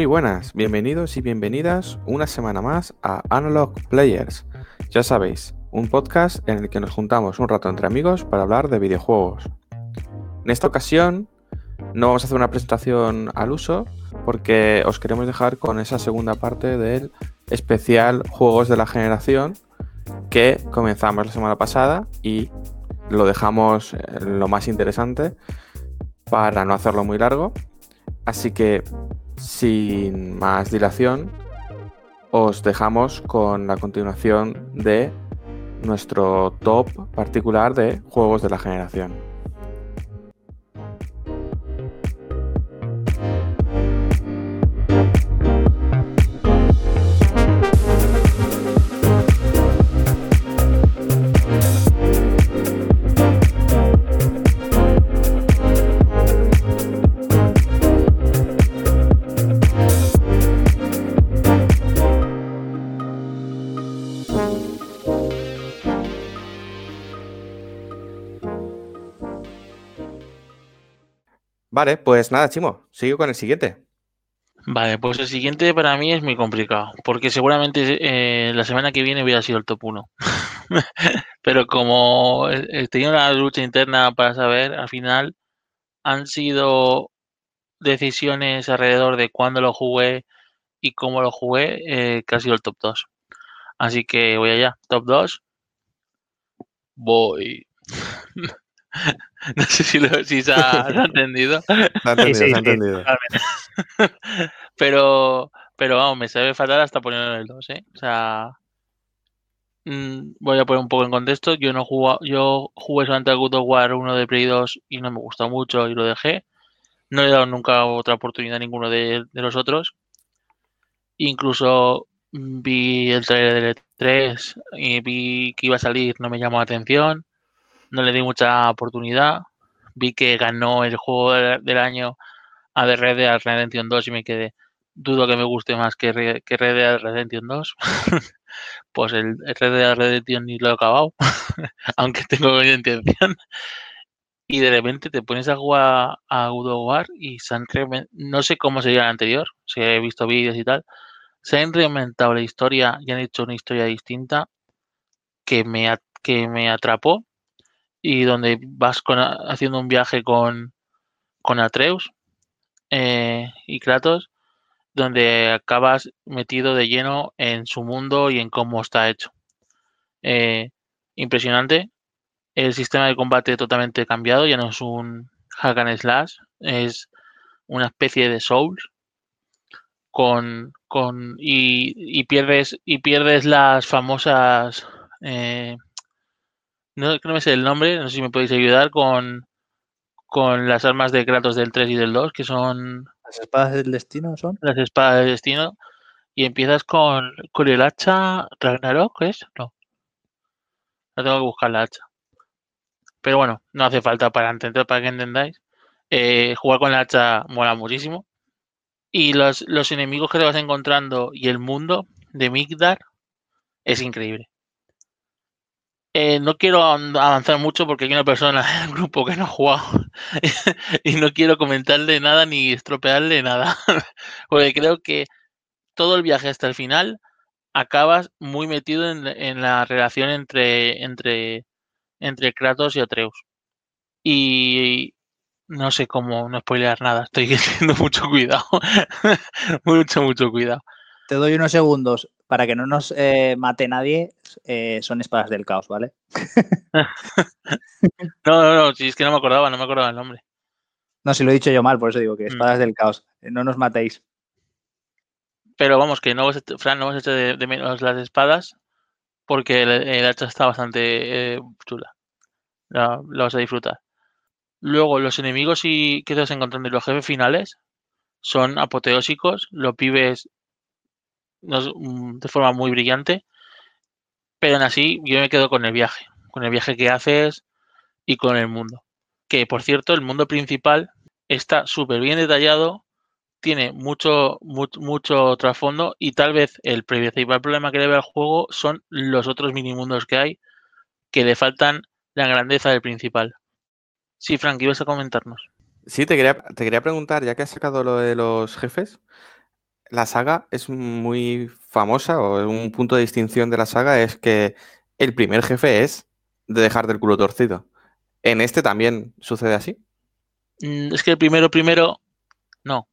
Muy buenas, bienvenidos y bienvenidas una semana más a Analog Players. Ya sabéis, un podcast en el que nos juntamos un rato entre amigos para hablar de videojuegos. En esta ocasión no vamos a hacer una presentación al uso porque os queremos dejar con esa segunda parte del especial Juegos de la Generación que comenzamos la semana pasada y lo dejamos en lo más interesante para no hacerlo muy largo. Así que sin más dilación, os dejamos con la continuación de nuestro top particular de juegos de la generación. Vale, pues nada, Chimo, sigo con el siguiente. Vale, pues el siguiente para mí es muy complicado, porque seguramente eh, la semana que viene hubiera sido el top 1. Pero como he tenido una lucha interna para saber, al final han sido decisiones alrededor de cuándo lo jugué y cómo lo jugué, eh, que ha sido el top 2. Así que voy allá, top 2. Voy. No sé si, lo, si se, ha, entendido. Se ha entendido, se ha entendido. pero, pero vamos, me sabe fatal hasta ponerlo en el 2, ¿eh? O sea, mm, voy a poner un poco en contexto. Yo no jugué, yo jugué solamente al Good of War 1 de Play 2 y no me gustó mucho y lo dejé. No he dado nunca otra oportunidad a ninguno de, de los otros. Incluso vi el trailer del E3 y vi que iba a salir, no me llamó la atención no le di mucha oportunidad. Vi que ganó el juego del año a The Red Dead Redemption 2 y me quedé, dudo que me guste más que, Red Dead Redemption 2. pues el, Red Dead Redemption ni lo he acabado, aunque tengo buena intención. Y de repente te pones a jugar a War y se no sé cómo sería el anterior, si he visto vídeos y tal, se han reinventado la historia y han hecho una historia distinta que me, que me atrapó y donde vas haciendo un viaje con, con Atreus eh, y Kratos, donde acabas metido de lleno en su mundo y en cómo está hecho. Eh, impresionante. El sistema de combate totalmente cambiado, ya no es un hack and slash, es una especie de Souls con, con y, pierdes y pierdes las famosas eh, no, no me sé el nombre, no sé si me podéis ayudar con, con las armas de Kratos del 3 y del 2, que son... ¿Las espadas del destino son? Las espadas del destino. Y empiezas con, con el hacha Ragnarok, ¿es? No. No tengo que buscar la hacha. Pero bueno, no hace falta para entender, para que entendáis. Eh, jugar con la hacha mola muchísimo. Y los, los enemigos que te vas encontrando y el mundo de Migdar es increíble. Eh, no quiero avanzar mucho porque hay una persona en el grupo que no ha jugado y no quiero comentarle nada ni estropearle nada. porque creo que todo el viaje hasta el final acabas muy metido en, la relación entre, entre, entre Kratos y Atreus. Y no sé cómo no spoilear nada, estoy teniendo mucho cuidado. mucho, mucho cuidado. Te doy unos segundos para que no nos eh, mate nadie, eh, son espadas del caos, ¿vale? no, no, no, si es que no me acordaba, no me acordaba el nombre. No, si lo he dicho yo mal, por eso digo que mm. espadas del caos. Eh, no nos matéis. Pero vamos, que no Fran, no echar de, menos las espadas porque el, hacha está bastante chula. Lo, vas a disfrutar. Luego, los enemigos y que te vas encontrando y los jefes finales son apoteósicos. Los pibes de forma muy brillante. Pero aún así, yo me quedo con el viaje. Con el viaje que haces y con el mundo. Que, por cierto, el mundo principal está súper bien detallado. Tiene mucho, mucho, mucho trasfondo. Y tal vez el principal problema que le veo al juego son los otros minimundos que hay. Que le faltan la grandeza del principal. Sí, Frank, ibas a comentarnos. Sí, te quería, te quería preguntar, ya que has sacado lo de los jefes, la saga es muy famosa, o un punto de distinción de la saga es que el primer jefe es de dejar del culo torcido. ¿En este también sucede así? Mm, Es que el primero, primero, no.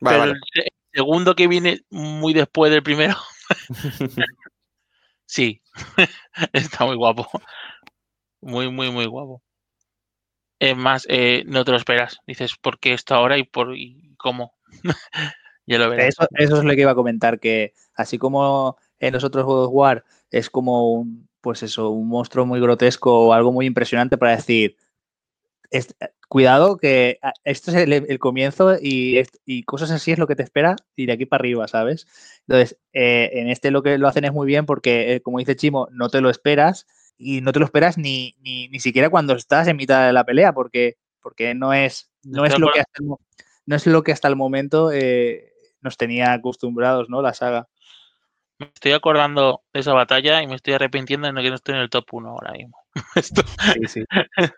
Vale, pero vale. el se- segundo que viene muy después del primero, sí. Está muy guapo. Muy, muy, muy guapo. Es más, eh, no te lo esperas. Dices, ¿por qué esto ahora y por y cómo? ya lo verás. Eso, eso es lo que iba a comentar, que así como en los otros God of War es como un, pues eso, un monstruo muy grotesco o algo muy impresionante para decir, es- cuidado que ah, esto es el, el comienzo y, y cosas así es lo que te espera y de aquí para arriba, ¿sabes? Entonces, eh, en este lo que lo hacen es muy bien porque, eh, como dice Chimo, no te lo esperas y no te lo esperas ni, ni, ni siquiera cuando estás en mitad de la pelea porque, porque no es, no es, lo, que hasta el, no es lo que hasta el momento eh, nos tenía acostumbrados, ¿no? La saga. Me estoy acordando de esa batalla y me estoy arrepintiendo de que no estoy en el top 1 ahora mismo. Esto- Sí, sí.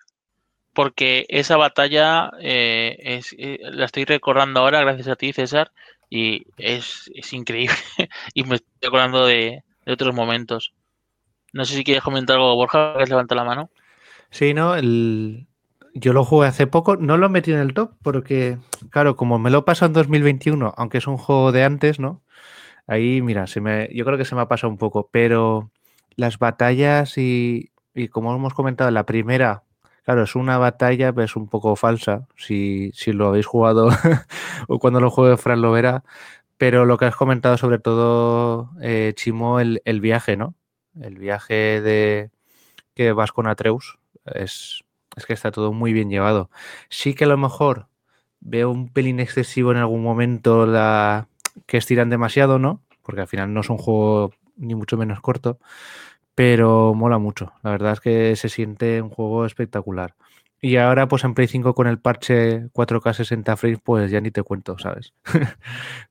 porque esa batalla eh, es, eh, la estoy recordando ahora gracias a ti, César, y es, es increíble. y me estoy acordando de, de otros momentos. No sé si quieres comentar algo, Borja, que has levantado la mano. Sí, ¿no? El... Yo lo jugué hace poco, no lo metí en el top porque, claro, como me lo paso en 2021, aunque es un juego de antes, ¿no? Ahí, mira, se me, yo creo que se me ha pasado un poco, pero las batallas y, y como hemos comentado, la primera, claro, es una batalla, pues un poco falsa, si, si lo habéis jugado o cuando lo juegue Fran lo verá, pero lo que has comentado sobre todo, eh, Chimo, el, el viaje, ¿no? El viaje de que vas con Atreus, es, es que está todo muy bien llevado. Sí que a lo mejor veo un pelín excesivo en algún momento la que estiran demasiado, ¿no? Porque al final no es un juego ni mucho menos corto, pero mola mucho. La verdad es que se siente un juego espectacular. Y ahora, pues en Play 5 con el parche 4K 60 frames, pues ya ni te cuento, ¿sabes?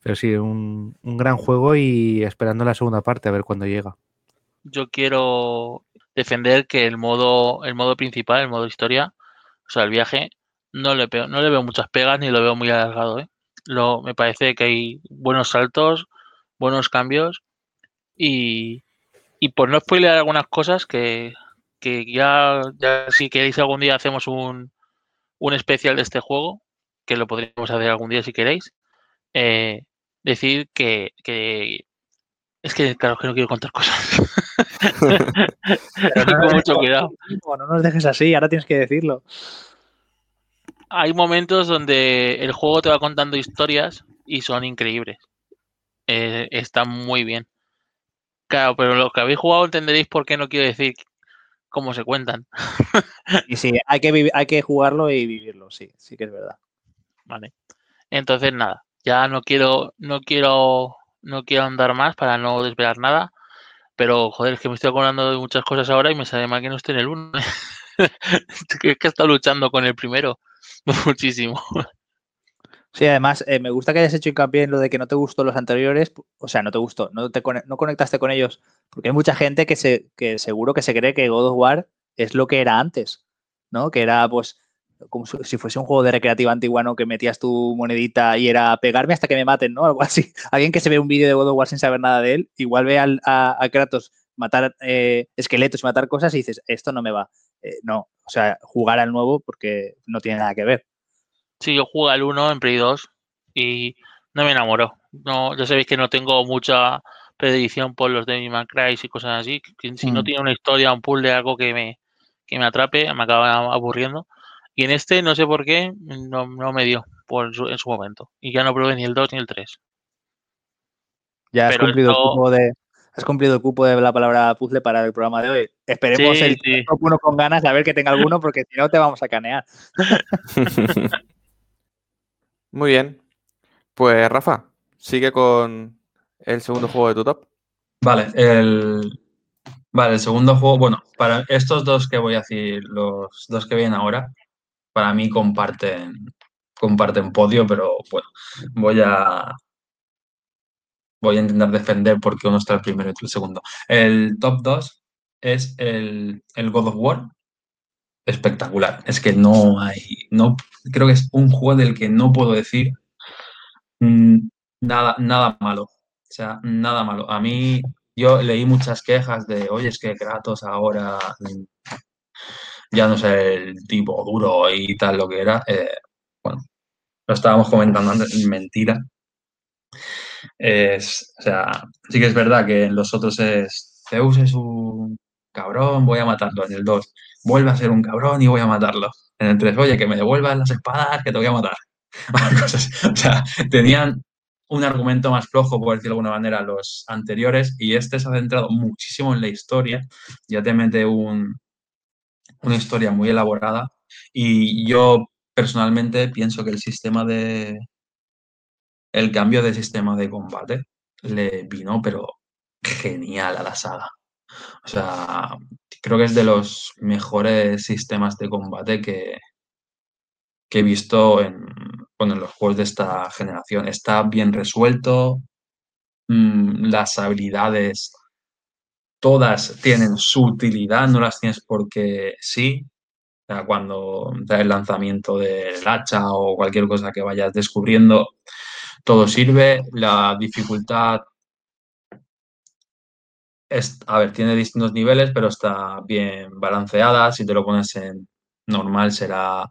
pero sí, un, un gran juego y esperando la segunda parte a ver cuándo llega. Yo quiero defender que el modo, el modo principal, el modo historia, o sea, el viaje, no le, no le veo muchas pegas ni lo veo muy alargado. ¿eh? Lo, me parece que hay buenos saltos, buenos cambios y, y por no spoilear algunas cosas que, que ya, ya si queréis algún día hacemos un, un especial de este juego, que lo podríamos hacer algún día si queréis, eh, decir que, que es que, claro, que no quiero contar cosas. Con mucho cuidado. No, no nos dejes así, ahora tienes que decirlo. Hay momentos donde el juego te va contando historias y son increíbles. Eh, están muy bien. Claro, pero los que habéis jugado entenderéis por qué no quiero decir cómo se cuentan. Y sí, hay que, hay que jugarlo y vivirlo, sí, sí que es verdad. Vale. Entonces, nada, ya no quiero, no quiero, no quiero andar más para no desvelar nada. Pero, joder, es que me estoy acordando de muchas cosas ahora y me sale mal que no esté en el 1. es que estado luchando con el primero muchísimo. Sí, además, eh, me gusta que hayas hecho hincapié en lo de que no te gustó los anteriores, o sea, no te gustó, no, te no conectaste con ellos, porque hay mucha gente que, se, que seguro que se cree que God of War es lo que era antes, ¿no? Que era, pues, como si fuese un juego de recreativa antigua, ¿no? Que metías tu monedita y era pegarme hasta que me maten, ¿no? Algo así. Alguien que se ve un vídeo de God of War sin saber nada de él, igual ve al- a, a Kratos matar eh, esqueletos y matar cosas y dices, esto no me va. Eh, no, o sea, jugar al nuevo porque no tiene nada que ver. Sí, yo jugué al 1 en Play 2 y no me enamoró. No, ya sabéis que no tengo mucha predicción por los May Cry y cosas así. Si no Mm. tiene una historia, un puzzle, algo que me, que me atrape, me acaba aburriendo. Y en este, no sé por qué, no, no me dio por su- en su momento. Y ya no probé ni el 2 ni el 3. Ya has Pero cumplido, esto- el turno de, has cumplido el cupo de la palabra puzzle para el programa de hoy. Esperemos Sí, el sí. top uno con ganas, a ver que tenga alguno, porque si no te vamos a canear. Muy bien. Pues Rafa, sigue con el segundo juego de tu top. Vale, el, vale, el segundo juego, bueno, para estos dos que voy a decir, los dos que vienen ahora, para mí comparten, comparten podio, pero bueno, voy a, voy a intentar defender porque uno está el primero y el segundo. El top 2 es el, el God of War. Espectacular. Es que no hay, no, creo que es un juego del que no puedo decir mm, nada, nada malo. O sea, nada malo. A mí, yo leí muchas quejas de, oye, es que Kratos ahora ya no sé el tipo duro y tal lo que era. Eh, bueno, lo estábamos comentando antes, mentira. Es, o sea, sí que es verdad que en los otros es Zeus es un cabrón, voy a matarlo. En el 2, vuelve a ser un cabrón y voy a matarlo. En el 3, oye, que me devuelvan las espadas, que te voy a matar. Cosas- o sea, tenían un argumento más flojo, por decirlo de alguna manera, los anteriores, y este se ha centrado muchísimo en la historia. Ya te mete un, una historia muy elaborada. Y yo personalmente pienso que el sistema de. El cambio de sistema de combate le vino, pero genial a la saga. O sea, creo que es de los mejores sistemas de combate que, que he visto en, bueno, en los juegos de esta generación. Está bien resuelto, mm, las habilidades todas tienen su utilidad, no las tienes porque sí. Cuando da el lanzamiento del hacha o cualquier cosa que vayas descubriendo, todo sirve. La dificultad es, a ver, tiene distintos niveles, pero está bien balanceada. Si te lo pones en normal será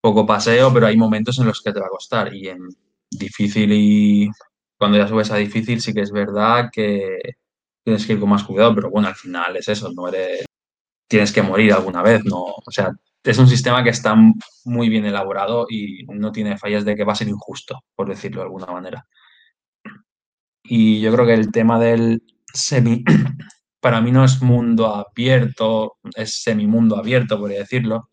poco paseo, pero hay momentos en los que te va a costar. Y en difícil y cuando ya subes a difícil, sí que es verdad que tienes que ir con más cuidado, pero bueno, al final es eso, no eres, tienes que morir alguna vez, no, o sea, es un sistema que está muy bien elaborado y no tiene fallas de que va a ser injusto, por decirlo de alguna manera. Y yo creo que el tema del semi, para mí no es mundo abierto, es semimundo abierto, por decirlo.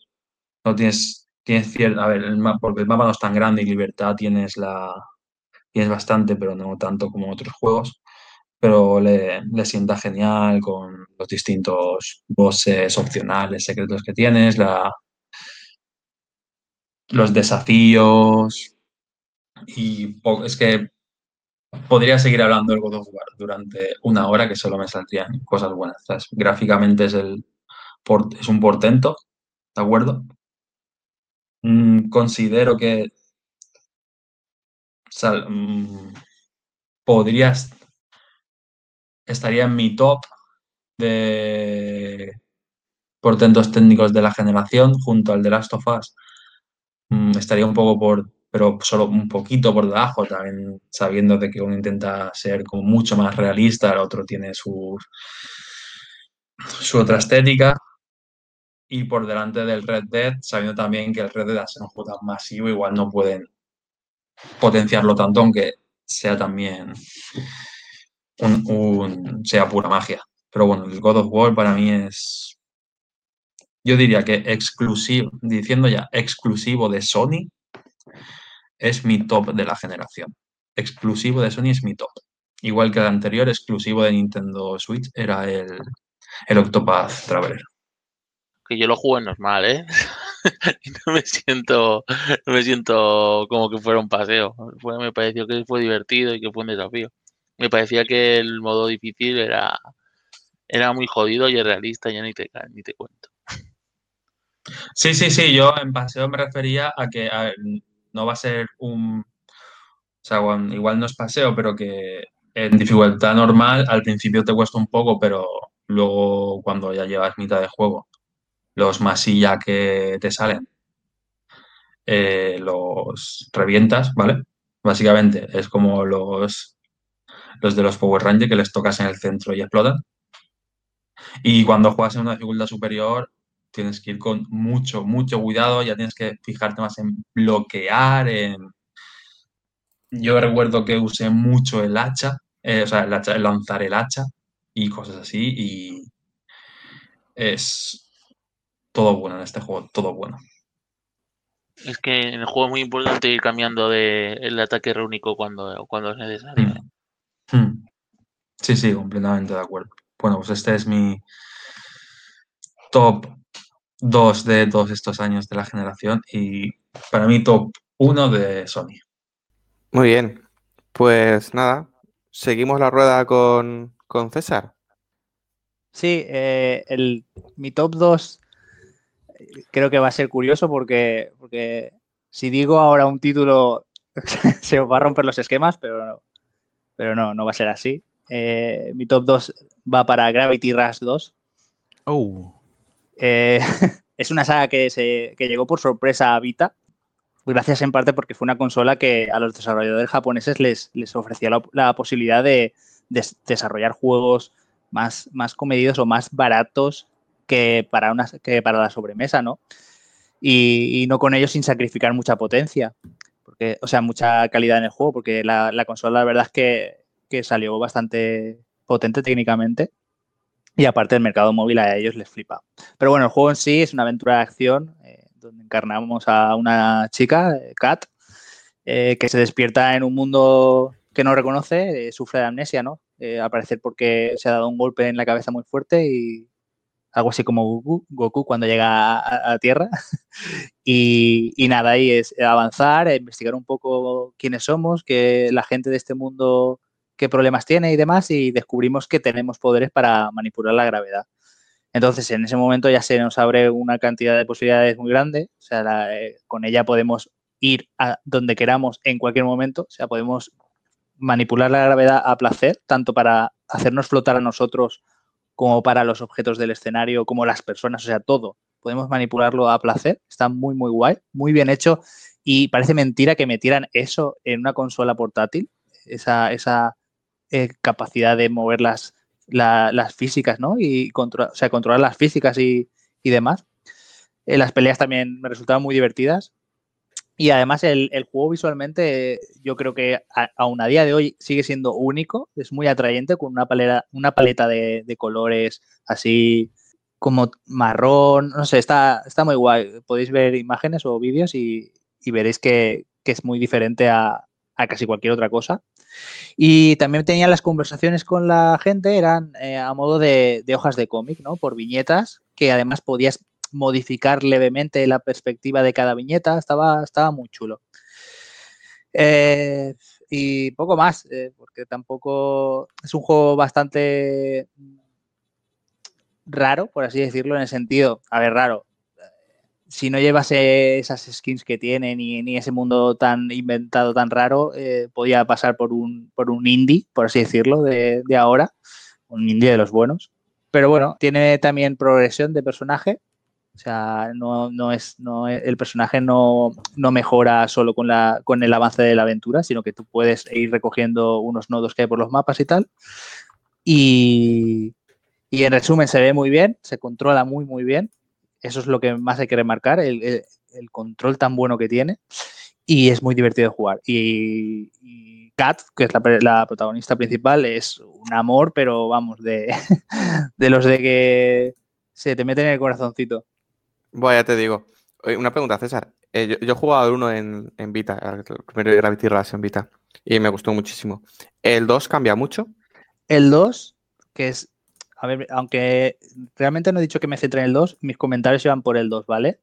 No tienes, tienes cierto, a ver, porque el mapa no es tan grande y libertad tienes la, tienes bastante, pero no tanto como otros juegos. Pero le, le sienta genial con los distintos bosses opcionales, secretos que tienes, la, los desafíos. Y es que podría seguir hablando del God of War durante una hora que solo me saldrían cosas buenas. Gráficamente es, el, es un portento, ¿de acuerdo? Mm, considero que mm, podrías estaría en mi top de portentos técnicos de la generación junto al de Last of Us. Mm, estaría un poco por, pero solo un poquito por debajo, también sabiendo de que uno intenta ser como mucho más realista, el otro tiene su, su otra estética. Y por delante del Red Dead, sabiendo también que el Red Dead al ser un juego masivo, igual no pueden potenciarlo tanto, aunque sea también un, sea pura magia. Pero bueno, el God of War para mí es, yo diría que exclusivo, diciendo ya exclusivo de Sony, es mi top de la generación. Exclusivo de Sony es mi top. Igual que el anterior, exclusivo de Nintendo Switch, era el, el Octopath Traveler. Que yo lo jugué normal, ¿eh? No me siento, no me siento como que fuera un paseo. Fue- me pareció que fue divertido y que fue un desafío. Me parecía que el modo difícil era, era muy jodido y realista, ya ni te, ni te cuento. Sí, sí, sí, yo en paseo me refería a que no va a ser un... O sea, igual no es paseo, pero que en dificultad normal al principio te cuesta un poco, pero luego cuando ya llevas mitad de juego, los masilla que te salen, eh, los revientas, ¿vale? Básicamente es como los, los de los Power Rangers que les tocas en el centro y explotan. Y cuando juegas en una dificultad superior, tienes que ir con mucho, mucho cuidado, ya tienes que fijarte más en bloquear, en... Yo recuerdo que usé mucho el hacha eh, o sea, el hacha- lanzar el hacha y cosas así. Y es todo bueno en este juego, todo bueno. Es que en el juego es muy importante ir cambiando de el ataque rúnico cuando, cuando es necesario. Mm. Mm. Sí, sí, completamente de acuerdo. Bueno, pues este es mi top 2 de todos estos años de la generación y para mí top 1 de Sony. Muy bien. Pues nada, seguimos la rueda con, con César. Sí, eh, el, mi top 2 creo que va a ser curioso porque, porque si digo ahora un título se os va a romper los esquemas, pero no, pero no, no va a ser así. Eh, mi top 2 va para Gravity Rush 2. Oh. Eh, es una saga que, se, que llegó por sorpresa a Vita, gracias en parte porque fue una consola que a los desarrolladores japoneses les, les ofrecía la, la posibilidad de, de desarrollar juegos más, más comedidos o más baratos que para, una, que para la sobremesa, ¿no? Y, y, no con ello sin sacrificar mucha potencia, porque, o sea, mucha calidad en el juego, porque la, la consola la verdad es que, que, salió bastante potente técnicamente. Y aparte el mercado móvil a ellos les flipa. Pero bueno, el juego en sí es una aventura de acción eh, donde encarnamos a una chica, eh, Kat, eh, que se despierta en un mundo que no reconoce, eh, sufre de amnesia, ¿no? Eh, al parecer porque se ha dado un golpe en la cabeza muy fuerte y algo así como Goku, Goku cuando llega a, a Tierra. y, nada, ahí es avanzar, investigar un poco quiénes somos, que la gente de este mundo, qué problemas tiene y demás, y descubrimos que tenemos poderes para manipular la gravedad. Entonces, en ese momento ya se nos abre una cantidad de posibilidades muy grande. O sea, eh, con ella podemos ir a donde queramos en cualquier momento. O sea, podemos manipular la gravedad a placer, tanto para hacernos flotar a nosotros como para los objetos del escenario, como las personas, o sea, todo. Podemos manipularlo a placer. Está muy, muy guay, muy bien hecho. Y parece mentira que metieran eso en una consola portátil, esa, esa eh, capacidad de mover las, la, las físicas, ¿no? Y o sea, controlar las físicas y, y demás. Eh, las peleas también me resultaban muy divertidas. Y además el, el juego visualmente yo creo que aún a día de hoy sigue siendo único, es muy atrayente con una paleta, una paleta de, de colores así como marrón, no sé, está, está muy guay. Podéis ver imágenes o vídeos y, y veréis que, que, es muy diferente a, a, casi cualquier otra cosa. Y también tenía las conversaciones con la gente, eran eh, a modo de, de hojas de cómic, ¿no? Por viñetas, que además podías modificar levemente la perspectiva de cada viñeta, estaba, estaba muy chulo. Eh, y poco más, eh, porque tampoco es un juego bastante raro, por así decirlo, en el sentido, a ver, raro. Si no llevas esas skins que tiene ni, ni ese mundo tan inventado, tan raro, eh, podía pasar por un, por un indie, por así decirlo, de, de ahora, un indie de los buenos. Pero bueno, tiene también progresión de personaje, o sea, no, es, el personaje no, mejora solo con, el avance de la aventura, sino que tú puedes ir recogiendo unos nodos que hay por los mapas y tal. Y, en resumen, se ve muy bien, se controla muy, muy bien. Eso es lo que más hay que remarcar, el, control tan bueno que tiene. Y es muy divertido jugar. Y, y Kat, que es la, la, protagonista principal, es un amor, pero vamos, de, de los de que se te meten en el corazoncito. Bueno, ya te digo. Una pregunta, César. Eh, yo, yo, he jugado el 1 en, en, Vita, el primer Gravity Rush en Vita, y me gustó muchísimo. ¿El 2 cambia mucho? El 2, que es. A ver, aunque realmente no he dicho que me centre en el 2, mis comentarios iban por el 2, ¿vale?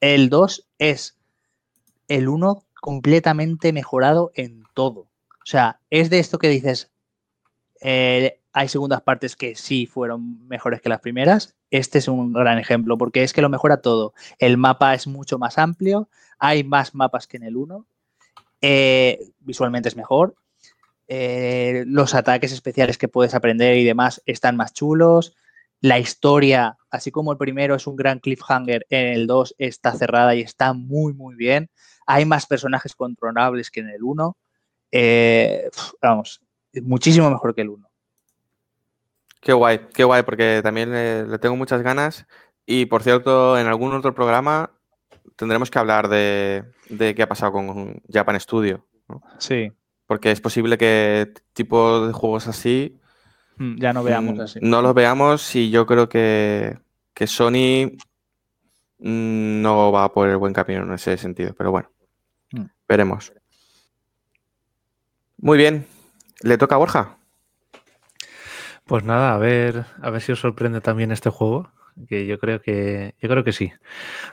El 2 es el 1 completamente mejorado en todo. O sea, es de esto que dices. Eh, hay segundas partes que sí fueron mejores que las primeras. Este es un gran ejemplo porque es que lo mejora todo. El mapa es mucho más amplio, hay más mapas que en el 1, eh, visualmente es mejor, eh, los ataques especiales que puedes aprender y demás están más chulos, la historia, así como el primero es un gran cliffhanger, en el 2 está cerrada y está muy, muy bien. Hay más personajes controlables que en el 1. Eh, vamos, muchísimo mejor que el 1. Qué guay, qué guay, porque también le, le, tengo muchas ganas. Y por cierto, en algún otro programa tendremos que hablar de, de qué ha pasado con Japan Studio. ¿no? Sí. Porque es posible que tipo de juegos así Mm, Ya no veamos mm, así. no los veamos y yo creo que, que Sony mm, no va por el buen camino en ese sentido. Pero bueno, Mm. veremos. Muy bien. ¿Le toca a Borja? Pues nada, a ver, a ver si os sorprende también este juego. Que yo creo que. Yo creo que sí.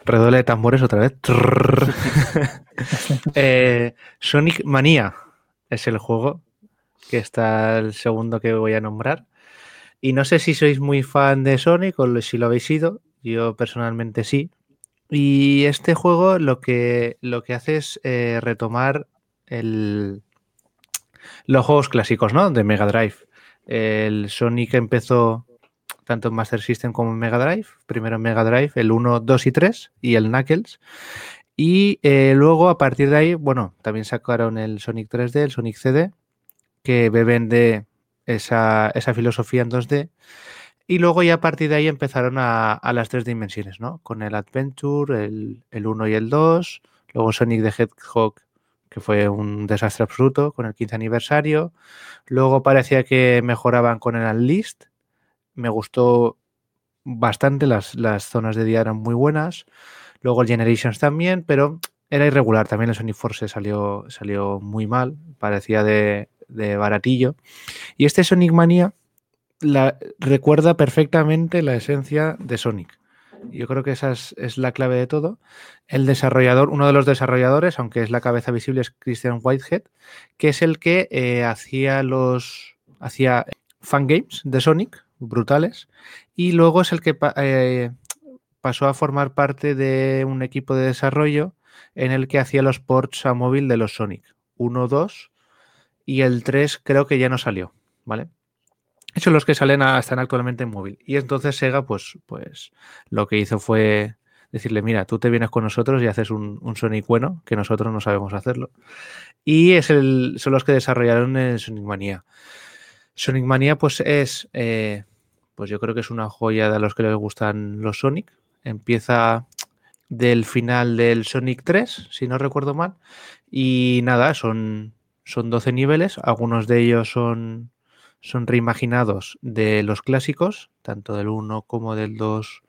Redoble de tambores otra vez. Eh, Sonic Mania es el juego. Que está el segundo que voy a nombrar. Y no sé si sois muy fan de Sonic o si lo habéis sido. Yo personalmente sí. Y este juego lo que, lo que hace es eh, retomar los juegos clásicos, ¿no? De Mega Drive. El Sonic empezó tanto en Master System como en Mega Drive. Primero en Mega Drive, el 1, 2 y 3 y el Knuckles. Y eh, luego a partir de ahí, bueno, también sacaron el Sonic 3D, el Sonic CD, que beben de esa, esa filosofía en 2D. Y luego ya a partir de ahí empezaron a, las tres dimensiones, ¿no? Con el Adventure, el, el 1 y el 2, luego Sonic the Hedgehog, que fue un desastre absoluto, con el 15 aniversario. Luego parecía que mejoraban con el Unleashed. Me gustó bastante, las, las zonas de día eran muy buenas. Luego el Generations también, pero era irregular. También el Sonic Force salió, salió muy mal, parecía de, de baratillo. Y este Sonic Mania la, recuerda perfectamente la esencia de Sonic. Yo creo que esa es, la clave de todo. El desarrollador, uno de los desarrolladores, aunque es la cabeza visible, es Christian Whitehead, que es el que eh, hacía los hacía fangames de Sonic, brutales, y luego es el que eh, pasó a formar parte de un equipo de desarrollo en el que hacía los ports a móvil de los Sonic 1, 2 y el 3 creo que ya no salió, ¿vale? Son los que salen a, están actualmente en móvil. Y entonces Sega, pues, pues lo que hizo fue decirle, mira, tú te vienes con nosotros y haces un, Sonic bueno, que nosotros no sabemos hacerlo. Y es el, son los que desarrollaron el Sonic Mania. Sonic Mania, pues es, eh, pues yo creo que es una joya de los que les gustan los Sonic. Empieza del final del Sonic 3, si no recuerdo mal. Y nada, son, son 12 niveles. Algunos de ellos son son reimaginados de los clásicos, tanto del 1 como del 2,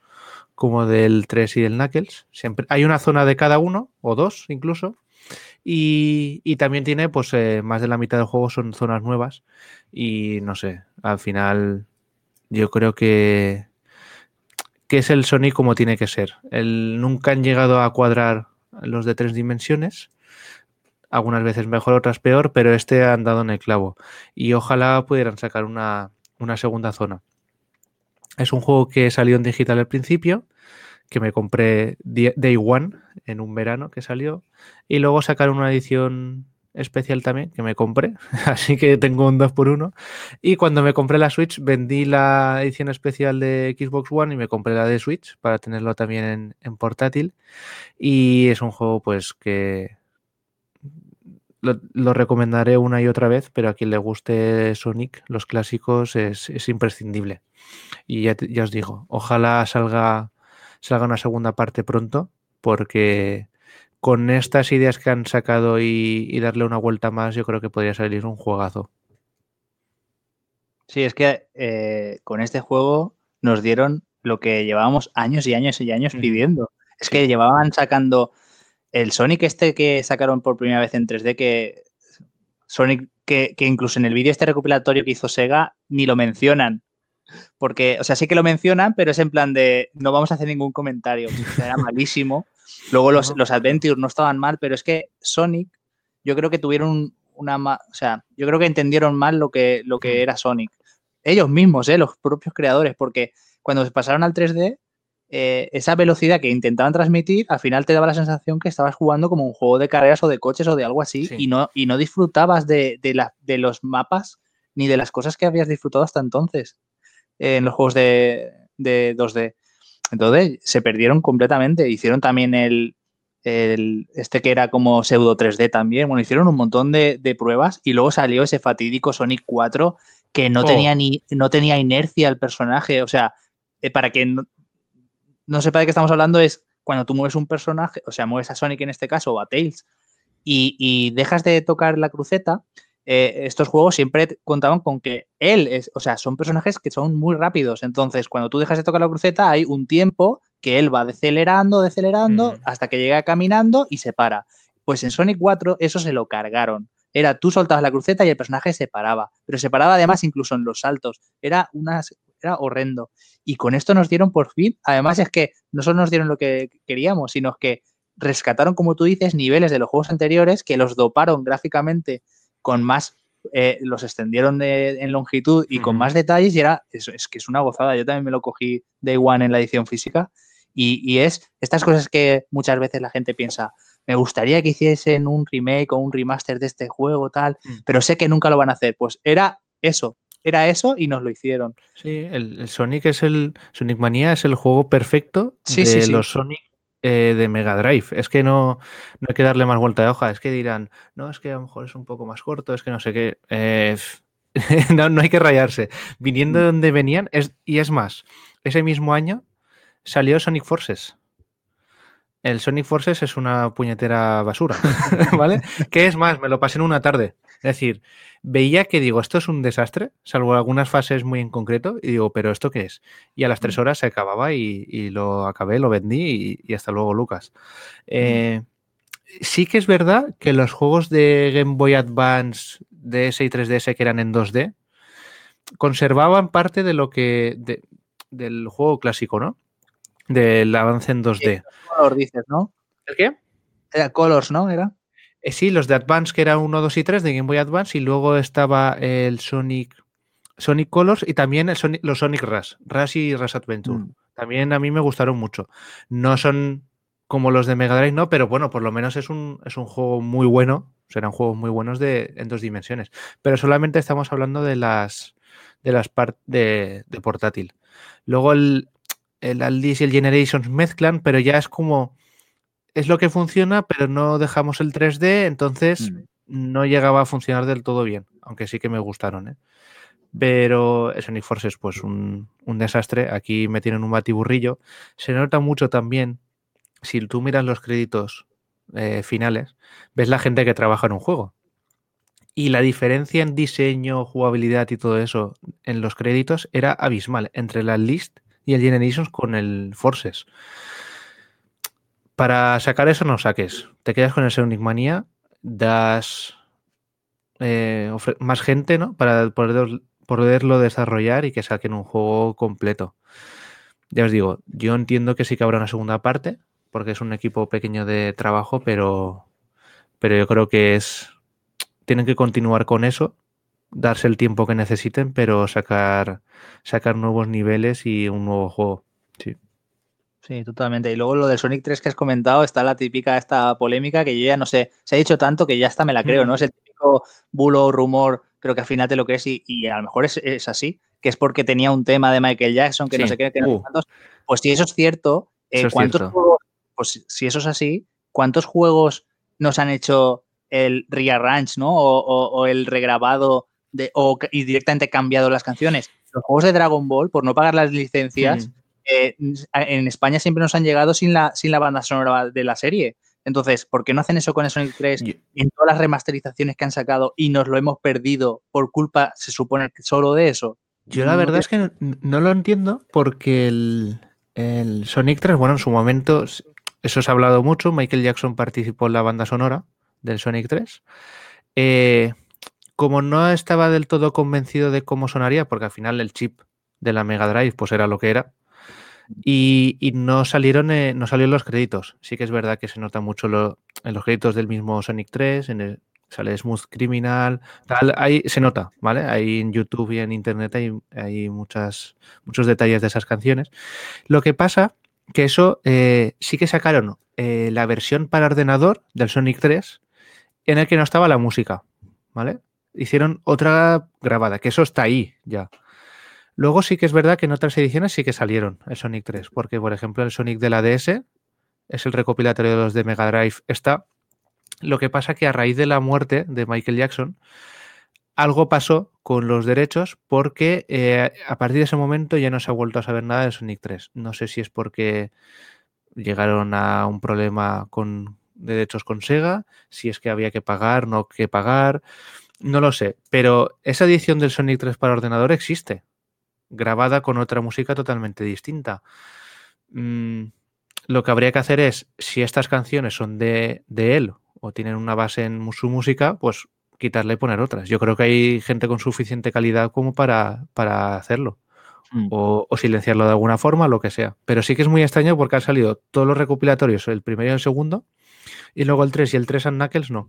como del 3 y del Knuckles. Siempre hay una zona de cada uno, o dos incluso. Y, y también tiene, pues, eh, más de la mitad del juego son zonas nuevas. Y no sé, al final yo creo que, que es el Sonic como tiene que ser. Nunca han llegado a cuadrar los de tres dimensiones algunas veces mejor, otras peor, pero este han dado en el clavo. Y ojalá pudieran sacar una, una, segunda zona. Es un juego que salió en digital al principio, que me compré Day One en un verano que salió, y luego sacaron una edición especial también que me compré, así que tengo un 2 por 1 y cuando me compré la Switch vendí la edición especial de Xbox One y me compré la de Switch para tenerlo también en, en portátil y es un juego pues que lo, lo, recomendaré una y otra vez, pero a quien le guste Sonic, los clásicos, es, es imprescindible. Y ya, ya, os digo, ojalá salga, salga una segunda parte pronto, porque con estas ideas que han sacado y, y, darle una vuelta más, yo creo que podría salir un juegazo. Sí, es que eh, con este juego nos dieron lo que llevábamos años y años y años pidiendo. Es que llevaban sacando el Sonic este que sacaron por primera vez en 3D, que Sonic, que, que incluso en el vídeo este recopilatorio que hizo Sega, ni lo mencionan. Porque, o sea, sí que lo mencionan, pero es en plan de no vamos a hacer ningún comentario. Era malísimo. Luego los, los Adventures no estaban mal, pero es que Sonic, yo creo que tuvieron una. O sea, yo creo que entendieron mal lo que, lo que era Sonic. Ellos mismos, ¿eh? los propios creadores, porque cuando se pasaron al 3D, eh, esa velocidad que intentaban transmitir, al final te daba la sensación que estabas jugando como un juego de carreras o de coches o de algo así sí. y, no, y no disfrutabas de, de, la, de, los mapas ni de las cosas que habías disfrutado hasta entonces eh, en los juegos de, de, 2D. Entonces se perdieron completamente. Hicieron también el, el este que era como pseudo 3D también. Bueno, hicieron un montón de, de pruebas y luego salió ese fatídico Sonic 4 que no, oh. tenía, ni, no tenía inercia el personaje. O sea, eh, para que no, no sepa de qué estamos hablando, es cuando tú mueves un personaje, o sea, mueves a Sonic en este caso o a Tails, y, y dejas de tocar la cruceta, eh, estos juegos siempre contaban con que él, es, o sea, son personajes que son muy rápidos. Entonces, cuando tú dejas de tocar la cruceta, hay un tiempo que él va decelerando, decelerando, hasta que llega caminando y se para. Pues en Sonic 4 eso se lo cargaron. Era tú soltabas la cruceta y el personaje se paraba. Pero se paraba además incluso en los saltos. Era, una, era horrendo. Y con esto nos dieron por fin. Además es que no solo nos dieron lo que queríamos, sino que rescataron, como tú dices, niveles de los juegos anteriores que los doparon gráficamente con más, eh, los extendieron de- en longitud y con más detalles y era, es, es que es una gozada. Yo también me lo cogí Day One en la edición física y, y es estas cosas que muchas veces la gente piensa, me gustaría que hiciesen un remake o un remaster de este juego, tal, Mm. pero sé que nunca lo van a hacer. Pues era eso, era eso y nos lo hicieron. Sí, el, el Sonic es el. Sonic Mania es el juego perfecto Sí, de sí, sí. los Sonic eh, de Mega Drive. Es que no, no hay que darle más vuelta de hoja. Es que dirán, no, es que a lo mejor es un poco más corto, es que no sé qué. Eh, no, no hay que rayarse. Viniendo de donde venían, es, y es más, ese mismo año salió Sonic Forces. El Sonic Forces es una puñetera basura, ¿vale? Que es más, me lo pasé en una tarde. Es decir, veía que digo, esto es un desastre, salvo algunas fases muy en concreto, y digo, pero ¿esto qué es? Y a las tres horas se acababa y, y lo acabé, lo vendí y, y hasta luego, Lucas. Eh, sí que es verdad que los juegos de Game Boy Advance, DS y 3DS que eran en 2D, conservaban parte de lo que. de- del juego clásico, ¿no? Del avance en 2D. Color dices, ¿no? ¿El qué? Era Colors, ¿no? Era. Eh, sí, los de Advance, que era 1, 2 y 3 de Game Boy Advance, y luego estaba el Sonic, Sonic Colors y también el Sonic- los Sonic Rush, Rush y Rush Adventure. Mm. También a mí me gustaron mucho. No son como los de Mega Drive, no, pero bueno, por lo menos es un, es un juego muy bueno. Serán juegos muy buenos de, en dos dimensiones. Pero solamente estamos hablando de las de las partes de, de portátil. Luego el, el Aldis y el Generations mezclan, pero ya es como es lo que funciona, pero no dejamos el 3D, entonces Mm. no llegaba a funcionar del todo bien, aunque sí que me gustaron. ¿eh? Pero Sonic Forces, pues un, un desastre. Aquí me tienen un batiburrillo. Se nota mucho también, si tú miras los créditos eh, finales, ves la gente que trabaja en un juego. Y la diferencia en diseño, jugabilidad y todo eso en los créditos era abismal entre la List y el Generations con el Forces. Para sacar eso no saques. Te quedas con el Sonic Mania, das eh, más gente, ¿no? Para poder, poderlo desarrollar y que saquen un juego completo. Ya os digo, yo entiendo que sí que habrá una segunda parte, porque es un equipo pequeño de trabajo, pero, pero yo creo que es. Tienen que continuar con eso, darse el tiempo que necesiten, pero sacar, sacar nuevos niveles y un nuevo juego. Sí. Totalmente. Y luego lo del Sonic 3 que has comentado, está la típica esta polémica que yo ya no sé, se ha dicho tanto que ya hasta me la creo, ¿no? Es el típico bulo, rumor, creo que al final te lo crees y, y a lo mejor es, es así, que es porque tenía un tema de Michael Jackson, que no sé qué, que no sé Uh. Pues si eso es cierto, eh, Eso es ¿cuántos cierto. juegos, pues si eso es así, ¿cuántos juegos nos han hecho el rearrange, ¿no? O, o- o el regrabado de, o, y directamente cambiado las canciones? Los juegos de Dragon Ball, por no pagar las licencias, Mm. Eh, en España siempre nos han llegado sin la, sin la banda sonora de la serie. Entonces, ¿por qué no hacen eso con el Sonic 3 Yo- en todas las remasterizaciones que han sacado y nos lo hemos perdido por culpa, se supone, solo de eso? Yo la verdad es que no, lo entiendo porque el, el Sonic 3, bueno, en su momento, eso se ha hablado mucho, Michael Jackson participó en la banda sonora del Sonic 3. Eh, como no estaba del todo convencido de cómo sonaría, porque al final el chip de la Mega Drive pues era lo que era, y, no salieron eh, no salió en los créditos. Sí que es verdad que se nota mucho en los créditos del mismo Sonic 3, en el, sale Smooth Criminal, tal, ahí se nota, ¿vale? Ahí en YouTube y en Internet hay, hay muchas, muchos detalles de esas canciones. Lo que pasa que eso eh, sí que sacaron eh, la versión para ordenador del Sonic 3 en el que no estaba la música, ¿vale? Hicieron otra grabada, que eso está ahí ya. Luego sí que es verdad que en otras ediciones sí que salieron el Sonic 3, porque por ejemplo el Sonic de la DS es el recopilatorio de los de Mega Drive, está. Lo que pasa que a raíz de la muerte de Michael Jackson, algo pasó con los derechos porque eh, a partir de ese momento ya no se ha vuelto a saber nada de Sonic 3. No sé si es porque llegaron a un problema con derechos con Sega, si es que había que pagar, no que pagar. No lo sé, pero esa edición del Sonic 3 para ordenador existe, grabada con otra música totalmente distinta. Mm, lo que habría que hacer es, si estas canciones son de, de él o tienen una base en su música, pues quitarle y poner otras. Yo creo que hay gente con suficiente calidad como para, para hacerlo. Mm. O, o silenciarlo de alguna forma, lo que sea. Pero sí que es muy extraño porque han salido todos los recopilatorios, el primero y el segundo, y luego el 3 y el 3 and Knuckles no.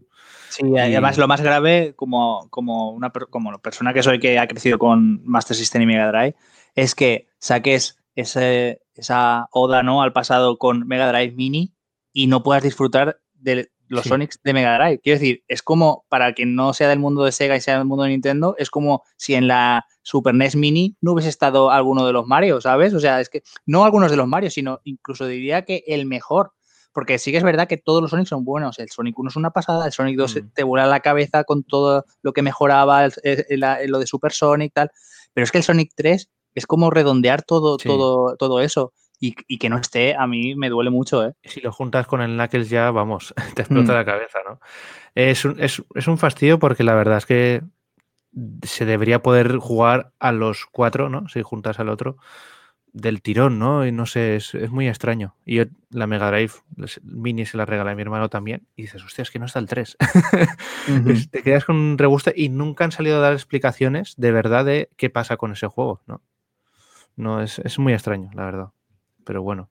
Sí, y además lo más grave, como, como una como persona que soy que ha crecido con Master System y Mega Drive, es que saques ese, esa oda ¿no? al pasado con Mega Drive Mini y no puedas disfrutar de los Sí. Sonics de Mega Drive. Quiero decir, es como, para quien no sea del mundo de Sega y sea del mundo de Nintendo, es como si en la Super NES Mini no hubiese estado alguno de los Mario, ¿sabes? O sea, es que no algunos de los Mario, sino incluso diría que el mejor. Porque sí que es verdad que todos los Sonic son buenos. El Sonic 1 es una pasada, el Sonic 2 Mm. te vuela la cabeza con todo lo que mejoraba, el- el- el- lo de Super Sonic, tal. Pero es que el Sonic 3 es como redondear todo, Sí. todo, todo eso. Y, y que no esté, a mí me duele mucho, ¿eh? Si lo juntas con el Knuckles ya, vamos, te explota Mm. la cabeza, ¿no? Es un, es, es un fastidio porque la verdad es que se debería poder jugar a los cuatro, ¿no? Si juntas al otro, del tirón, ¿no? Y no sé, es, es muy extraño. Y yo la Mega Drive les- Mini se la regalé a mi hermano también y dices, hostia, es que no está el 3. Es- te quedas con un regusto y nunca han salido a dar explicaciones de verdad de qué pasa con ese juego, ¿no? No, es, es muy extraño, la verdad. Pero bueno,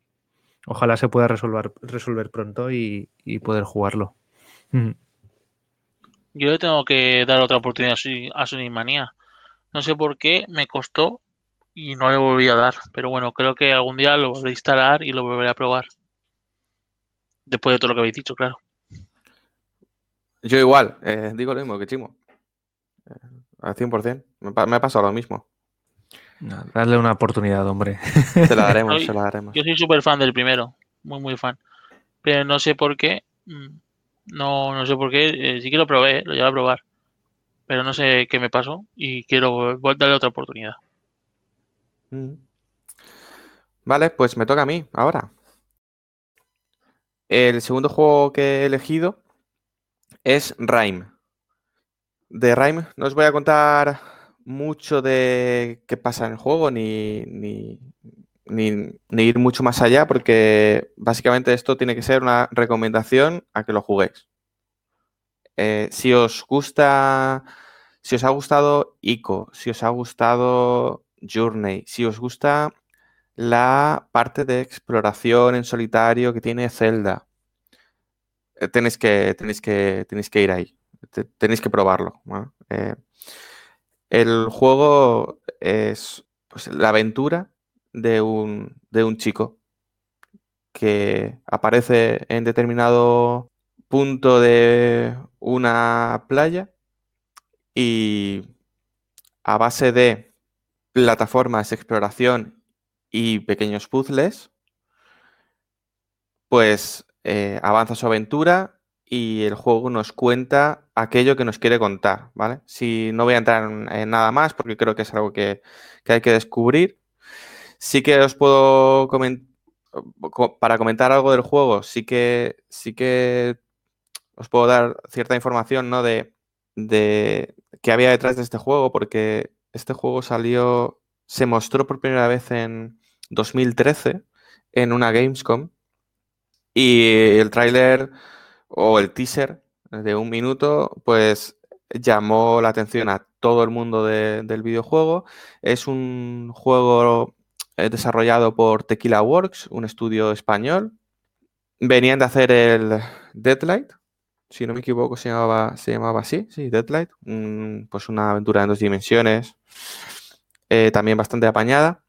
ojalá se pueda resolver, resolver pronto y, y poder jugarlo. Mm. Yo le tengo que dar otra oportunidad a Sonic- a Sonic Manía. No sé por qué, me costó y no le volví a dar. Pero bueno, creo que algún día lo volveré a instalar y lo volveré a probar. Después de todo lo que habéis dicho, claro. Yo igual, eh, digo lo mismo que Chimo. Eh, al 100%. Me, pa- me ha pasado lo mismo. No, darle una oportunidad, hombre. Se la daremos, se la daremos. Yo soy súper fan del primero, muy muy fan. Pero no sé por qué, mm, no, no sé por qué, eh, sí que lo probé, lo llevé a probar. Pero no sé qué me pasó y quiero darle otra oportunidad. Vale, pues me toca a mí ahora. El segundo juego que he elegido es Rime. De Rime no os voy a contar mucho de qué pasa en el juego, ni, ni, ni- ni ir mucho más allá, porque básicamente esto tiene que ser una recomendación a que lo juguéis. Eh, si os gusta, si os ha gustado Ico, si os ha gustado Journey, si os gusta la parte de exploración en solitario que tiene Zelda, eh, tenéis que, tenéis que, tenéis que ir ahí, te- tenéis que probarlo. Eh, el juego es pues, la aventura de un, de un chico que aparece en determinado punto de una playa y a base de plataformas, exploración y pequeños puzzles, pues eh, avanza su aventura y el juego nos cuenta aquello que nos quiere contar, ¿vale? Si no voy a entrar en, nada más porque creo que es algo que, que hay que descubrir. Sí que os puedo comentar, para comentar algo del juego, sí que, sí que os puedo dar cierta información, ¿no? De, de qué había detrás de este juego, porque este juego salió, se mostró por primera vez en 2013 en una Gamescom y el tráiler o el teaser de un minuto, pues llamó la atención a todo el mundo de- del videojuego. Es un juego eh, desarrollado por Tequila Works, un estudio español. Venían de hacer el Deadlight, si no me equivoco, se llamaba, se llamaba así, sí, Deadlight. pues una aventura en dos dimensiones, eh, también bastante apañada.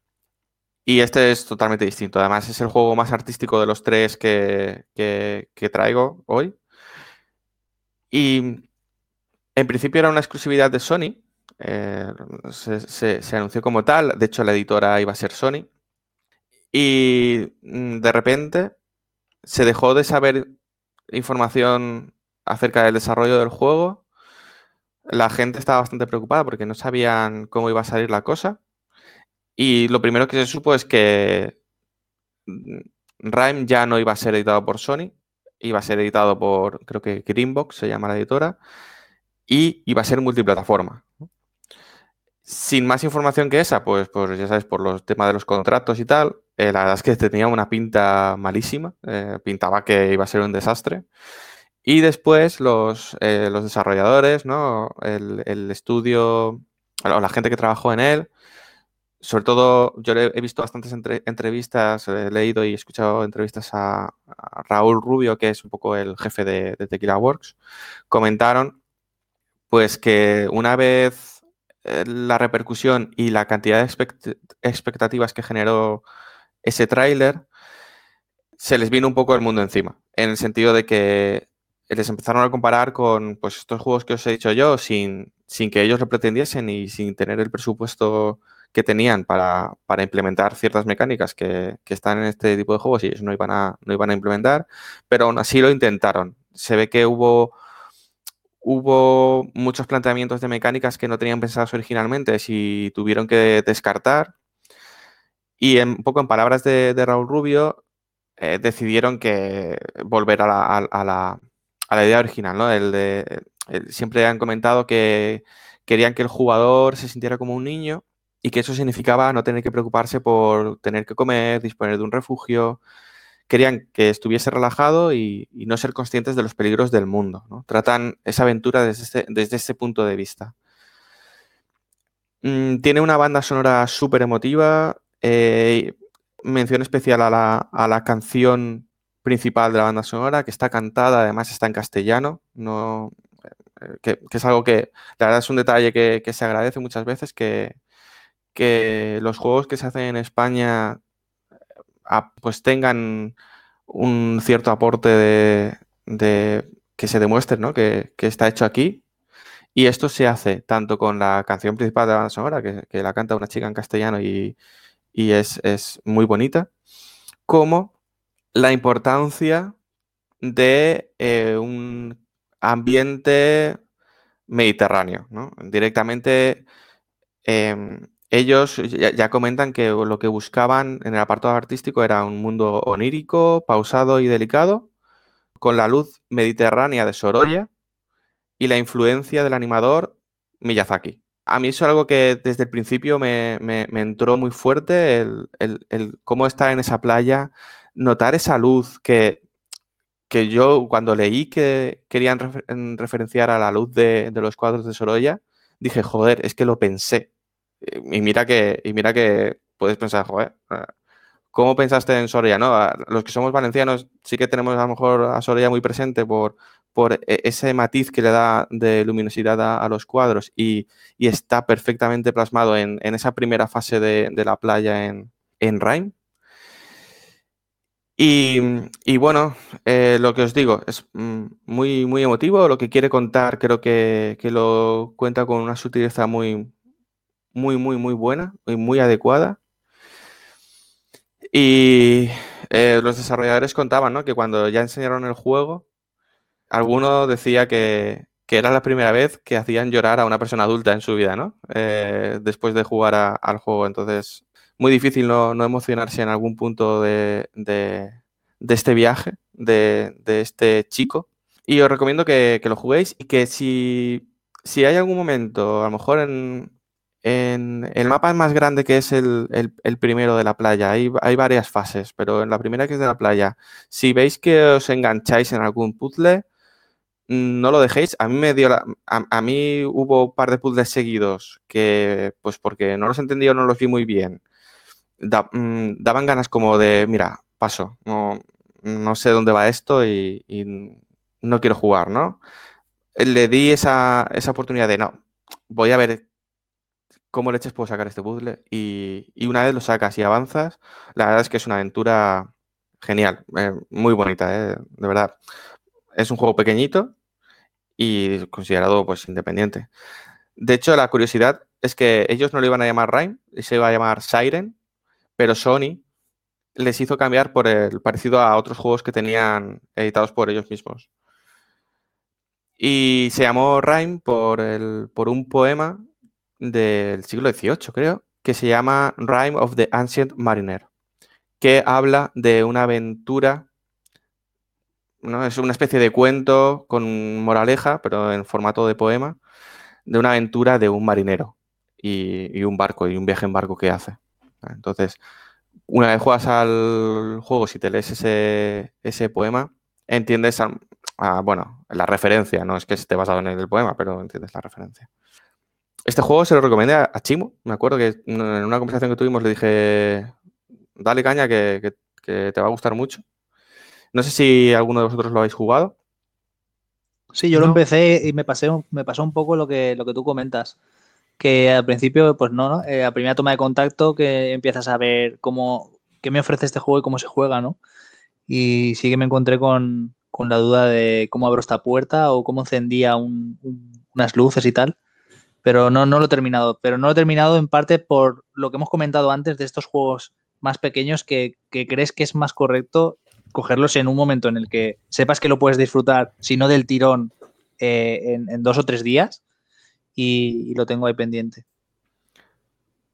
Y este es totalmente distinto. Además, es el juego más artístico de los tres que, que- traigo hoy. Y en principio era una exclusividad de Sony. eh, se, se- se anunció como tal. De hecho, la editora iba a ser Sony. Y mm, de repente se dejó de saber información acerca del desarrollo del juego. La gente estaba bastante preocupada porque no sabían cómo iba a salir la cosa. Y lo primero que se supo es que mm, Rime ya no iba a ser editado por Sony, iba a ser editado por, creo que Greenbox se llama la editora, y iba a ser multiplataforma. Sin más información que esa, pues, pues ya sabes, por los temas de los contratos y tal, eh, la verdad es que tenía una pinta malísima, eh, pintaba que iba a ser un desastre. Y después los, eh, los desarrolladores, ¿no? El, el estudio, o la gente que trabajó en él, sobre todo, yo he visto bastantes entrevistas, he leído y escuchado entrevistas a, Raúl Rubio, que es un poco el jefe de, de, Tequila Works, comentaron pues que una vez eh, la repercusión y la cantidad de expectativas que generó ese tráiler, se les vino un poco el mundo encima, en el sentido de que les empezaron a comparar con pues, estos juegos que os he dicho yo, sin, sin que ellos lo pretendiesen y sin tener el presupuesto que tenían para, para implementar ciertas mecánicas que, que, están en este tipo de juegos y ellos no iban, a, no iban a implementar, pero aún así lo intentaron. Se ve que hubo hubo muchos planteamientos de mecánicas que no tenían pensados originalmente, si tuvieron que descartar. Y un poco en palabras de, Raúl Rubio, eh, decidieron que volver a la, idea original, ¿no? El de, siempre han comentado que querían que el jugador se sintiera como un niño y que eso significaba no tener que preocuparse por tener que comer, disponer de un refugio, querían que estuviese relajado y, no ser conscientes de los peligros del mundo. Tratan esa aventura desde ese, desde punto de vista. Mm, tiene una banda sonora súper emotiva. Eh, mención especial a la, canción principal de la banda sonora, que está cantada, además está en castellano, no, eh, que, es algo que la verdad es un detalle que, se agradece muchas veces, que, que los juegos que se hacen en España pues tengan un cierto aporte de, que se demuestre que, está hecho aquí. Y esto se hace tanto con la canción principal de la banda sonora, que, la canta una chica en castellano y, es, muy bonita, como la importancia de eh, un ambiente mediterráneo. Directamente em, ellos ya, comentan que lo que buscaban en el apartado artístico era un mundo onírico, pausado y delicado, con la luz mediterránea de Sorolla y la influencia del animador Miyazaki. A mí eso es algo que desde el principio me, entró muy fuerte, el, cómo estar en esa playa, notar esa luz que, que yo cuando leí que querían referenciar a la luz de, de los cuadros de Sorolla, dije, joder, es que lo pensé y mira que, y mira que puedes pensar, joder, ¿cómo pensaste en Soria? ¿no? Los que somos valencianos sí que tenemos a lo mejor a Soria muy presente por, por e, ese matiz que le da de luminosidad a, los cuadros y, está perfectamente plasmado en, esa primera fase de, la playa en, en. Y, bueno, eh, lo que os digo, es mm, muy, muy emotivo. Lo que quiere contar creo que, que lo cuenta con una sutileza muy, muy, muy, muy buena y muy adecuada. Y eh, los desarrolladores contaban que cuando ya enseñaron el juego, alguno decía que, era la primera vez que hacían llorar a una persona adulta en su vida, ¿no? Eh, después de jugar al juego. Entonces, muy difícil no, emocionarse en algún punto de, este viaje, de, este chico. Y os recomiendo que, lo juguéis y que si, si hay algún momento, a lo mejor en, en el mapa más grande que es el, primero de la playa, hay, varias fases, pero en la primera que es de la playa, si veis que os engancháis en algún puzzle, no lo dejéis. A mí me dio a, mí hubo un par de puzzles seguidos que, pues porque no los entendí o no los vi muy bien, mm, daban ganas como de, mira, paso, no, no sé dónde va esto y, no quiero jugar, ¿no? Le di esa, esa oportunidad de, no, voy a ver cómo leches puedo sacar este puzzle. Y, una vez lo sacas y avanzas, la verdad es que es una aventura genial, eh, muy bonita, eh, de verdad. Es un juego pequeñito y considerado pues independiente. De hecho, la curiosidad es que ellos no le iban a llamar Rhyme, se iba a llamar Siren, pero Sony les hizo cambiar por el parecido a otros juegos que tenían editados por ellos mismos. Y se llamó Rhyme por, el, por un poema del siglo XVIII, creo, que se llama Rhyme of the Ancient Mariner, que habla de una aventura ¿no? Es una especie de cuento con moraleja, pero en formato de poema, de una aventura de un marinero y, y un barco, y un viaje en barco que hace. Entonces, una vez juegas al juego, si te lees ese, ese poema, entiendes, a- a, bueno, la referencia, no es que esté basado en el poema, pero entiendes la referencia. Este juego se lo recomendé a, a Chimo, me acuerdo que en una conversación que tuvimos le dije, dale caña que, que- que te va a gustar mucho. No sé si alguno de vosotros lo habéis jugado. Sí, yo lo empecé y me pasé, me pasó un poco lo que, lo que tú comentas. Que al principio, pues no, ¿no? Eh, a primera toma de contacto que empiezas a ver cómo, qué me ofrece este juego y cómo se juega, ¿no? Y sí que me encontré con, con la duda de cómo abro esta puerta o cómo encendía un- un- unas luces y tal. Pero no, no lo he terminado. Pero no lo he terminado en parte por lo que hemos comentado antes de estos juegos más pequeños que, que crees que es más correcto cogerlos en un momento en el que sepas que lo puedes disfrutar, si no del tirón, eh, en, en dos o tres días y, y lo tengo ahí pendiente.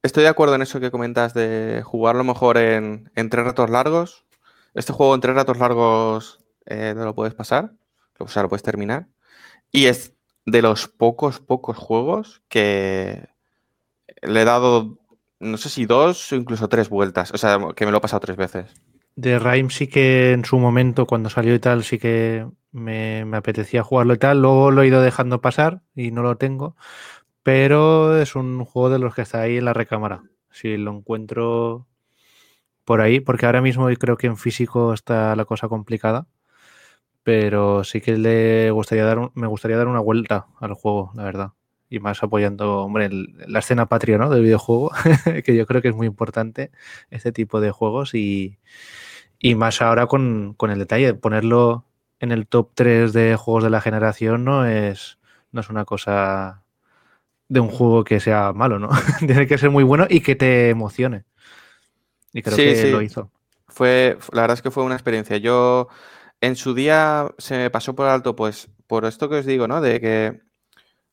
Estoy de acuerdo en eso que comentas de jugarlo mejor en, en tres ratos largos. Este juego en tres ratos largos eh, no lo puedes pasar, o sea, lo puedes terminar. Y es de los pocos, pocos juegos que le he dado, no sé si dos o incluso tres vueltas. O sea, que me lo he pasado tres veces. De Rime sí que en su momento, cuando salió y tal, sí que me, apetecía jugarlo y tal. Luego lo he ido dejando pasar y no lo tengo. Pero es un juego de los que está ahí en la recámara. Si lo encuentro por ahí, porque ahora mismo creo que en físico está la cosa complicada. Pero sí que le gustaría dar me gustaría dar una vuelta al juego, la verdad. Y más apoyando, hombre, el- la escena patria, ¿no? Del videojuego, que yo creo que es muy importante este tipo de juegos y, más ahora con el detalle de ponerlo en el top 3 de juegos de la generación no es, no es una cosa de un juego que sea malo, ¿no? Tiene que ser muy bueno y que te emocione. Y creo Sí, que sí. lo hizo. Fue, la verdad es que fue una experiencia. Yo en su día se me pasó por alto, pues, por esto que os digo, ¿no? De que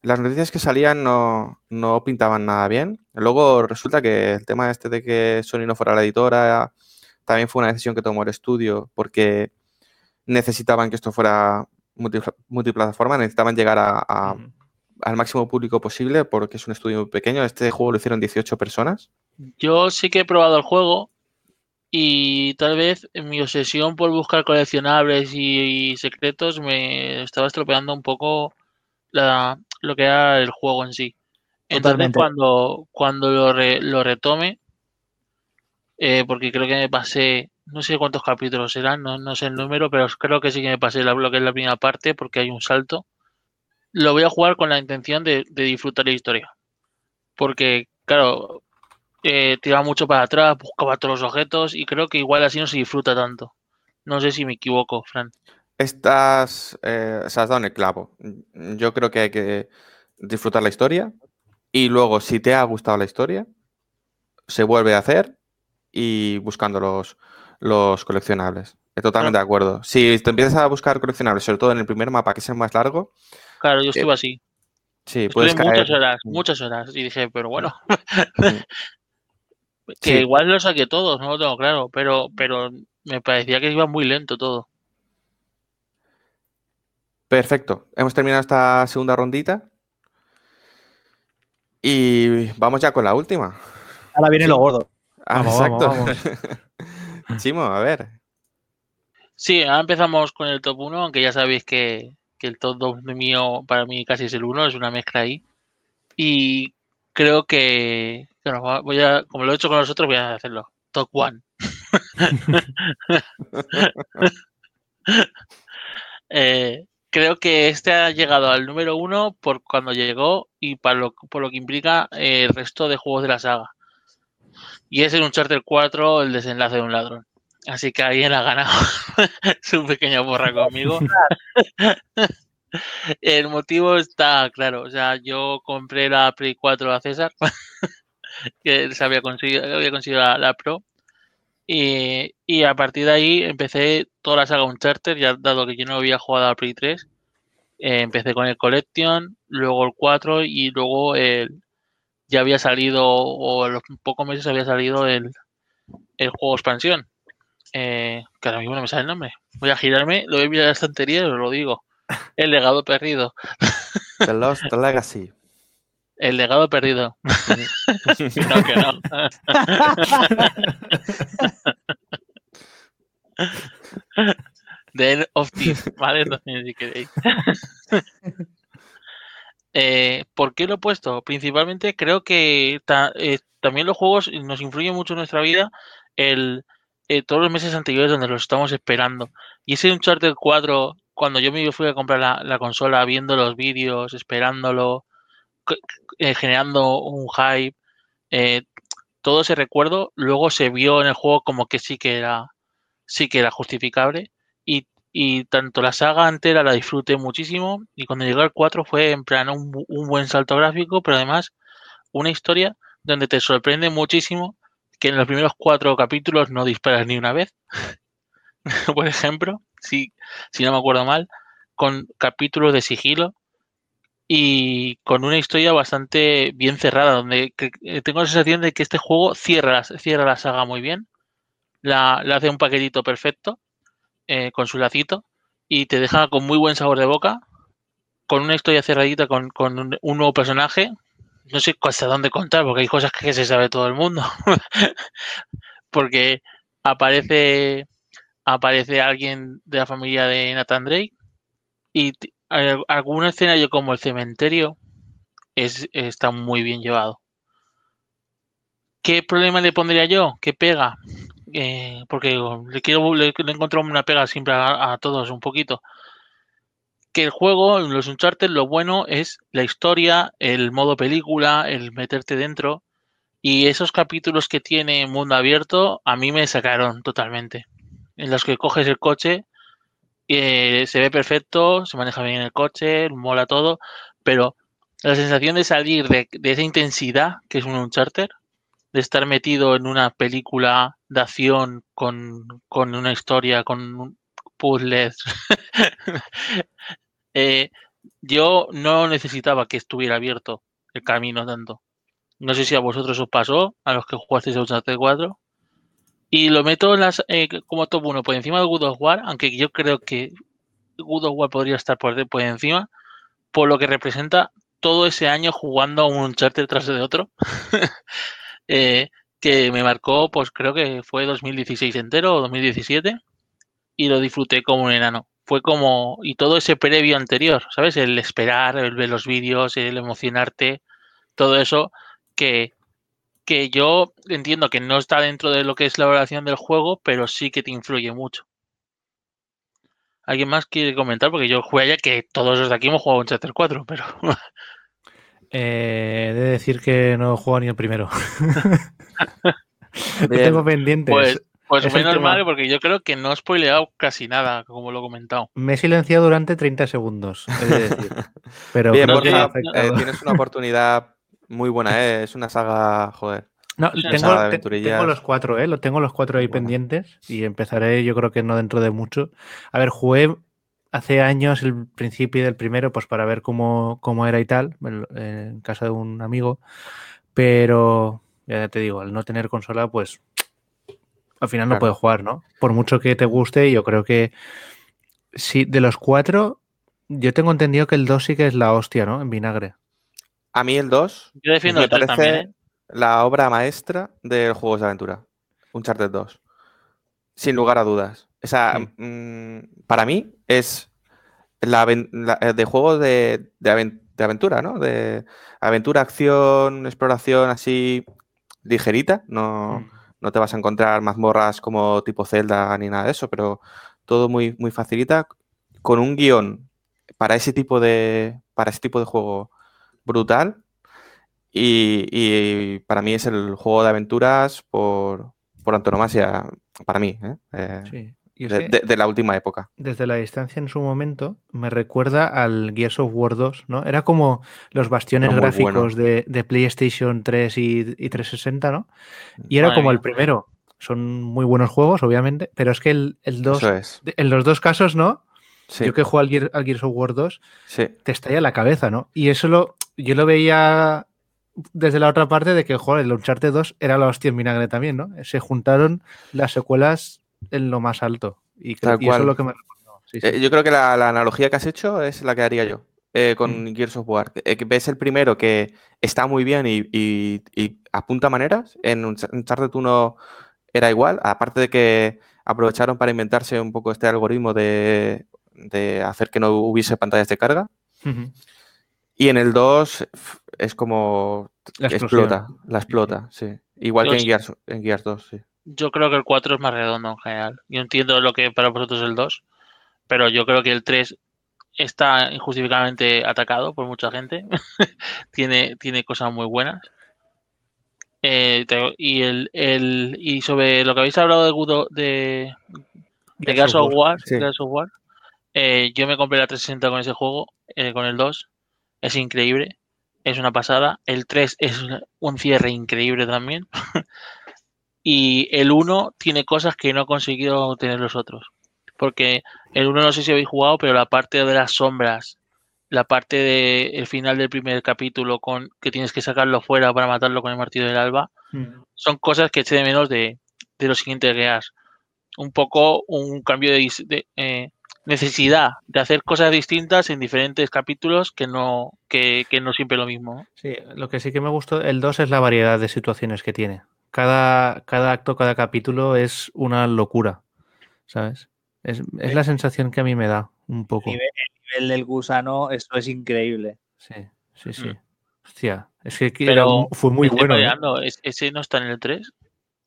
las noticias que salían no, no pintaban nada bien. Luego resulta que el tema este de que Sony no fuera la editora también fue una decisión que tomó el estudio porque necesitaban que esto fuera multi- multiplataforma, necesitaban llegar a- al máximo público posible porque es un estudio muy pequeño. Este juego lo hicieron 18 personas. Yo sí que he probado el juego y tal vez en mi obsesión por buscar coleccionables y, y secretos me estaba estropeando un poco la- lo que era el juego en sí. Entonces Totalmente. cuando, cuando lo, re- lo retome, eh, porque creo que me pasé, no sé cuántos capítulos eran, no, no sé el número, pero creo que sí que me pasé la, lo que es la primera parte porque hay un salto. Lo voy a jugar con la intención de, de disfrutar la historia. Porque, claro, eh, tiraba mucho para atrás, buscaba todos los objetos y creo que igual así no se disfruta tanto. No sé si me equivoco, Fran. Estás, eh, se has dado en el clavo. Yo creo que hay que disfrutar la historia y luego, si te ha gustado la historia, se vuelve a hacer y buscando los, los coleccionables. Estoy totalmente de acuerdo. Si te empiezas a buscar coleccionables, sobre todo en el primer mapa, que es el más largo, Claro, yo estuve así. sí, Estuve puedes muchas caer. horas, Mm. muchas horas. Y dije, pero bueno, Mm. que Sí. igual lo saqué todos, no lo tengo claro, pero, pero me parecía que iba muy lento todo. Perfecto. Hemos terminado esta segunda rondita. Y vamos ya con la última. Ahora viene Sí. lo gordo. Ah, Vamos, vamos, exacto. Chimo, a ver. Sí, ahora empezamos con el top 1, aunque ya sabéis que, que el top 2 mío para mí casi es el 1, es una mezcla ahí. Y creo que, voy a, como lo he hecho con los otros, voy a hacerlo. Top 1. Eh, creo que este ha llegado al número 1 por cuando llegó y para lo, por lo que implica el resto de juegos de la saga. Y es en Uncharted 4 el desenlace de un ladrón. Así que alguien ha ganado su pequeña porra conmigo. El motivo está claro. O sea, yo compré la Play 4 a César, que se había conseguido, había conseguido la, Pro. Y, y a partir de ahí empecé toda la saga Uncharted, ya dado que yo no había jugado a la Play 3. eh, empecé con el Collection, luego el 4 y luego el, ya había salido, o a los pocos meses había salido el, el juego expansión eh, que ahora mismo no me sale el nombre. Voy a girarme, lo voy a mirar en la estantería y os lo digo. El legado perdido. The Lost Legacy. El legado perdido. no, que no. The End of Thief, ¿vale? Entonces, si queréis. Eh, ¿Por qué lo he puesto? Principalmente creo que eh, también los juegos nos influyen mucho en nuestra vida eh, todos los meses anteriores donde los estamos esperando. Y ese Uncharted 4, cuando yo me fui a comprar la, la consola, viendo los vídeos, esperándolo, eh, generando un hype, todo ese recuerdo luego se vio en el juego como que sí que era, sí que era justificable. Y, y tanto la saga entera la disfruté muchísimo. Y cuando llegó al 4 fue en plan un, un buen salto gráfico, pero además una historia donde te sorprende muchísimo que en los primeros cuatro capítulos no disparas ni una vez. Por ejemplo, si, si no me acuerdo mal, con capítulos de sigilo y con una historia bastante bien cerrada, donde que- eh, tengo la sensación de que este juego cierra, cierra la saga muy bien, la, hace un paquetito perfecto eh, con su lacito y te deja con muy buen sabor de boca, con una historia cerradita, con, con un, nuevo personaje. No sé hasta dónde contar, porque hay cosas que se sabe todo el mundo. porque aparece aparece alguien de la familia de Nathan Drake y al- algún escenario como el cementerio es, está muy bien llevado. ¿Qué problema le pondría yo? ¿Qué pega? Eh, porque le quiero le, le encuentro una pega siempre a, a todos un poquito. Que el juego, los Uncharted, lo bueno es la historia, el modo película, el meterte dentro. Y esos capítulos que tiene mundo abierto, a mí me sacaron totalmente. En los que coges el coche, eh, se ve perfecto, se maneja bien el coche, mola todo, pero la sensación de salir de, de esa intensidad que es un Uncharted, de estar metido en una película de acción con, con una historia, con puzzles, eh, yo no necesitaba que estuviera abierto el camino tanto. No sé si a vosotros os pasó, a los que jugasteis a Uncharted 4. Y lo meto eh, como top 1 por encima de God of War, aunque yo creo que God of War podría estar por encima, por lo que representa todo ese año jugando a un Uncharted tras de otro, eh, que me marcó, pues creo que fue 2016 entero o 2017, y lo disfruté como un enano. Fue como, y todo ese previo anterior, ¿sabes? El esperar, el ver los vídeos, el emocionarte, todo eso que, que yo entiendo que no está dentro de lo que es la valoración del juego, pero sí que te influye mucho. ¿Alguien más quiere comentar? Porque yo jugué ya que todos los de aquí hemos jugado Uncharted 4, pero Eh, he de decir que no he jugado ni el primero. Lo tengo pendientes. pues, pues menos mal, porque yo creo que no he spoileado casi nada, como lo he comentado. Me he silenciado durante 30 segundos, he de decir. Pero Bien, creo Borja, eh, tienes una oportunidad muy buena, ¿eh? Es una saga, joder. No, tengo, te- los cuatro, ¿eh? Lo tengo los cuatro ahí pendientes y empezaré, yo creo que no dentro de mucho. A ver, jugué hace años el principio del primero, pues para ver cómo, cómo era y tal, en en casa de un amigo, pero ya te digo, al no tener consola, pues al final no Claro. puedes jugar, ¿no? Por mucho que te guste, yo creo que sí, de los cuatro, yo tengo entendido que el 2 sí que es la hostia, ¿no? En vinagre. A mí el 2 Yo defiendo me el 3 parece también, ¿eh? la obra maestra de los juegos de aventura. Uncharted 2. Sin lugar a dudas. O sea, Sí. mm, para mí es la, la- eh, de juegos de, de aven- de aventura, ¿no? De aventura, acción, exploración así ligerita. No, Mm. no te vas a encontrar mazmorras como tipo Zelda ni nada de eso, pero todo muy, muy facilita. Con un guion para ese tipo de, para ese tipo de juego brutal. Y, y para mí es el juego de aventuras por, por antonomasia, para mí, ¿eh? Eh, Sí. De, que- de- de la última época. desde la distancia en su momento me recuerda al Gears of War 2, ¿no? Era como los bastiones No, gráficos bueno. de, de PlayStation 3 y, y 360, ¿no? Y era como el primero. Son muy buenos juegos, obviamente, pero es que el, el 2, Eso es. en los dos casos, ¿no? Sí, Yo que juego al, Gear- al Gears of War 2, sí. te estalla la cabeza, ¿no? Y eso lo, yo lo veía desde la otra parte de que, joder, el Uncharted 2 era la hostia en vinagre también, ¿no? Se juntaron las secuelas en lo más alto. Y, Tal creo, y eso es cual. lo que me. Sí, sí. Eh, yo creo que la, la analogía que has hecho es la que haría yo eh, con Mm. Gears of War. Eh, ves el primero que está muy bien y, y- y apunta maneras. En Unch- Uncharted 1 era igual, aparte de que aprovecharon para inventarse un poco este algoritmo de, de hacer que no hubiese pantallas de carga. Y en el 2 f- es como La explota, la explota, sí. Igual que en sí. Gears, en Gears 2, sí. Yo creo que el 4 es más redondo en general. Yo entiendo lo que para vosotros es el 2, pero yo creo que el 3 está injustificadamente atacado por mucha gente. tiene, tiene cosas muy buenas. Eh, te- y el, el y sobre lo que habéis hablado de Gudo- de, de Gears of War, sí. Gears of War, eh, yo me compré la 360 con ese juego, eh, con el 2. Es increíble, es una pasada. El 3 es un cierre increíble también. y el 1 tiene cosas que no ha conseguido tener los otros. Porque el 1 no sé si habéis jugado, pero la parte de las sombras, la parte del final del primer capítulo con que tienes que sacarlo fuera para matarlo con el martillo del alba, Mm. son cosas que eché de menos de, de los siguientes Gears. Un poco un cambio de, de, eh, necesidad de hacer cosas distintas en diferentes capítulos que no, que, que no siempre lo mismo. Sí, lo que sí que me gustó, el 2 es la variedad de situaciones que tiene. Cada, cada acto, cada capítulo es una locura, ¿sabes? Es, es la sensación que a mí me da un poco. El nivel, el nivel del gusano, eso es increíble. Sí, sí, sí. Mm. Hostia, es que Pero era un- fue muy Me bueno. ¿eh? mareando. ¿Es- ¿Ese no está en el 3?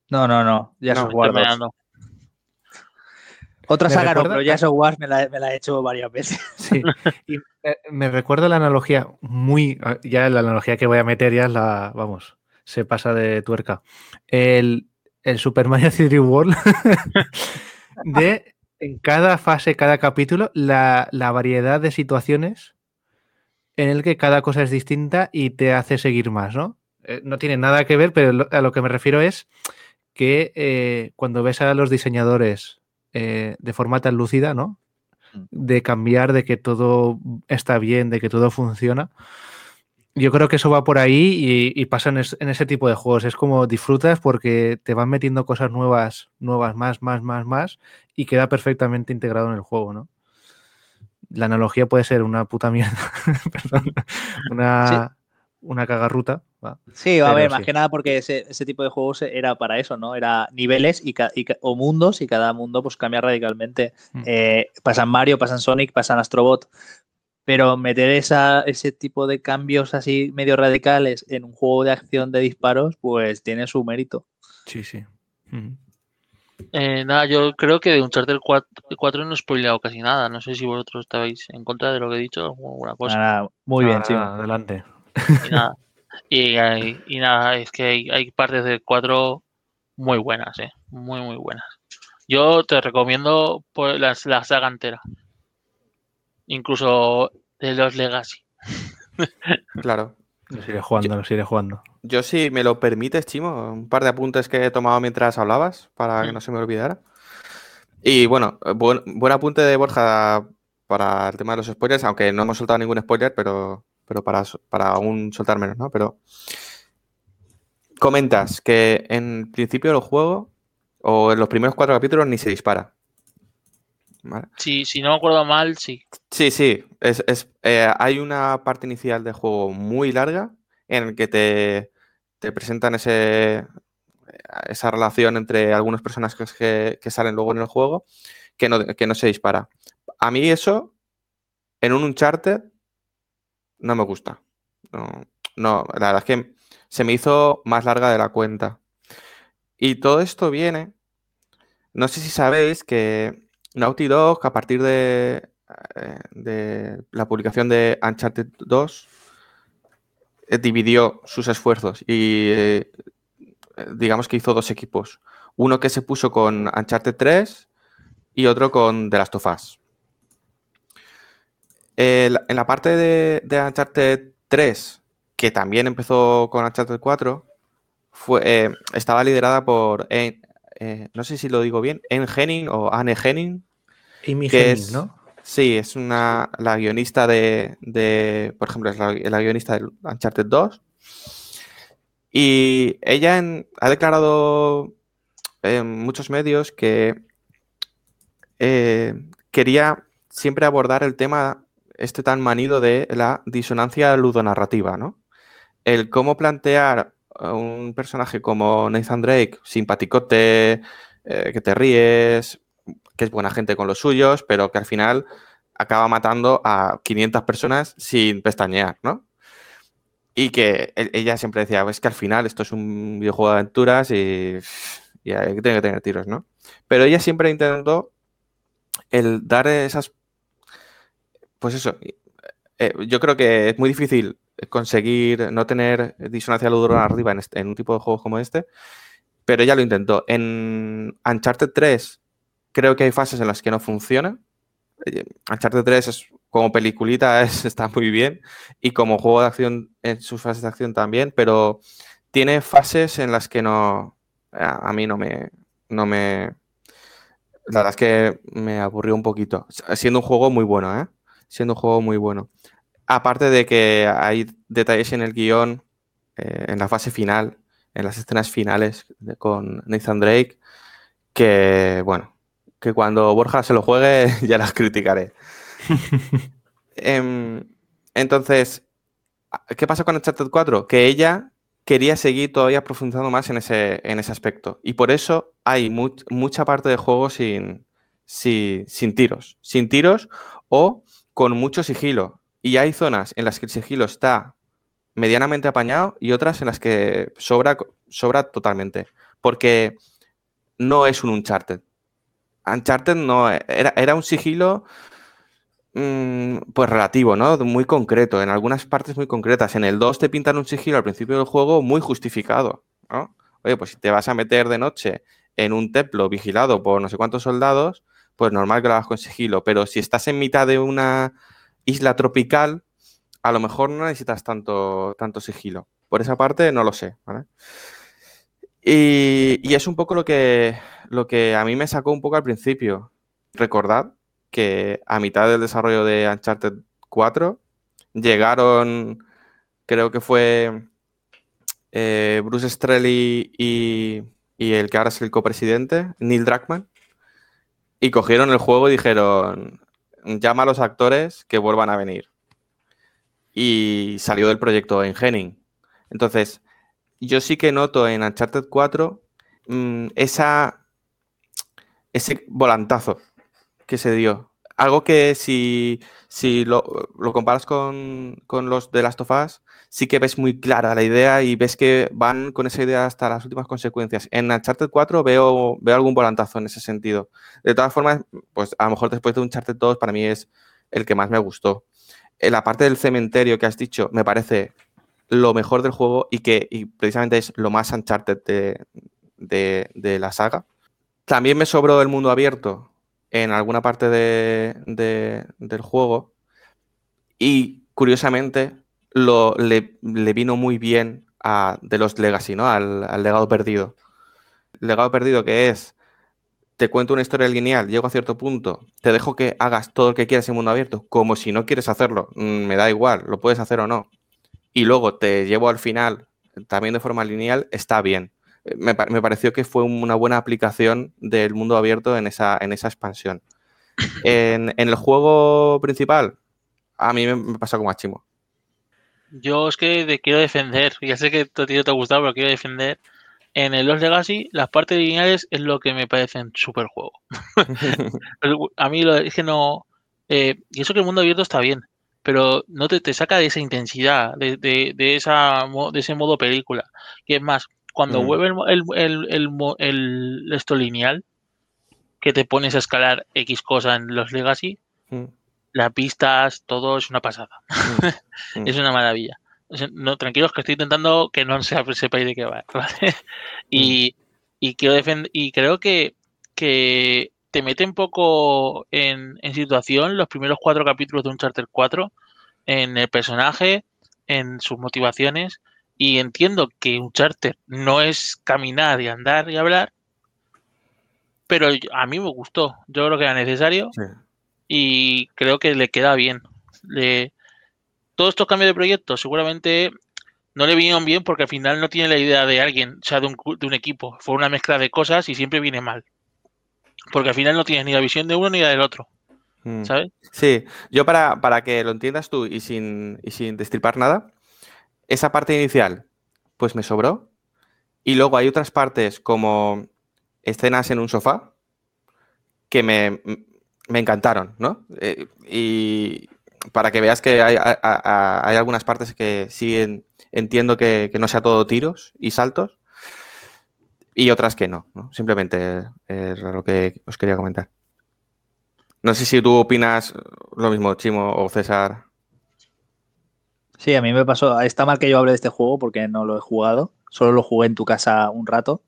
No, no, no. Ya No, Me guardos. mareando. Otra Me saga no, pero ya Wars me la, me la he hecho varias veces. Sí. Y eh, me recuerda la analogía muy. Ya la analogía que voy a meter ya es la. Vamos, se pasa de tuerca. El, el Super Mario 3D World. de en cada fase, cada capítulo, la, la variedad de situaciones en el que cada cosa es distinta y te hace seguir más, ¿no? Eh, no tiene nada que ver, pero lo- a lo que me refiero es que eh, cuando ves a los diseñadores eh, de forma tan lúcida, ¿no? De cambiar, de que todo está bien, de que todo funciona. Yo creo que eso va por ahí y, y pasa en, es- en ese tipo de juegos. Es como disfrutas porque te van metiendo cosas nuevas, nuevas, más, más, más, más, y queda perfectamente integrado en el juego, ¿no? La analogía puede ser una puta mierda, perdón, una, una cagarruta. va. Sí, a Pero ver, más que nada porque ese, ese tipo de juegos era para eso, ¿no? Era niveles y, o mundos y cada mundo pues cambia radicalmente. Mm. Eh, pasan Mario, pasan Sonic, pasan Astrobot. Pero meter esa, ese tipo de cambios así medio radicales en un juego de acción de disparos, pues tiene su mérito. Sí, sí. Mm. Eh, nada, yo creo que de Uncharted 4, 4 no he spoileado casi nada. No sé si vosotros estabais en contra de lo que he dicho o alguna cosa. Nada, muy bien, Nada, sí. adelante. Y nada, y, hay- y nada, es que hay, hay partes del 4 muy buenas, eh, muy, muy buenas. Yo te recomiendo pues, la, la saga entera, incluso de los Legacy. Claro. Los iré jugando, los iré jugando. Yo, si me lo permites, Chimo, un par de apuntes que he tomado mientras hablabas para que Mm. no se me olvidara. Y bueno, buen, buen apunte de Borja para el tema de los spoilers, aunque no hemos soltado ningún spoiler, pero, pero para, para aún soltar menos, ¿no? Pero comentas que en principio del juego, o en los primeros cuatro capítulos, ni se dispara. ¿Vale? Si, si no me acuerdo mal, sí. Sí, sí. Es, es, eh, hay una parte inicial del juego muy larga en el que te, te presentan ese, esa relación entre algunos personajes que, que salen luego en el juego que no, que no se dispara. A mí eso, en un Uncharted, no me gusta. No, no, la verdad es que se me hizo más larga de la cuenta. Y todo esto viene, no sé si sabéis que Naughty Dog, a partir de, eh, la publicación de Uncharted 2, eh, dividió sus esfuerzos y eh, digamos que hizo dos equipos. Uno que se puso con Uncharted 3 y otro con The Last of Us. En la parte de, de Uncharted 3, que también empezó con Uncharted 4, fue, eh, estaba liderada por, no sé si lo digo bien, En Henning o Anne Henning. Amy que Hennig, es- ¿no? Sí, es una, la guionista de, de, por ejemplo, es la, la guionista de Uncharted 2. Y ella en- ha declarado en muchos medios que eh, quería siempre abordar el tema este tan manido de la disonancia ludonarrativa, ¿no? El cómo plantear a un personaje como Nathan Drake, simpaticote, eh, que te ríes, que es buena gente con los suyos, pero que al final acaba matando a 500 personas sin pestañear, ¿no? Y que e-, ella siempre decía, es que al final esto es un videojuego de aventuras y, y hay que tener tiros, ¿no? Pero ella siempre intentó el dar esas pues eso, eh, yo creo que es muy difícil conseguir no tener disonancia ludonarrativa en, este, en un tipo de juegos como este, pero ella lo intentó. En Uncharted 3 creo que hay fases en las que no funciona. Eh, Uncharted 3 es como peliculita es, está muy bien y como juego de acción en sus fases de acción también, pero tiene fases en las que no a, mí no me no me la verdad es que me aburrió un poquito, siendo un juego muy bueno, ¿eh? siendo un juego muy bueno. Aparte de que hay detalles en el guion, eh, en la fase final, en las escenas finales con Nathan Drake, que bueno, que cuando Borja se lo juegue ya las criticaré. eh, entonces, ¿qué pasa con Uncharted 4? Que ella quería seguir todavía profundizando más en ese, en ese aspecto. Y por eso hay much, mucha parte del juego sin, sin, sin tiros. Sin tiros o con mucho sigilo. Y hay zonas en las que el sigilo está medianamente apañado y otras en las que sobra, sobra totalmente. Porque no es un Uncharted. Uncharted no era, era un sigilo mmm, pues relativo, ¿no? Muy concreto, en algunas partes muy concretas. En el 2 te pintan un sigilo al principio del juego muy justificado, ¿no? Oye, pues si te vas a meter de noche en un templo vigilado por no sé cuántos soldados, pues normal que lo hagas con sigilo. Pero si estás en mitad de una isla tropical, a lo mejor no necesitas tanto, tanto sigilo. Por esa parte no lo sé. ¿vale? Y, y, es un poco lo que, lo que a mí me sacó un poco al principio. Recordad que a mitad del desarrollo de Uncharted 4 llegaron, creo que fue eh, Bruce Strelly y, el que ahora es el copresidente, Neil Druckmann, y cogieron el juego y dijeron, llama a los actores que vuelvan a venir. Y salió del proyecto en Henning. Entonces, yo sí que noto en Uncharted 4 mmm, esa, ese volantazo que se dio. Algo que si, si lo, lo, comparas con, con los de Last of Us, sí que ves muy clara la idea y ves que van con esa idea hasta las últimas consecuencias. En Uncharted 4 veo, veo algún volantazo en ese sentido. De todas formas, pues a lo mejor después de Uncharted 2 para mí es el que más me gustó. En la parte del cementerio que has dicho me parece lo mejor del juego y que y precisamente es lo más Uncharted de, de, de la saga. También me sobró el mundo abierto en alguna parte de, de, del juego y curiosamente le, vino muy bien a The Lost Legacy, ¿no? Al, al, legado perdido. Legado perdido que es, te cuento una historia lineal, llego a cierto punto, te dejo que hagas todo lo que quieras en mundo abierto, como si no quieres hacerlo, mm, me da igual, lo puedes hacer o no. Y luego te llevo al final, también de forma lineal, está bien. Me, me pareció que fue una buena aplicación del mundo abierto en esa, en esa expansión. En, en el juego principal, a mí me, me pasa como a Chimo. Yo es que te quiero defender, ya sé que a ti no te ha gustado, pero quiero defender. En el Lost Legacy, las partes lineales es lo que me parecen súper juego. a mí lo, es que no. Eh, y eso que el mundo abierto está bien, pero no te, te saca de esa intensidad, de, de, de, esa, de ese modo película. Y es más, cuando vuelve el, el, el, el, esto lineal, que te pones a escalar X cosa en los Legacy, las pistas, todo es una pasada. Es una maravilla. No, tranquilos que estoy intentando que no se sepáis de qué va. ¿vale? Y, y, quiero defender, y creo que, que te mete un poco en, en, situación los primeros cuatro capítulos de un Charter 4 en el personaje, en sus motivaciones. Y entiendo que un charter no es caminar y andar y hablar, pero a mí me gustó. Yo creo que era necesario. Sí y creo que le queda bien. Le... Todos estos cambios de proyectos seguramente no le vinieron bien porque al final no tiene la idea de alguien, o sea, de un, de un, equipo. Fue una mezcla de cosas y siempre viene mal. Porque al final no tienes ni la visión de uno ni la del otro, Mm. ¿sabes? Sí, yo para, para que lo entiendas tú y sin, y sin destripar nada, esa parte inicial, pues me sobró. Y luego hay otras partes como escenas en un sofá que me, me encantaron, ¿no? Eh, y para que veas que hay, hay- algunas partes que sí en- entiendo que, que no sea todo tiros y saltos y otras que no, ¿no? Simplemente es lo que os quería comentar. No sé si tú opinas lo mismo, Chimo o César. Sí, a mí me pasó. Está mal que yo hable de este juego porque no lo he jugado. Solo lo jugué en tu casa un rato.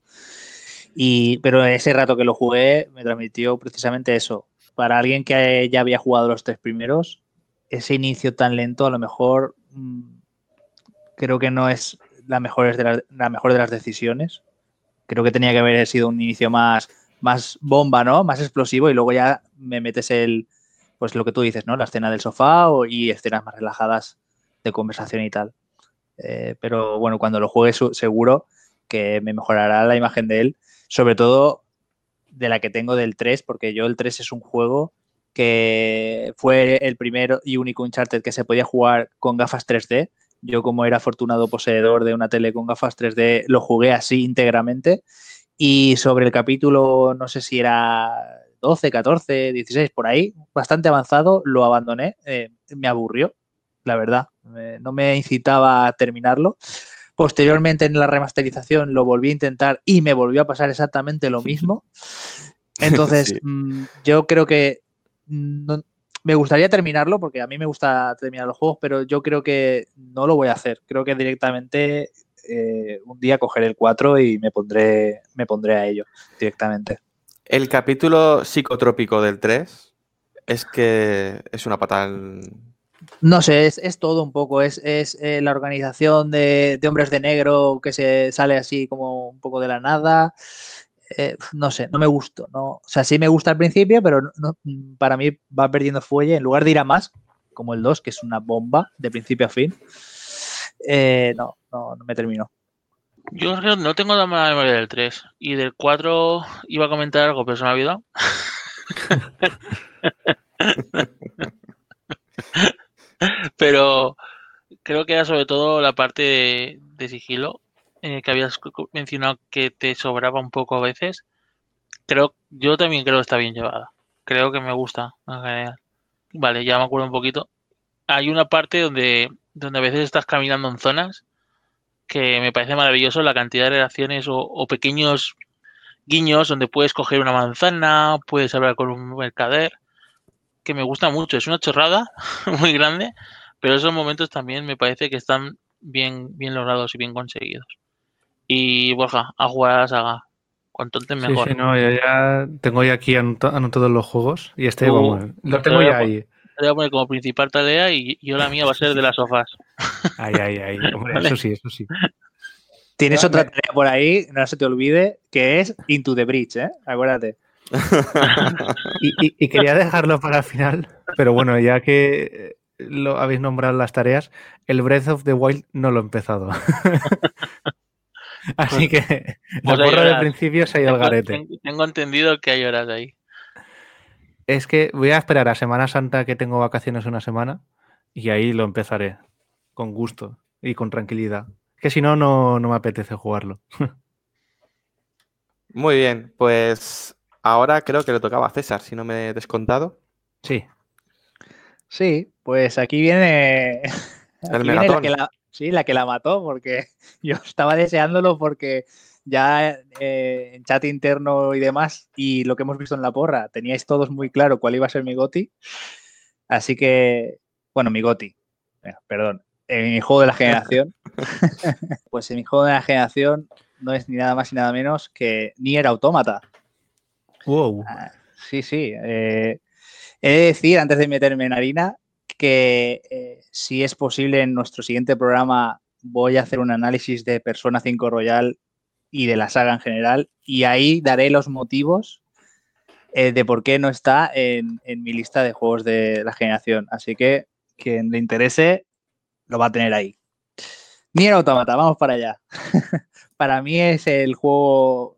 Y, pero ese rato que lo jugué me transmitió precisamente eso. Para alguien que ya había jugado los tres primeros, ese inicio tan lento a lo mejor mm, creo que no es la mejor de las, la mejor de las decisiones. Creo que tenía que haber sido un inicio más, más bomba, ¿no? Más explosivo y luego ya me metes el, pues lo que tú dices, ¿no? La escena del sofá o- y escenas más relajadas de conversación y tal. Eh, pero bueno, cuando lo juegue seguro que me mejorará la imagen de él, sobre todo de la que tengo del 3, porque yo el 3 es un juego que fue el primero y único Uncharted que se podía jugar con gafas 3D. Yo como era afortunado poseedor de una tele con gafas 3D, lo jugué así íntegramente. Y sobre el capítulo, no sé si era 12, 14, 16, por ahí, bastante avanzado, lo abandoné, eh, me aburrió, la verdad, no me incitaba a terminarlo. Posteriormente en la remasterización lo volví a intentar y me volvió a pasar exactamente lo mismo. Entonces, Sí. mm, yo creo que no- me gustaría terminarlo porque a mí me gusta terminar los juegos, pero yo creo que no lo voy a hacer. Creo que directamente eh, un día cogeré el 4 y me pondré, me pondré a ello directamente. El capítulo psicotrópico del 3 es que es una patada. en- No sé, es, es todo un poco. Es, es eh, la organización de, de hombres de negro que se sale así como un poco de la nada. Eh, no sé, no me gusta. No, o sea, sí me gusta al principio, pero no- no, para mí va perdiendo fuelle. En lugar de ir a más, como el 2, que es una bomba de principio a fin, eh, no, no, no me terminó. Yo creo no tengo la mala memoria del 3. Y del 4 iba a comentar algo, pero se me ha olvidado. pero creo que era sobre todo la parte de, sigilo que habías mencionado que te sobraba un poco a veces. Creo, yo también creo que está bien llevada. Creo que me gusta. Vale, ya me acuerdo un poquito. Hay una parte donde, donde a veces estás caminando en zonas que me parece maravilloso la cantidad de relaciones o, o pequeños guiños donde puedes coger una manzana, puedes hablar con un mercader, que me gusta mucho. Es una chorrada muy grande, pero esos momentos también me parece que están bien, bien logrados y bien conseguidos. Y Borja, a jugar a la saga. Cuanto antes Sí, mejor. sí, no, yo ya tengo ya aquí anota- anotados los juegos y este, Uh, vamos, lo te tengo ya ahí. Te voy a poner como principal tarea y yo la mía va a ser de las sofás. Ahí. Hombre, Vale. eso sí, eso sí. Tienes otra tarea por ahí, no se te olvide, que es Into the Bridge, ¿eh? Acuérdate. Y, y- y quería dejarlo para el final, pero bueno, ya que eh, lo habéis nombrado las tareas, el Breath of the Wild no lo he empezado. Así que la Pues a porra del principio se ha ido al Tengo, garete. ten- tengo entendido que hay horas ahí. Es que voy a esperar a Semana Santa que tengo vacaciones una semana y ahí lo empezaré con gusto y con tranquilidad. Que si no, no, no me apetece jugarlo. Muy bien, pues ahora creo que le tocaba a César, si no me he descontado. Sí, Sí, pues aquí viene, aquí viene la que la, sí, la que la mató, porque yo estaba deseándolo porque ya eh, en chat interno y demás, y lo que hemos visto en la porra, teníais todos muy claro cuál iba a ser mi goti. Así que, bueno, mi goti, perdón, en mi juego de la generación, pues en mi juego de la generación no es ni nada más ni nada menos que Nier Automata. Wow. Ah, Sí, sí. eh, he de decir, antes de meterme en harina, que eh, si es posible en nuestro siguiente programa voy a hacer un análisis de Persona 5 Royal y de la saga en general y ahí daré los motivos eh, de por qué no está en, mi lista de juegos de la generación. Así que quien le interese lo va a tener ahí. Nier Automata, vamos para allá. para mí es el juego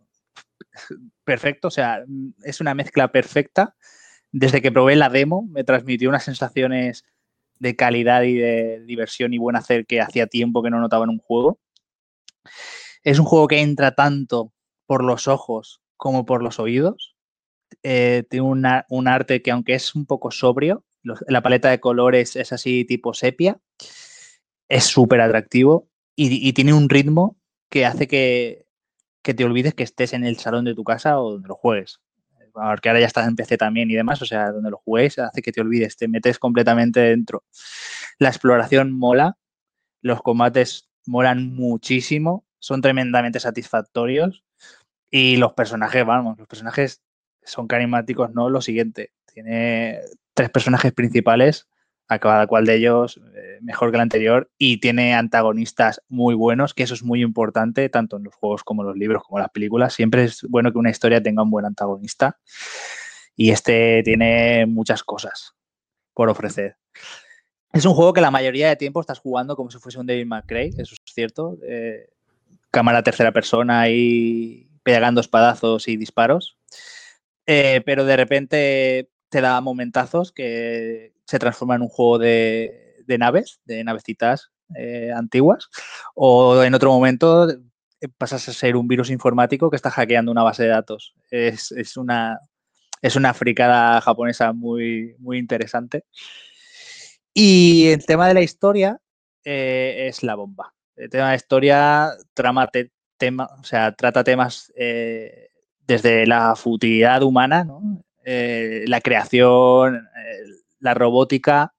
perfecto, o sea, es una mezcla perfecta. Desde que probé la demo me transmitió unas sensaciones de calidad y de diversión y buen hacer que hacía tiempo que no notaba en un juego. Es un juego que entra tanto por los ojos como por los oídos. Eh, tiene un arte que aunque es un poco sobrio, la paleta de colores es así tipo sepia, es súper atractivo y, tiene un ritmo que hace que, que, te olvides que estés en el salón de tu casa o donde lo juegues. Porque ahora ya estás en PC también y demás, o sea, donde lo juegues hace que te olvides, te metes completamente dentro. La exploración mola, los combates molan muchísimo, son tremendamente satisfactorios y los personajes, vamos, los personajes son carismáticos, ¿no? Lo siguiente, tiene tres personajes principales, a cada cual de ellos eh, mejor que el anterior, y tiene antagonistas muy buenos, que eso es muy importante, tanto en los juegos como en los libros, como en las películas. Siempre es bueno que una historia tenga un buen antagonista. Y este tiene muchas cosas por ofrecer. Es un juego que la mayoría de tiempo estás jugando como si fuese un David McRae, eso es cierto. Eh, cámara tercera persona y pegando espadazos y disparos. Eh, pero de repente te da momentazos que se transforma en un juego de, naves, de navecitas eh, antiguas, o en otro momento eh, pasas a ser un virus informático que está hackeando una base de datos. Es, una, es una fricada japonesa muy, muy interesante. Y el tema de la historia es la bomba. El tema de la historia trama tema, o sea, trata temas desde la futilidad humana, eh, la creación, eh, la robótica,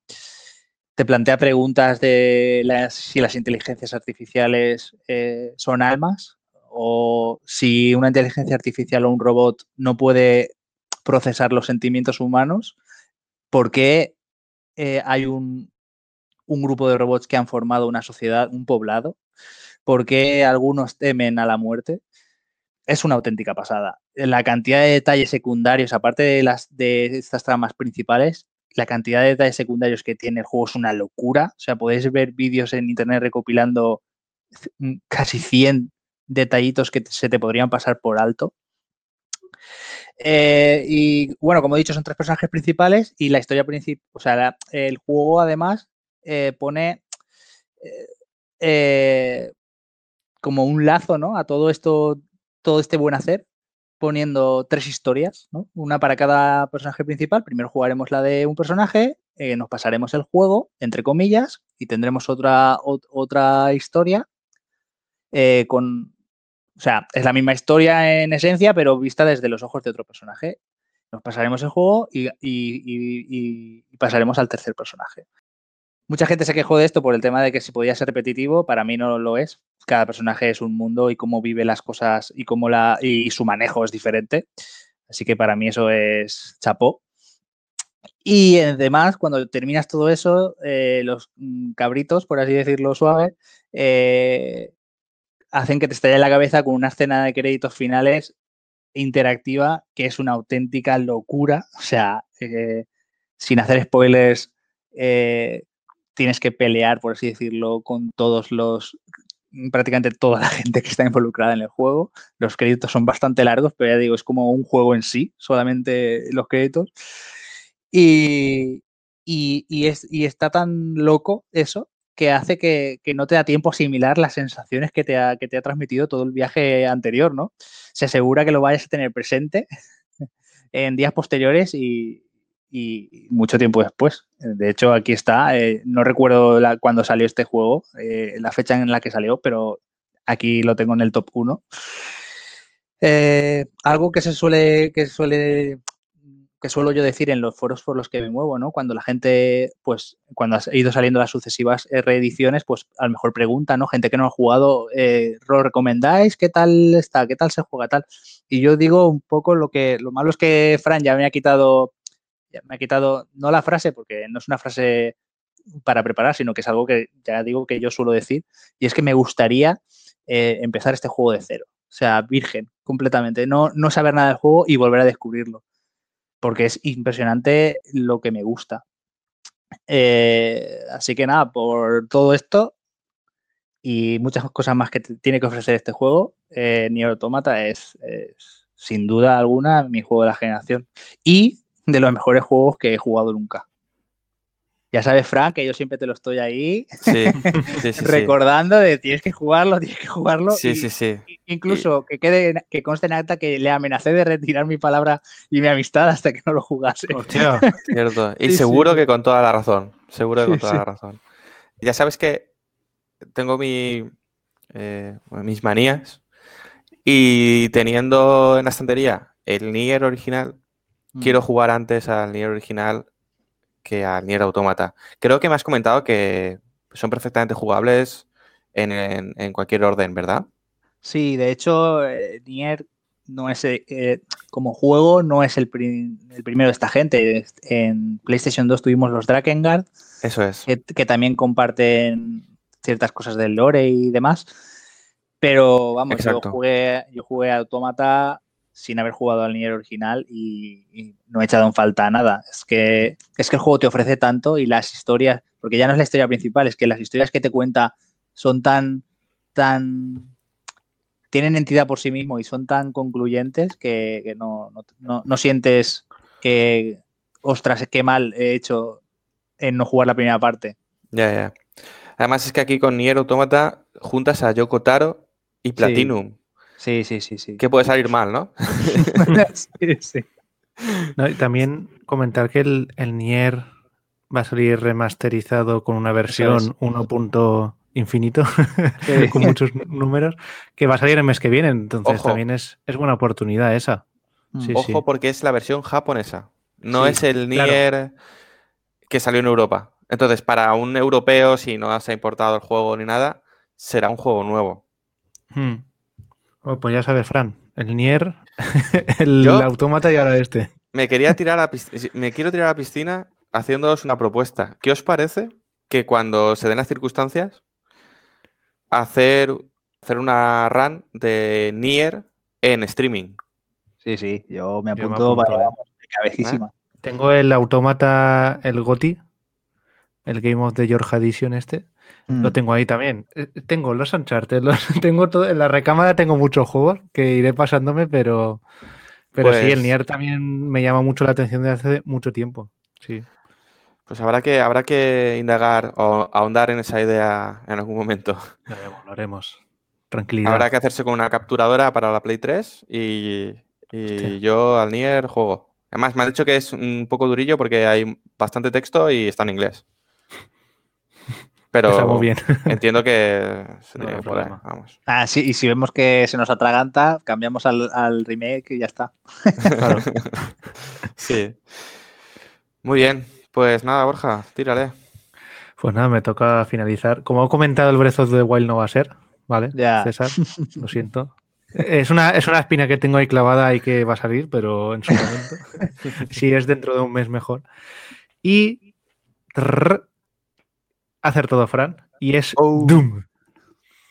te plantea preguntas de si las inteligencias artificiales eh, son almas o si una inteligencia artificial o un robot no puede procesar los sentimientos humanos, ¿por qué hay un, un grupo de robots que han formado una sociedad, un poblado? ¿Por qué algunos temen a la muerte? es una auténtica pasada. La cantidad de detalles secundarios, aparte de, las, de estas tramas principales, la cantidad de detalles secundarios que tiene el juego es una locura. O sea, podéis ver vídeos en internet recopilando casi 100 detallitos que se te podrían pasar por alto. Eh, y bueno, como he dicho, son tres personajes principales y la historia principal, o sea, el juego además eh, pone eh, como un lazo, ¿no? A todo esto todo este buen hacer poniendo tres historias, ¿no? Una para cada personaje principal. Primero jugaremos la de un personaje, eh, nos pasaremos el juego, entre comillas, y tendremos otra, otra historia eh, con... O sea, es la misma historia en esencia, pero vista desde los ojos de otro personaje. Nos pasaremos el juego y pasaremos al tercer personaje. Mucha gente se quejó de esto por el tema de que si podía ser repetitivo, para mí no lo es. Cada personaje es un mundo y cómo vive las cosas y cómo la y su manejo es diferente. Así que para mí eso es chapó. Y además, cuando terminas todo eso, eh, los mm, cabritos, por así decirlo suave, eh, hacen que te estalle la cabeza con una escena de créditos finales interactiva que es una auténtica locura. O sea, eh, sin hacer spoilers, tienes que pelear, por así decirlo, con todos los prácticamente toda la gente que está involucrada en el juego. Los créditos son bastante largos, pero ya digo, es como un juego en sí, solamente los créditos. Y, y, es, y está tan loco eso que hace que, que, no te da tiempo a asimilar las sensaciones que te, ha, que te ha transmitido todo el viaje anterior, ¿no? Se asegura que lo vayas a tener presente en días posteriores y, y mucho tiempo después. De hecho, aquí está. Eh, no recuerdo cuándo salió este juego, eh, la fecha en la que salió, pero aquí lo tengo en el top 1. Eh, algo que se suele, que suele, que suelo yo decir en los foros por los que me muevo, ¿no? Cuando la gente, pues, cuando ha ido saliendo las sucesivas reediciones, pues a lo mejor pregunta, ¿no? Gente que no ha jugado, ¿lo recomendáis? ¿Qué tal está? ¿Qué tal se juega tal? Y yo digo un poco lo que, lo malo es que Fran ya me ha quitado me ha quitado, no la frase, porque no es una frase para preparar, sino que es algo que ya digo que yo suelo decir, y es que me gustaría eh, empezar este juego de cero, o sea, virgen, completamente, no, no saber nada del juego y volver a descubrirlo, porque es impresionante lo que me gusta. Eh, así que nada, por todo esto y muchas cosas más que tiene que ofrecer este juego, eh, Nier Automata es sin duda alguna, mi juego de la generación. Y de los mejores juegos que he jugado nunca. Ya sabes, Frank, que yo siempre te lo estoy ahí Sí, sí, sí, sí. recordando de tienes que jugarlo, tienes que jugarlo. Sí, y- sí, sí. Incluso que quede que conste en acta que le amenacé de retirar mi palabra y mi amistad hasta que no lo jugase. Hostia, Cierto. Y seguro sí. que con toda la razón. Seguro que con Sí, toda sí. la razón. Ya sabes que tengo mi, eh, mis manías. Y teniendo en la estantería el Nier original, quiero Mm. jugar antes al Nier original que al Nier Automata. Creo que me has comentado que son perfectamente jugables en, en- en cualquier orden, ¿verdad? Sí, de hecho, eh, Nier no es eh, eh, como juego, no es el, pri- el primero de esta gente. En PlayStation 2 tuvimos los Drakengard, Eso es. que, que también comparten ciertas cosas del lore y demás. Pero vamos, yo jugué, yo jugué a Automata sin haber jugado al Nier original y, y no he echado en falta nada. Es que, es que el juego te ofrece tanto y las historias, porque ya no es la historia principal, es que las historias que te cuenta son tan, tan tienen entidad por sí mismo y son tan concluyentes que, que no, no, no- no sientes que, ostras, qué mal he hecho en no jugar la primera parte. Ya, ya. Además es que aquí con Nier Automata juntas a Yoko Taro y Platinum. Sí, sí, sí, sí. Que puede salir mal, ¿no? sí, sí. No, y también comentar que el, el Nier va a salir remasterizado con una versión es. 1. punto infinito, Sí. con muchos nú- números, que va a salir el mes que viene. Entonces Ojo. también es, es buena oportunidad esa. Sí, Ojo sí. porque es la versión japonesa. No Sí, es el claro. Nier que salió en Europa. Entonces, para un europeo, si no se ha importado el juego ni nada, será un juego nuevo. Hmm. Oh, pues ya sabes, Fran, el Nier, el Yo- autómata y ahora este. Me quería tirar a me quiero tirar a la piscina haciéndoos una propuesta. ¿Qué os parece que cuando se den las circunstancias hacer, hacer una run de Nier en streaming? Sí, sí, yo me Yo me apunto apunto, para de cabecísima. Tengo el autómata, el GOTI, el Game of the Georgia Edition este. Mm. Lo tengo ahí también. Eh, Tengo los Uncharted, los, tengo todo, en la recámara tengo muchos juegos que iré pasándome, pero, pero sí, Pues- el Nier también me llama mucho la atención desde hace mucho tiempo. Sí. Pues habrá que, habrá que indagar o ahondar en esa idea en algún momento. Lo haremos, lo haremos. Tranquilidad. Habrá que hacerse con una capturadora para la Play 3 y, y yo al Nier juego. Además, me han dicho que es un poco durillo porque hay bastante texto y está en inglés. Pero Está muy bien. entiendo que se No vamos. Ah, sí, y si vemos que se nos atraganta, cambiamos al, al remake y ya está. Claro. Sí. Muy bien. Pues nada, Borja, tírale. Pues nada, me toca finalizar. Como he comentado, el Breath of the Wild no va a ser, ¿vale? Ya. César, lo siento. Es una, es una espina que tengo ahí clavada y que va a salir, pero en su momento. si es dentro de un mes, mejor. Y. trrr, hacer todo, Fran. Y es Oh. Doom.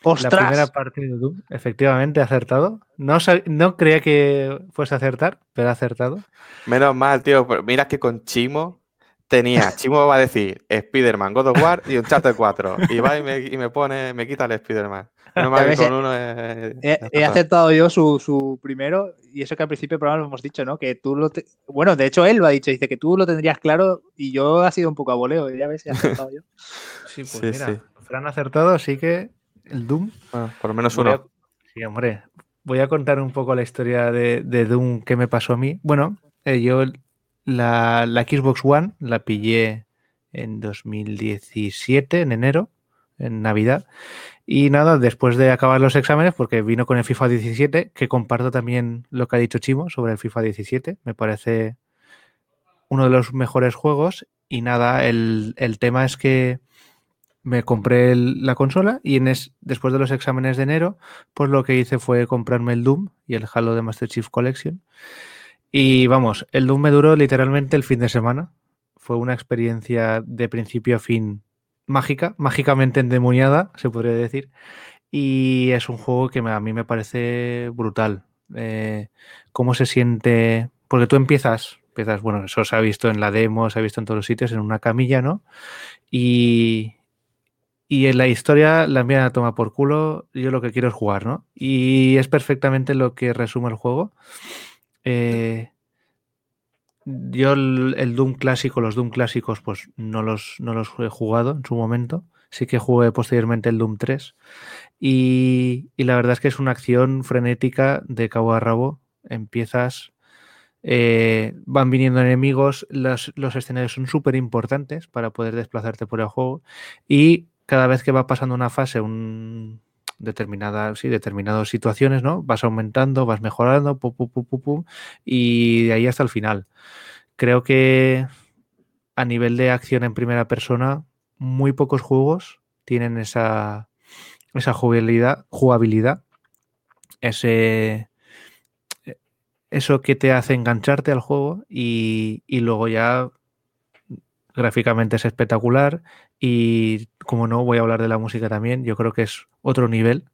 La ¡Ostras! primera parte de Doom. Efectivamente, ha acertado. No, no creía que fuese a acertar, pero ha acertado. Menos mal, tío. Mira que con Chimo tenía. Chimo va a decir Spider-Man, God of War y Uncharted 4. Y va y me, y me pone, me quita el Spider-Man. Que ves, con uno eh, He, he aceptado yo su, su primero, y eso que al principio del programa lo hemos dicho, ¿no? Que tú lo. te- Bueno, de hecho, él lo ha dicho, dice que tú lo tendrías claro, y yo ha sido un poco a voleo, ya ves, he aceptado yo. Sí, pues Sí, mira, sí. Fran ha acertado, así que el Doom Bueno, por lo menos a- uno. Sí, hombre. Voy a contar un poco la historia de, de Doom que me pasó a mí. Bueno, eh, yo la, la Xbox One la pillé en 2017, en enero, en Navidad. Y nada, después de acabar los exámenes, porque vino con el FIFA 17, que comparto también lo que ha dicho Chimo sobre el FIFA 17, me parece uno de los mejores juegos. Y nada, el, el tema es que me compré la consola y después de los exámenes de enero, pues lo que hice fue comprarme el Doom y el Halo de Master Chief Collection. Y vamos, el Doom me duró literalmente el fin de semana. Fue una experiencia de principio a fin mágica, mágicamente endemoniada, se podría decir. Y es un juego que a mí me parece brutal. Eh, cómo se siente, porque tú empiezas, empiezas, bueno, eso se ha visto en la demo, se ha visto en todos los sitios, en una camilla, ¿no? Y, y en la historia la envían a tomar por culo. Yo lo que quiero es jugar, ¿no? Y es perfectamente lo que resume el juego. Eh, yo el, Doom clásico, los Doom clásicos, pues no los, no los he jugado en su momento. Sí que jugué posteriormente el Doom 3. Y, y la verdad es que es una acción frenética de cabo a rabo. Empiezas, eh, van viniendo enemigos, los escenarios son súper importantes para poder desplazarte por el juego. Y cada vez que va pasando una fase, un determinada, sí, determinadas situaciones, ¿no? Vas aumentando, vas mejorando, y de ahí hasta el final. Creo que a nivel de acción en primera persona, muy pocos juegos tienen esa, esa jugabilidad, jugabilidad ese, eso que te hace engancharte al juego y, y luego ya gráficamente es espectacular y como no voy a hablar de la música también, yo creo que es otro nivel,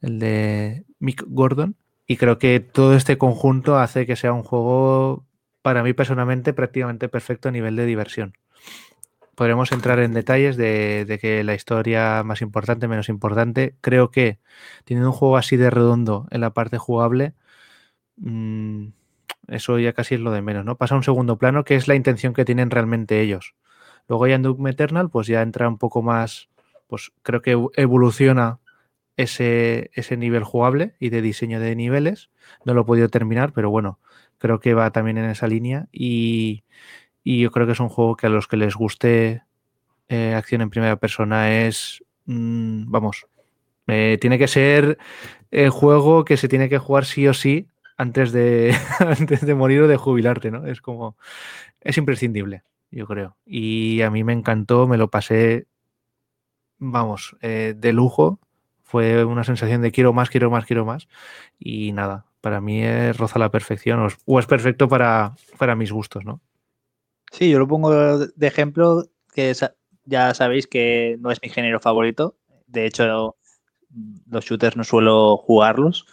el de Mick Gordon y creo que todo este conjunto hace que sea un juego para mí personalmente prácticamente perfecto a nivel de diversión. Podremos entrar en detalles de, que la historia más importante, menos importante, creo que teniendo un juego así de redondo en la parte jugable, mmm, eso ya casi es lo de menos, ¿no? Pasa a un segundo plano, que es la intención que tienen realmente ellos. Luego ya en Doom Eternal, pues ya entra un poco más, pues creo que evoluciona ese, ese nivel jugable y de diseño de niveles. No lo he podido terminar, pero bueno, creo que va también en esa línea y, y yo creo que es un juego que a los que les guste eh, acción en primera persona es, mmm, vamos, eh, tiene que ser el juego que se tiene que jugar sí o sí antes de, antes de morir o de jubilarte, ¿no? Es como, es imprescindible, yo creo. Y a mí me encantó, me lo pasé, vamos, eh, de lujo. Fue una sensación de quiero más, quiero más, quiero más. Y nada, para mí es roza la perfección o es, o es perfecto para, para, mis gustos, ¿no? Sí, yo lo pongo de ejemplo, que ya sabéis que no es mi género favorito. De hecho, los shooters no suelo jugarlos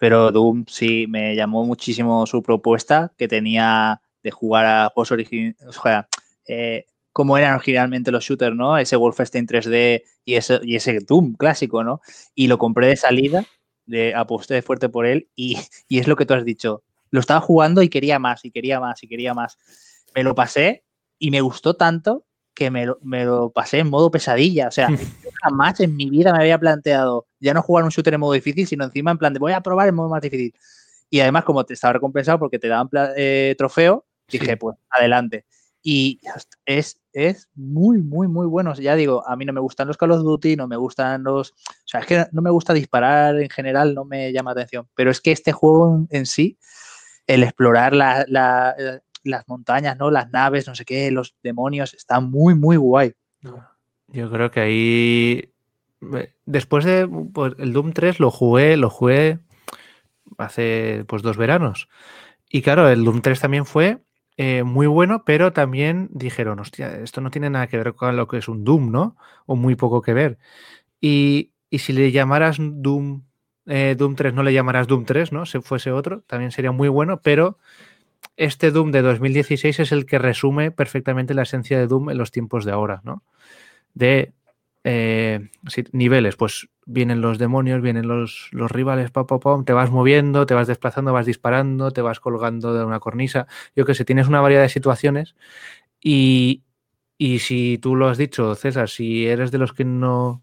pero Doom sí me llamó muchísimo su propuesta que tenía de jugar a juegos originales, o sea, eh, como eran originalmente los shooters, ¿no? Ese Wolfenstein 3D y ese, y ese Doom clásico, ¿no? Y lo compré de salida, de, aposté fuerte por él y, es lo que tú has dicho. Lo estaba jugando y quería más, y quería más, y quería más. Me lo pasé y me gustó tanto que me lo, pasé en modo pesadilla. O sea, jamás en mi vida me había planteado ya no jugar un shooter en modo difícil, sino encima en plan de voy a probar en modo más difícil. Y además, como te estaba recompensado porque te daban eh, trofeo, dije, sí. pues adelante. Y es, es muy, muy, muy bueno. Ya digo, a mí no me gustan los Call of Duty, no me gustan los. O sea, es que no me gusta disparar en general, no me llama atención. Pero es que este juego en, sí, el explorar la, la, las montañas, ¿no? Las naves, no sé qué, los demonios, está muy, muy guay. Yo creo que ahí. Después de pues, el Doom 3 lo jugué, lo jugué hace pues dos veranos. Y claro, el Doom 3 también fue eh, muy bueno, pero también dijeron, hostia, esto no tiene nada que ver con lo que es un Doom, ¿no? O muy poco que ver. Y, y si le llamaras Doom, eh, Doom 3, no le llamarás Doom 3, ¿no? Si fuese otro, también sería muy bueno, pero este Doom de 2016 es el que resume perfectamente la esencia de Doom en los tiempos de ahora, ¿no? De eh, niveles, pues vienen los demonios, vienen los, los rivales, pa, pa, pa, te vas moviendo, te vas desplazando, vas disparando, te vas colgando de una cornisa. Yo que sé, tienes una variedad de situaciones y, y si tú lo has dicho, César, si eres de los que no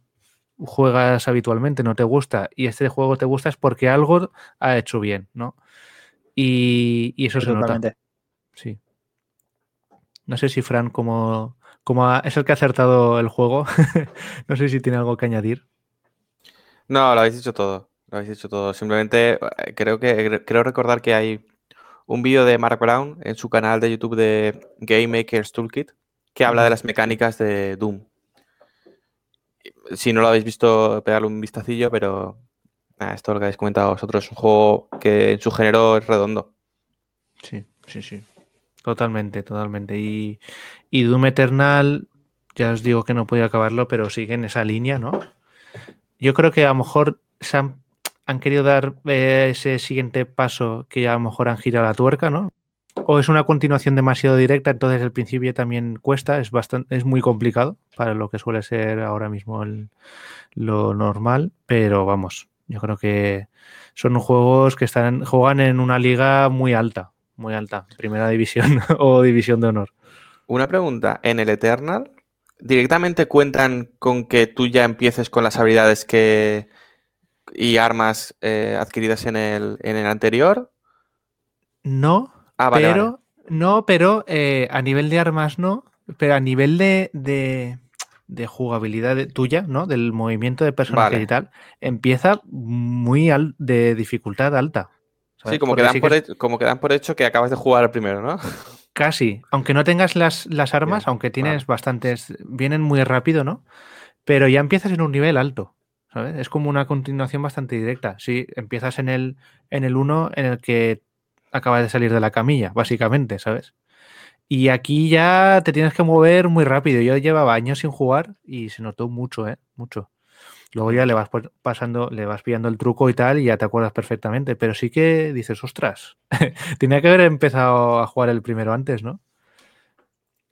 juegas habitualmente, no te gusta y este juego te gusta es porque algo ha hecho bien, ¿no? Y, y eso se nota. Sí. No sé si Fran, como, como es el que ha acertado el juego, no sé si tiene algo que añadir. No, lo habéis dicho todo. Lo habéis dicho todo. Simplemente creo que creo recordar que hay un vídeo de Mark Brown en su canal de YouTube de Game Makers Toolkit que habla de las mecánicas de Doom. Si no lo habéis visto, pegarle un vistacillo, pero esto lo que habéis comentado vosotros es un juego que en su género es redondo. Sí, sí, sí. Totalmente, totalmente. Y, Doom Eternal, ya os digo que no podía acabarlo, pero sigue en esa línea, ¿no? Yo creo que a lo mejor se han, han querido dar eh, ese siguiente paso que ya a lo mejor han girado la tuerca, ¿no? o es una continuación demasiado directa, entonces el principio también cuesta, es bastante, es muy complicado para lo que suele ser ahora mismo el, lo normal, pero vamos, yo creo que son juegos que están, juegan en una liga muy alta, muy alta, primera división o división de honor. Una pregunta, en el Eternal, ¿directamente cuentan con que tú ya empieces con las habilidades que y armas eh, adquiridas en el, en el anterior? No, Ah, vale, pero vale. no, pero eh, a nivel de armas no, pero a nivel de, de, de jugabilidad de- tuya, ¿no? Del movimiento de personaje Vale. y tal, empieza muy al- de dificultad alta. ¿Sabes? Sí, como que, dan sí por que hecho, como que dan por hecho que acabas de jugar primero, ¿no? Casi, aunque no tengas las, las armas, Bien, aunque tienes bastantes, vienen muy rápido, ¿no? Pero ya empiezas en un nivel alto, ¿sabes? Es como una continuación bastante directa. Sí, empiezas en el, en el 1 en el que acabas de salir de la camilla, básicamente, ¿sabes? Y aquí ya te tienes que mover muy rápido. Yo llevaba años sin jugar y se notó mucho, ¿eh? Mucho. Luego ya le vas pasando, le vas pillando el truco y tal, y ya te acuerdas perfectamente. Pero sí que dices, ostras, tenía que haber empezado a jugar el primero antes, ¿no?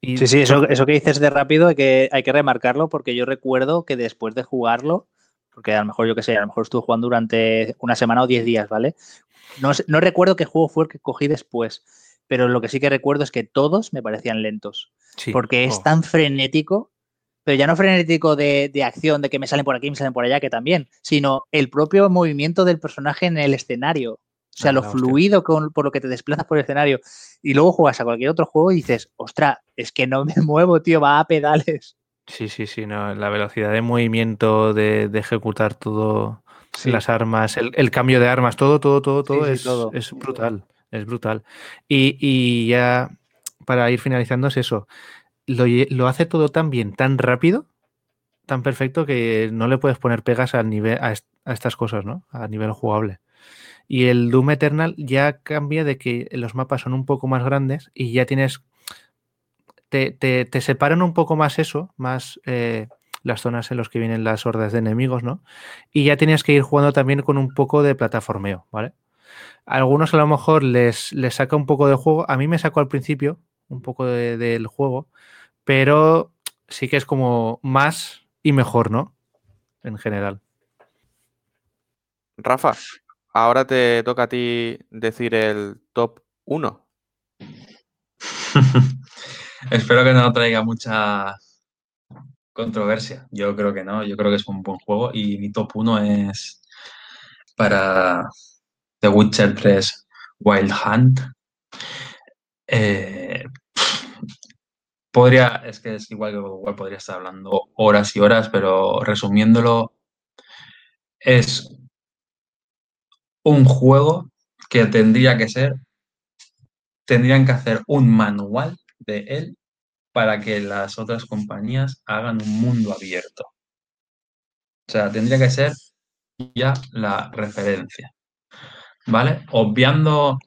Y Sí, sí, eso, eso que dices de rápido hay que, hay que remarcarlo porque yo recuerdo que después de jugarlo, porque a lo mejor yo qué sé, a lo mejor estuve jugando durante una semana o 10 días, ¿vale? No, no recuerdo qué juego fue el que cogí después, pero lo que sí que recuerdo es que todos me parecían lentos, sí. porque es Oh, tan frenético, pero ya no frenético de, de acción, de que me salen por aquí, me salen por allá, que también, sino el propio movimiento del personaje en el escenario. O sea, Ah, lo fluido con, por lo que te desplazas por el escenario. Y luego juegas a cualquier otro juego y dices, ostra, es que no me muevo, tío, va a pedales. Sí, sí, sí, no, la velocidad de movimiento, de, de ejecutar todo, Sí. las armas, el, el cambio de armas, todo, todo, todo, todo, sí, es, todo. es brutal, es brutal. Y, y ya para ir finalizando es eso, lo, hace todo tan bien, tan rápido, tan perfecto que no le puedes poner pegas al nivel, a, est- a estas cosas, ¿no? A nivel jugable. Y el Doom Eternal ya cambia de que los mapas son un poco más grandes y ya tienes. Te, te- separan un poco más eso, más eh, las zonas en las que vienen las hordas de enemigos, ¿no? Y ya tienes que ir jugando también con un poco de plataformeo, ¿vale? A algunos a lo mejor les, les saca un poco de juego. A mí me sacó al principio un poco de- del juego, pero sí que es como más y mejor, ¿no? En general. Rafa, ahora te toca a ti decir el top 1. Espero que no traiga mucha controversia. Yo creo que no, yo creo que es un buen juego y mi top 1 es para The Witcher 3 Wild Hunt. Eh, podría, es que es igual que War, podría estar hablando horas y horas, pero resumiéndolo, es un juego que tendría que ser, tendrían que hacer un manual de él para que las otras compañías hagan un mundo abierto. O sea, tendría que ser ya la referencia. ¿Vale? Obviando,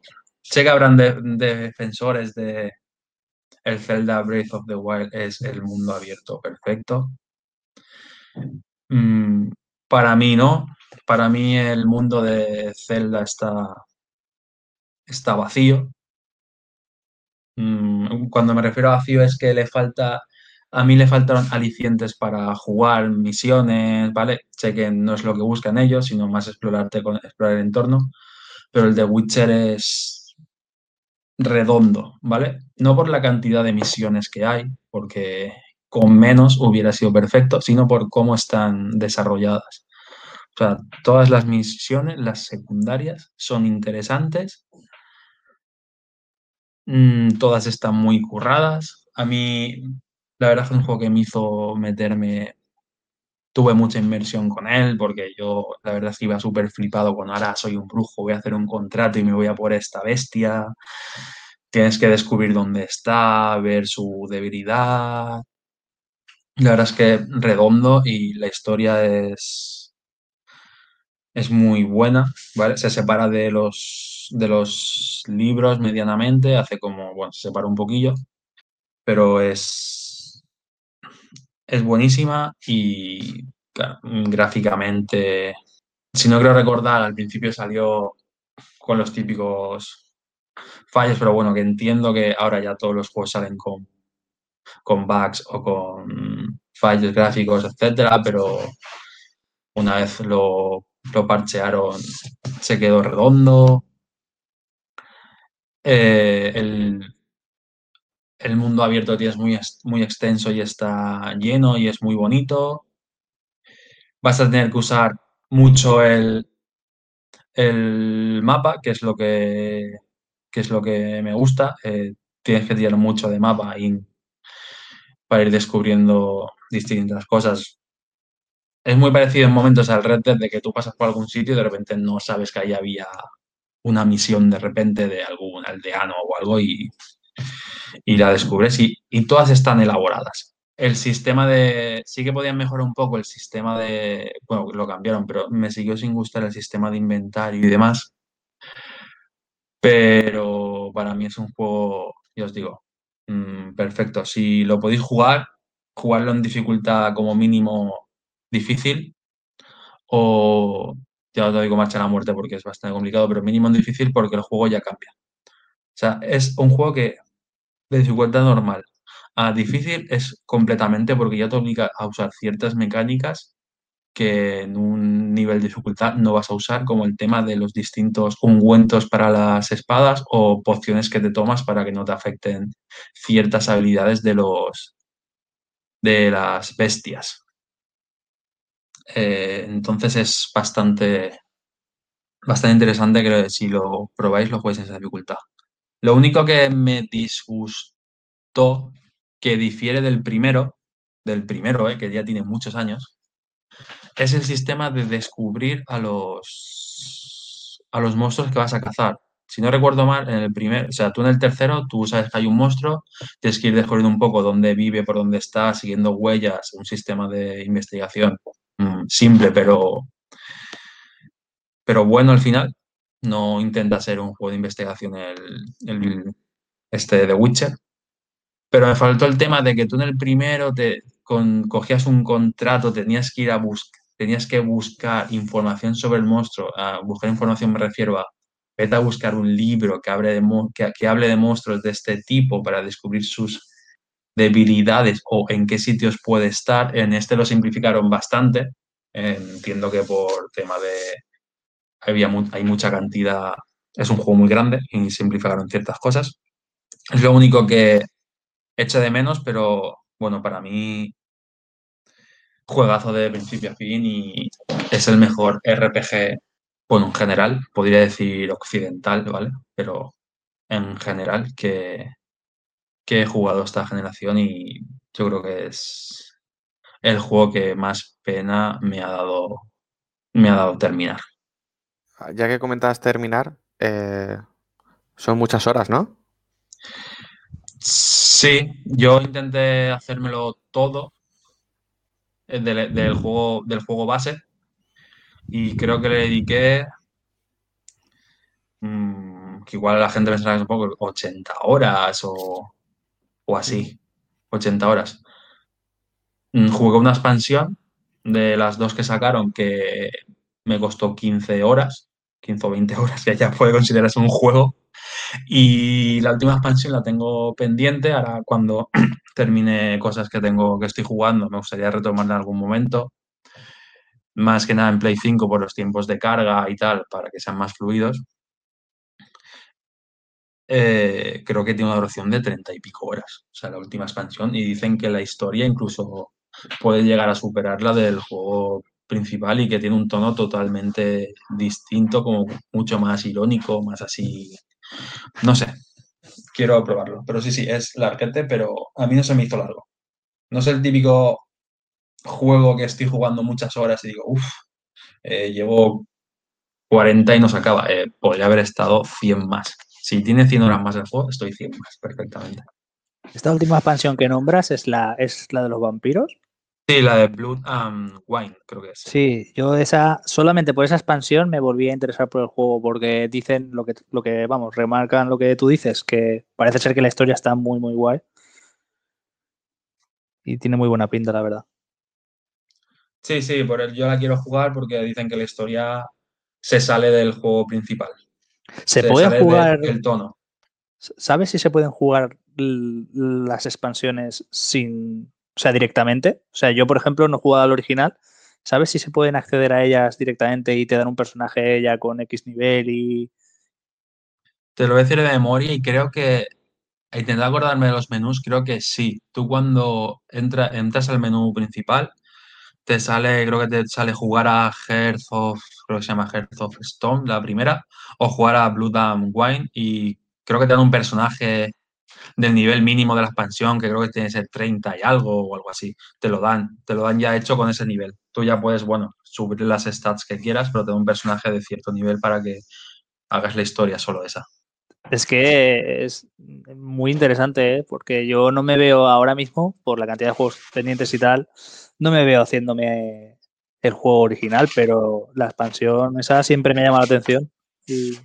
sé que habrán de- defensores de el Zelda Breath of the Wild es el mundo abierto perfecto. Mm, para mí no. Para mí el mundo de Zelda está, está vacío. Mm, Cuando me refiero a vacío es que le falta, a mí le faltaron alicientes para jugar misiones, ¿vale? Sé que no es lo que buscan ellos, sino más explorarte con, explorar el entorno, pero el de Witcher es redondo, ¿vale? No por la cantidad de misiones que hay, porque con menos hubiera sido perfecto, sino por cómo están desarrolladas. O sea, todas las misiones, las secundarias, son interesantes Mm, todas están muy curradas. A mí, la verdad, es un juego que me hizo meterme. Tuve mucha inmersión con él porque yo, la verdad, es que iba súper flipado con ahora soy un brujo, voy a hacer un contrato y me voy a por esta bestia. Tienes que descubrir dónde está, ver su debilidad. La verdad es que redondo y la historia es, es muy buena, ¿vale? Se separa de los, de los libros medianamente, hace como, bueno, se separa un poquillo, pero es, es buenísima y gráficamente, si no creo recordar, al principio salió con los típicos fallos, pero bueno, que entiendo que ahora ya todos los juegos salen con, con bugs o con fallos gráficos, etcétera, pero una vez lo, lo parchearon se quedó redondo. Eh, el, el mundo abierto es muy, muy extenso y está lleno y es muy bonito. Vas a tener que usar mucho el, el mapa, que es lo que, que es lo que me gusta. Eh, tienes que tirar mucho de mapa y, para ir descubriendo distintas cosas. Es muy parecido en momentos al Red Dead de que tú pasas por algún sitio y de repente no sabes que ahí había una misión de repente de algún aldeano o algo y, y la descubres y, y, todas están elaboradas. El sistema de... Sí que podían mejorar un poco el sistema de... Bueno, lo cambiaron, pero me siguió sin gustar el sistema de inventario y demás. Pero para mí es un juego, ya os digo, mmm, perfecto. Si lo podéis jugar, jugarlo en dificultad como mínimo difícil o ya os digo marcha a la muerte porque es bastante complicado, pero mínimo en difícil porque el juego ya cambia. O sea, es un juego que de dificultad normal a difícil es completamente porque ya te obliga a usar ciertas mecánicas que en un nivel de dificultad no vas a usar, como el tema de los distintos ungüentos para las espadas o pociones que te tomas para que no te afecten ciertas habilidades de los de las bestias. Eh, entonces es bastante bastante interesante que si lo probáis lo juegues en esa dificultad. Lo único que me disgustó que difiere del primero, del primero, eh, que ya tiene muchos años, es el sistema de descubrir a los, a los monstruos que vas a cazar. Si no recuerdo mal, en el primer, o sea, tú en el tercero, tú sabes que hay un monstruo, tienes que ir descubriendo un poco dónde vive, por dónde está, siguiendo huellas, un sistema de investigación mm, simple, pero, pero bueno al final. No intenta ser un juego de investigación el, el este de Witcher. Pero me faltó el tema de que tú en el primero te cogías un contrato, tenías que ir a buscar tenías que buscar información sobre el monstruo, a buscar información me refiero a, vete a buscar un libro que hable, de, que, hable de monstruos de este tipo para descubrir sus debilidades o en qué sitios puede estar. En este lo simplificaron bastante. entiendo que por tema de... Había hay mucha cantidad, es un juego muy grande y simplificaron ciertas cosas. Es lo único que echo de menos, pero bueno, para mí juegazo de principio a fin y es el mejor RPG, bueno, en general, podría decir occidental, ¿vale? Pero en general que, que he jugado esta generación y yo creo que es el juego que más pena me ha dado, me ha dado terminar. Ya que comentabas terminar, eh, son muchas horas, ¿no? Sí, yo intenté hacérmelo todo eh, del, juego, del juego base. Y creo que le dediqué. Mm, que igual la gente que es un poco 80 horas o, o así. 80 horas. Mm, jugué una expansión de las dos que sacaron que me costó 15 horas, 15 o 20 horas, que ya puede considerarse un juego. Y la última expansión la tengo pendiente. Ahora, cuando termine cosas que tengo que estoy jugando, me gustaría retomarla en algún momento. Más que nada en Play 5 por los tiempos de carga y tal, para que sean más fluidos. Eh, creo que tiene una duración de 30 y pico horas, o sea, la última expansión. Y dicen que la historia incluso puede llegar a superar la del juego principal y que tiene un tono totalmente distinto, como mucho más irónico, más así no sé, quiero probarlo. Pero sí, sí, es larguete, pero a mí no se me hizo largo. No es el típico juego que estoy jugando muchas horas y digo, uff, eh, llevo 40 y no se acaba. Eh, podría haber estado 100 más. Si tiene 100 horas más el juego, estoy 100 más, perfectamente. Esta última expansión que nombras es la, es la de los vampiros. Sí, la de Blood and Wine, creo que es. Sí, yo esa, solamente por esa expansión me volví a interesar por el juego, porque dicen lo que, lo que, vamos, remarcan lo que tú dices, que parece ser que la historia está muy, muy guay. Y tiene muy buena pinta, la verdad. Sí, sí, por el, yo la quiero jugar porque dicen que la historia se sale del juego principal. Se, puede jugar. el tono. ¿sabes si se pueden jugar las expansiones sin, o sea, directamente? O sea, yo, por ejemplo, no he jugado al original. ¿Sabes si se pueden acceder a ellas directamente y te dan un personaje ya con X nivel y... Te lo voy a decir de memoria y creo que, intenté acordarme de los menús, creo que sí. Tú cuando entra, entras al menú principal, te sale, creo que te sale jugar a Hearth of, creo que se llama Hearth of Stone, la primera, o jugar a Blood and Wine y creo que te dan un personaje del nivel mínimo de la expansión, que creo que tiene que ser 30 y algo o algo así. Te lo dan, te lo dan ya hecho con ese nivel. Tú ya puedes, bueno, subir las stats que quieras, pero te un personaje de cierto nivel para que hagas la historia solo esa. Es que es muy interesante, ¿eh? porque yo no me veo ahora mismo, por la cantidad de juegos pendientes y tal, no me veo haciéndome el juego original, pero la expansión esa siempre me llama la atención. Y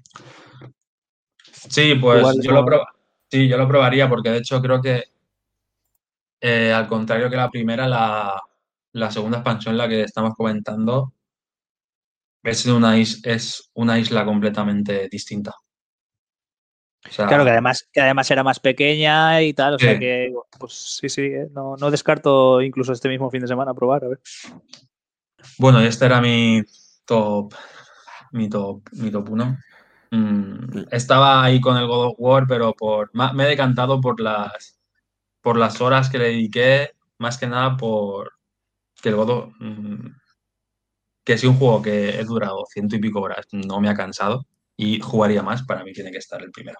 Sí, pues Igual yo lo, proba- sí, yo lo probaría porque de hecho creo que eh, al contrario que la primera, la, la segunda expansión, la que estamos comentando, es una, is- es una isla completamente distinta. O sea, claro que además, que además era más pequeña y tal, o sea que, pues sí, sí, ¿eh? no, no descarto incluso este mismo fin de semana probar, a ver. bueno, este era mi top, mi top, mi top 1. Estaba ahí con el God of War, pero por, me he decantado por las, por las horas que le dediqué, más que nada por que el God of- mm, que si un juego que he durado ciento y pico horas no me ha cansado y jugaría más, para mí tiene que estar el primero.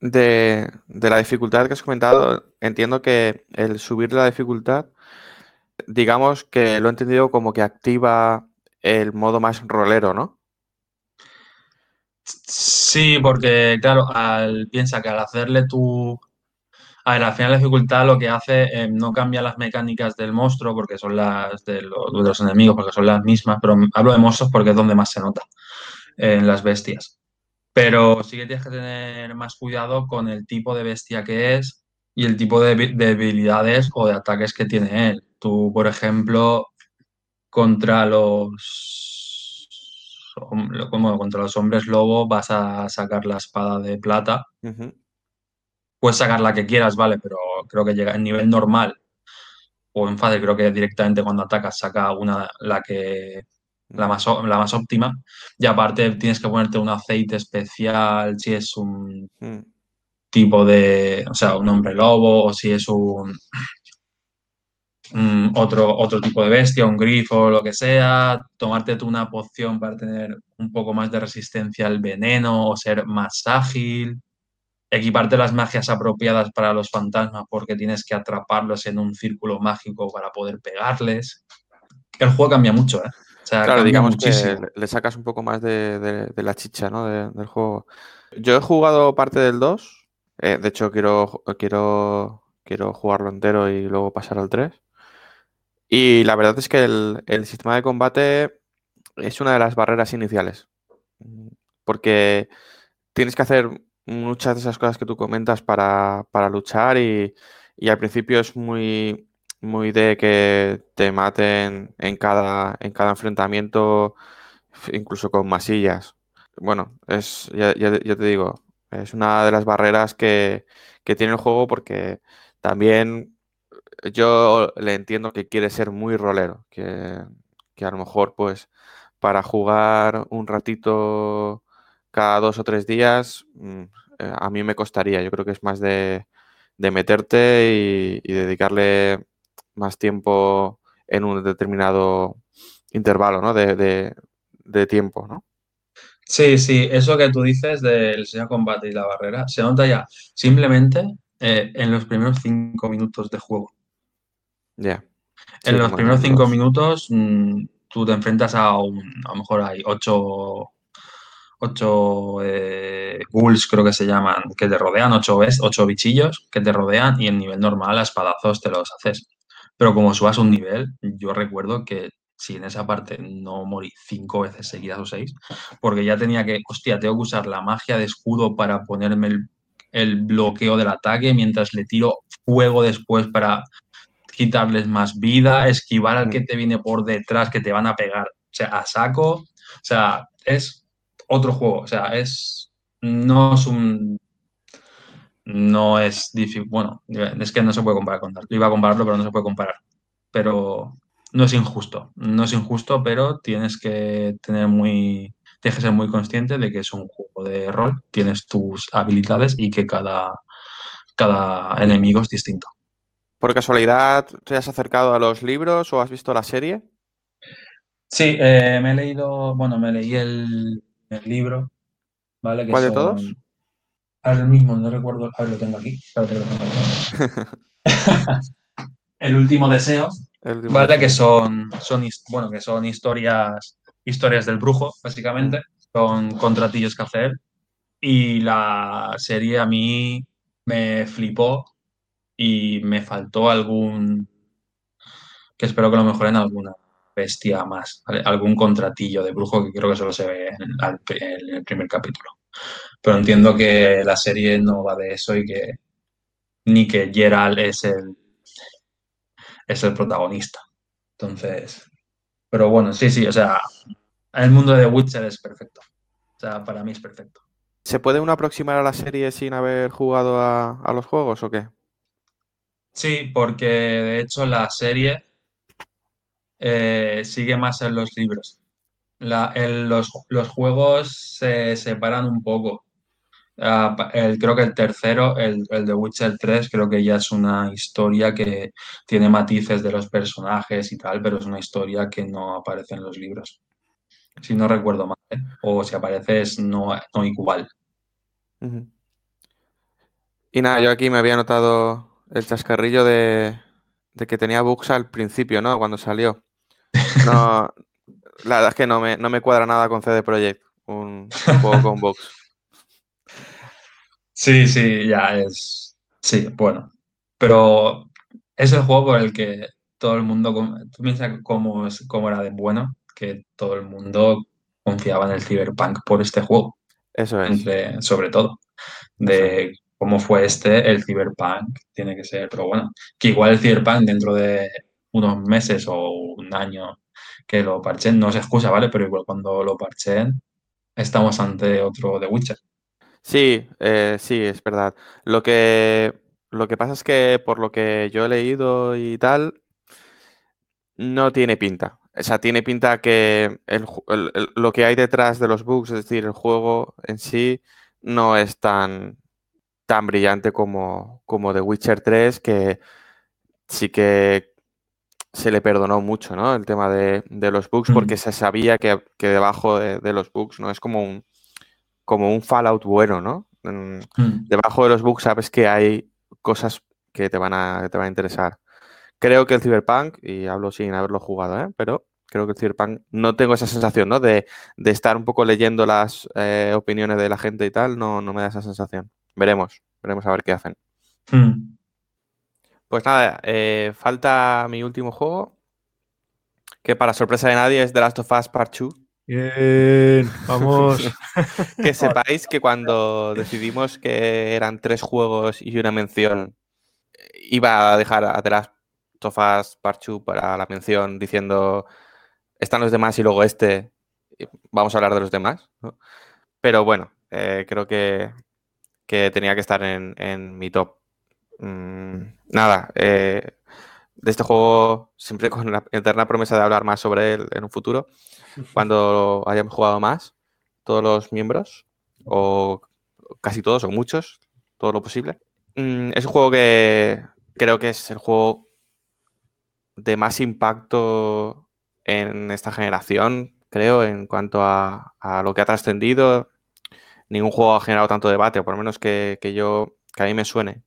De, de la dificultad que has comentado, entiendo que el subir la dificultad, digamos que lo he entendido como que activa el modo más rolero, ¿no? Sí, porque claro, al, piensa que al hacerle tu... A ver, al final la dificultad lo que hace eh, no cambia las mecánicas del monstruo porque son las de, lo- de los enemigos, porque son las mismas, pero hablo de monstruos porque es donde más se nota en las bestias. Pero sí que tienes que tener más cuidado con el tipo de bestia que es y el tipo de, de habilidades o de ataques que tiene él. Tú, por ejemplo, contra los como contra los hombres lobo vas a sacar la espada de plata. Puedes sacar la que quieras, vale, pero creo que llega en nivel normal o en fase, creo que directamente cuando atacas saca una la que la más, la más óptima. Y aparte tienes que ponerte un aceite especial si es un Mm. tipo de, o sea, un hombre lobo o si es un mm, otro, otro tipo de bestia, un grifo lo que sea, tomarte tú una poción para tener un poco más de resistencia al veneno o ser más ágil, equiparte las magias apropiadas para los fantasmas porque tienes que atraparlos en un círculo mágico para poder pegarles. El juego cambia mucho, ¿eh? O sea, Claro, digamos muchísimo. que le- sacas un poco más de, de- de la chicha, ¿no? de- del juego. Yo he jugado parte del 2. eh, de hecho, quiero, quiero, quiero jugarlo entero y luego pasar al 3. Y la verdad es que el, el sistema de combate es una de las barreras iniciales. Porque tienes que hacer muchas de esas cosas que tú comentas para, para luchar y, y al principio es muy, muy de que te maten en cada, en cada enfrentamiento, incluso con masillas. Bueno, es, ya, ya ya te digo, es una de las barreras que, que tiene el juego porque también yo le entiendo que quiere ser muy rolero, que, a lo mejor pues para jugar un ratito cada dos o tres días, mm, eh, a mí me costaría. Yo creo que es más de, meterte y, dedicarle más tiempo en un determinado intervalo, ¿no? de, de- de tiempo, ¿no? Sí, sí, eso que tú dices del de combate y la barrera se nota ya simplemente eh, en los primeros cinco minutos de juego. En Sí, los primeros cinco minutos mm, tú te enfrentas a un, a lo mejor hay ocho, ocho eh, ghouls, creo que se llaman, que te rodean, ocho, ocho bichillos que te rodean y en nivel normal a espadazos te los haces. Pero como subas un nivel, yo recuerdo que si en esa parte no morí cinco veces seguidas o seis, porque ya tenía que, hostia, tengo que usar la magia de escudo para ponerme el, el bloqueo del ataque mientras le tiro fuego después para quitarles más vida, esquivar al que te viene por detrás, que te van a pegar, o sea, a saco. O sea, es otro juego. O sea, es. No es un. no es difícil. Bueno, es que no se puede comparar con Dark. Iba a compararlo, pero no se puede comparar. Pero no es injusto. No es injusto, pero tienes que tener muy. Tienes que ser muy consciente de que es un juego de rol, tienes tus habilidades y que cada, cada enemigo es distinto. ¿Por casualidad te has acercado a los libros o has visto la serie? Sí, eh, me he leído, bueno, me leí el, el libro, ¿vale? Que ¿Cuál de todos? Ahora mismo no recuerdo, a ver, lo tengo aquí, lo tengo aquí. El último deseo, El último ¿vale? deseo. Que son, son, bueno, que son historias, historias del brujo, básicamente. Son contratillos que hacer. Y la serie a mí me flipó y me faltó algún, que espero que lo mejoren alguna bestia más, algún contratillo de brujo que creo que solo se ve en el, primer capítulo. Pero entiendo que la serie no va de eso y que ni que Geralt es el, es el protagonista. Entonces, pero bueno, sí, sí, o sea, el mundo de Witcher es perfecto. O sea, para mí es perfecto. ¿Se puede uno aproximar a la serie sin haber jugado a los juegos o qué? Sí, porque de hecho la serie eh, sigue más en los libros. Los, juegos se separan un poco. Ah, creo que el tercero, el, de Witcher 3, creo que ya es una historia que tiene matices de los personajes y tal, pero es una historia que no aparece en los libros. Si no recuerdo mal, ¿eh? O si aparece es no, igual. Y nada, yo aquí me había notado el chascarrillo de, de que tenía bugs al principio, ¿no? Cuando salió. No, la verdad es que no me, no me cuadra nada con CD Projekt, un, un juego con bugs. Sí, sí, ya es. Sí, bueno. Pero es el juego por el que todo el mundo. Tú piensas cómo, es- cómo era de bueno, que todo el mundo confiaba en el Cyberpunk por este juego, Eso es. entre, sobre todo. De cómo fue este, el Cyberpunk tiene que ser. Pero bueno, que igual el Cyberpunk dentro de unos meses o un año que lo parchen, no es excusa, ¿vale? Pero igual cuando lo parchen, estamos ante otro The Witcher. Sí, eh, sí, es verdad. Lo que, lo que pasa es que por lo que yo he leído y tal, no tiene pinta. O sea, tiene pinta que el- lo que hay detrás de los bugs, es decir, el juego en sí, no es tan, tan brillante como, como The Witcher 3, que sí que se le perdonó mucho, ¿no? El tema de, de los bugs, Mm. porque se sabía que, que debajo de, de los bugs, ¿no? Es como un, como un Fallout bueno, ¿no? Mm, Mm. debajo de los bugs sabes que hay cosas que te van a, que te van a interesar. Creo que el Cyberpunk, y hablo sin haberlo jugado, ¿eh? pero creo que el Cyberpunk no tengo esa sensación, ¿no? De, de estar un poco leyendo las eh, opiniones de la gente y tal, no, no me da esa sensación. Veremos, veremos a ver qué hacen. Mm. Pues nada, eh, falta mi último juego, que para sorpresa de nadie es The Last of Us Part 2. Bien, vamos. Que sepáis que cuando decidimos que eran tres juegos y una mención, iba a dejar a The Last of Us Part 2 para la mención diciendo están los demás y luego este, vamos a hablar de los demás. ¿no? Pero bueno, eh, creo que, que tenía que estar en, en mi top. Mm, nada, eh, de este juego siempre con la eterna promesa de hablar más sobre él en un futuro, cuando hayamos jugado más, todos los miembros, o casi todos, o muchos, todo lo posible. Mm, es un juego que creo que es el juego de más impacto en esta generación, creo, en cuanto a, a lo que ha trascendido. Ningún juego ha generado tanto debate, o por lo menos que, yo, que a mí me suene,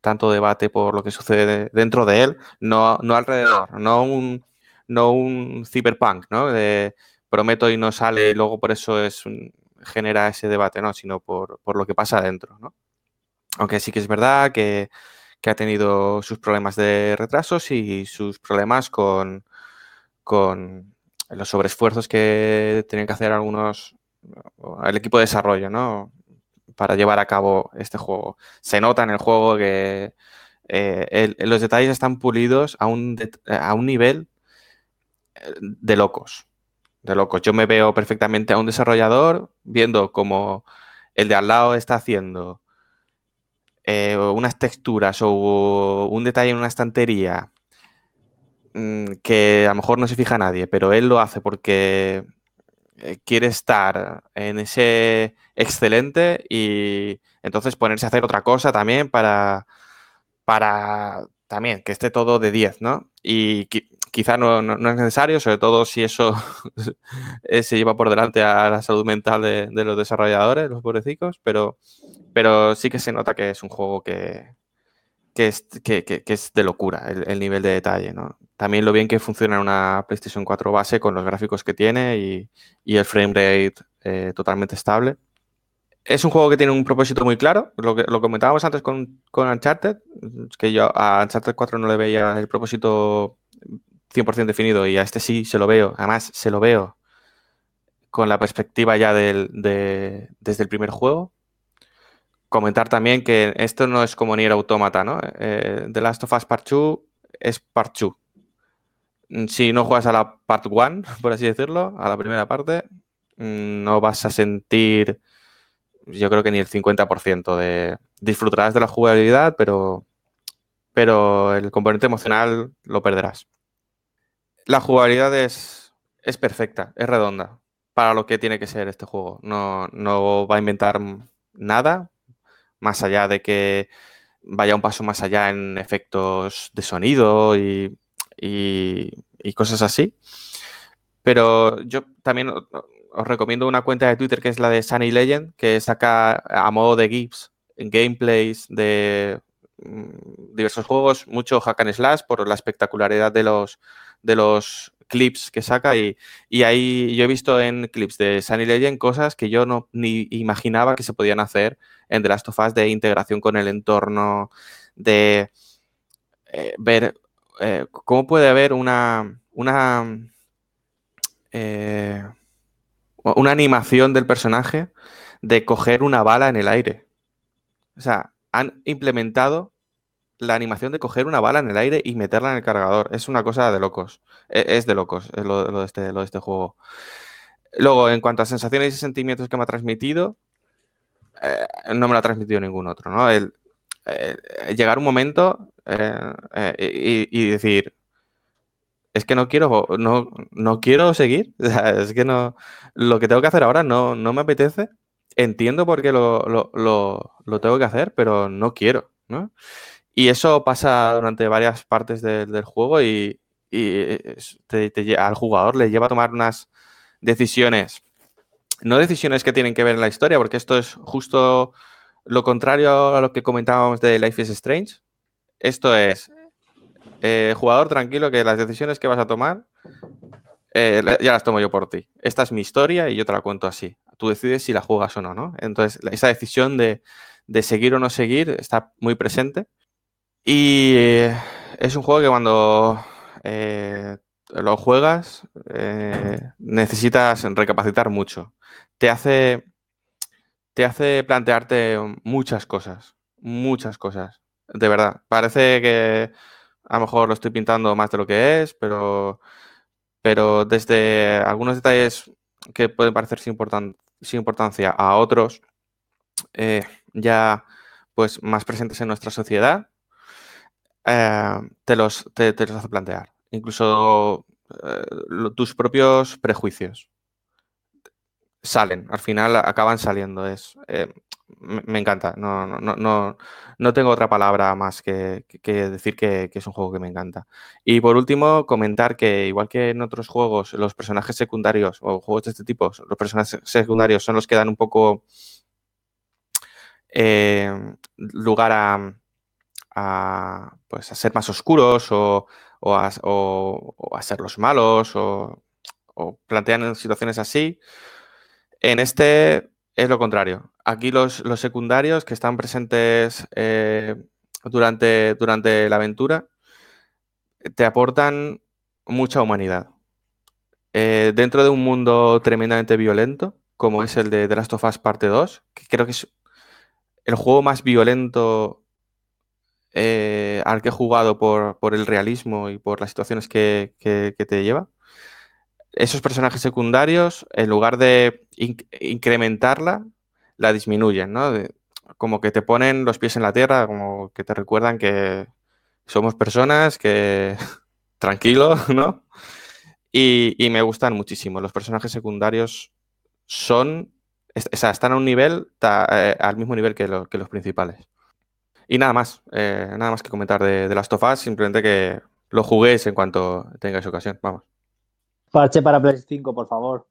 tanto debate por lo que sucede dentro de él, no, no alrededor, no un, no un cyberpunk, ¿no? De prometo y no sale y luego por eso es un- genera ese debate, ¿no? Sino por, por lo que pasa adentro, ¿no? Aunque sí que es verdad que, que ha tenido sus problemas de retrasos y sus problemas con, con los sobreesfuerzos que tenían que hacer algunos, el equipo de desarrollo, ¿no? Para llevar a cabo este juego. Se nota en el juego que eh, los detalles están pulidos a un, a un nivel eh, de locos. De locos. Yo me veo perfectamente a un desarrollador viendo como el de al lado está haciendo eh, unas texturas o un detalle en una estantería mm, que a lo mejor no se fija nadie, pero él lo hace porque quiere estar en ese excelente y entonces ponerse a hacer otra cosa también para, para también que esté todo de 10, ¿no? Y quizá no, es necesario, sobre todo si eso eh, se lleva por delante a la salud mental de, los desarrolladores, los pobrecicos, pero, pero sí que se nota que es un juego que, que, es, es de locura el, nivel de detalle, ¿no? También lo bien que funciona una PlayStation 4 base con los gráficos que tiene y, el frame rate eh, totalmente estable. Es un juego que tiene un propósito muy claro, lo que lo comentábamos antes con, con Uncharted, que yo a Uncharted 4 no le veía el propósito 100% definido y a este sí se lo veo, además se lo veo con la perspectiva ya del, de, desde el primer juego. Comentar también que esto no es como Nier Automata, ¿no? Eh, The Last of Us Part 2 es Part 2. Mm, si no juegas a la Part 1, por así decirlo, a la primera parte, mm, no vas a sentir, yo creo que ni el 50% de... Disfrutarás de la jugabilidad, pero, pero el componente emocional lo perderás. La jugabilidad es, es perfecta, es redonda para lo que tiene que ser este juego. No, no va a inventar nada más allá de que vaya un paso más allá en efectos de sonido y, y, cosas así. Pero yo también os recomiendo una cuenta de Twitter que es la de Sunny Legend, que saca a modo de GIFs gameplays de mm, diversos juegos, mucho hack and slash por la espectacularidad de los, de los clips que saca y, ahí yo he visto en clips de Sunny Legend cosas que yo no ni imaginaba que se podían hacer en The Last of Us de integración con el entorno, de eh, ver eh, cómo puede haber una, una, eh, una animación del personaje de coger una bala en el aire. O sea, han implementado la animación de coger una bala en el aire y meterla en el cargador. Es una cosa de locos. E, es, de locos lo, de este, lo de este juego. Luego, en cuanto a sensaciones y sentimientos que me ha transmitido, eh, no me lo ha transmitido ningún otro, ¿no? El, eh, llegar un momento eh, y, decir, es que no quiero, no, no quiero seguir, es que no, lo que tengo que hacer ahora no, no me apetece, entiendo por qué lo, lo, lo tengo que hacer, pero no quiero, ¿no? Y eso pasa durante varias partes del juego y, al jugador le lleva a tomar unas decisiones, no decisiones que tienen que ver en la historia, porque esto es justo lo contrario a lo que comentábamos de Life is Strange. Esto es, eh, jugador tranquilo, que las decisiones que vas a tomar eh, ya las tomo yo por ti. Esta es mi historia y yo te la cuento así. Tú decides si la juegas o no, ¿no? Entonces, esa decisión de, de seguir o no seguir está muy presente. Y eh, es un juego que cuando lo juegas necesitas recapacitar mucho. Te hace, te hace plantearte muchas cosas, muchas cosas. De verdad, parece que a lo mejor lo estoy pintando más de lo que es, pero, pero desde algunos detalles que pueden parecer sin, sin importancia a otros, ya pues más presentes en nuestra sociedad eh, te, los, te, los hace plantear. Incluso eh, tus propios prejuicios salen, al final acaban saliendo. Es, eh, me, encanta. No, no, no, no, tengo otra palabra más que, decir que, es un juego que me encanta. Y por último, comentar que igual que en otros juegos, los personajes secundarios o juegos de este tipo, los personajes secundarios son los que dan un poco lugar a, a, pues, a ser más oscuros o, a, ser los malos o, plantean situaciones así. En este es lo contrario. Aquí los, secundarios que están presentes eh, durante, durante la aventura te aportan mucha humanidad. Eh, dentro de un mundo tremendamente violento, como es el de The Last of Us Parte 2, que creo que es el juego más violento eh, al que he jugado por, el realismo y por las situaciones que, te lleva, esos personajes secundarios, en lugar de incrementarla, la disminuyen, ¿no? como que te ponen los pies en la tierra, como que te recuerdan que somos personas, que tranquilo, ¿no? Y, me gustan muchísimo. Los personajes secundarios son, o sea, están a un nivel, eh, al mismo nivel que, lo- que los principales. Y nada más, eh, nada más que comentar de, de Last simplemente que lo juguéis en cuanto tengáis ocasión, vamos. Parche para PlayStation 5, por favor.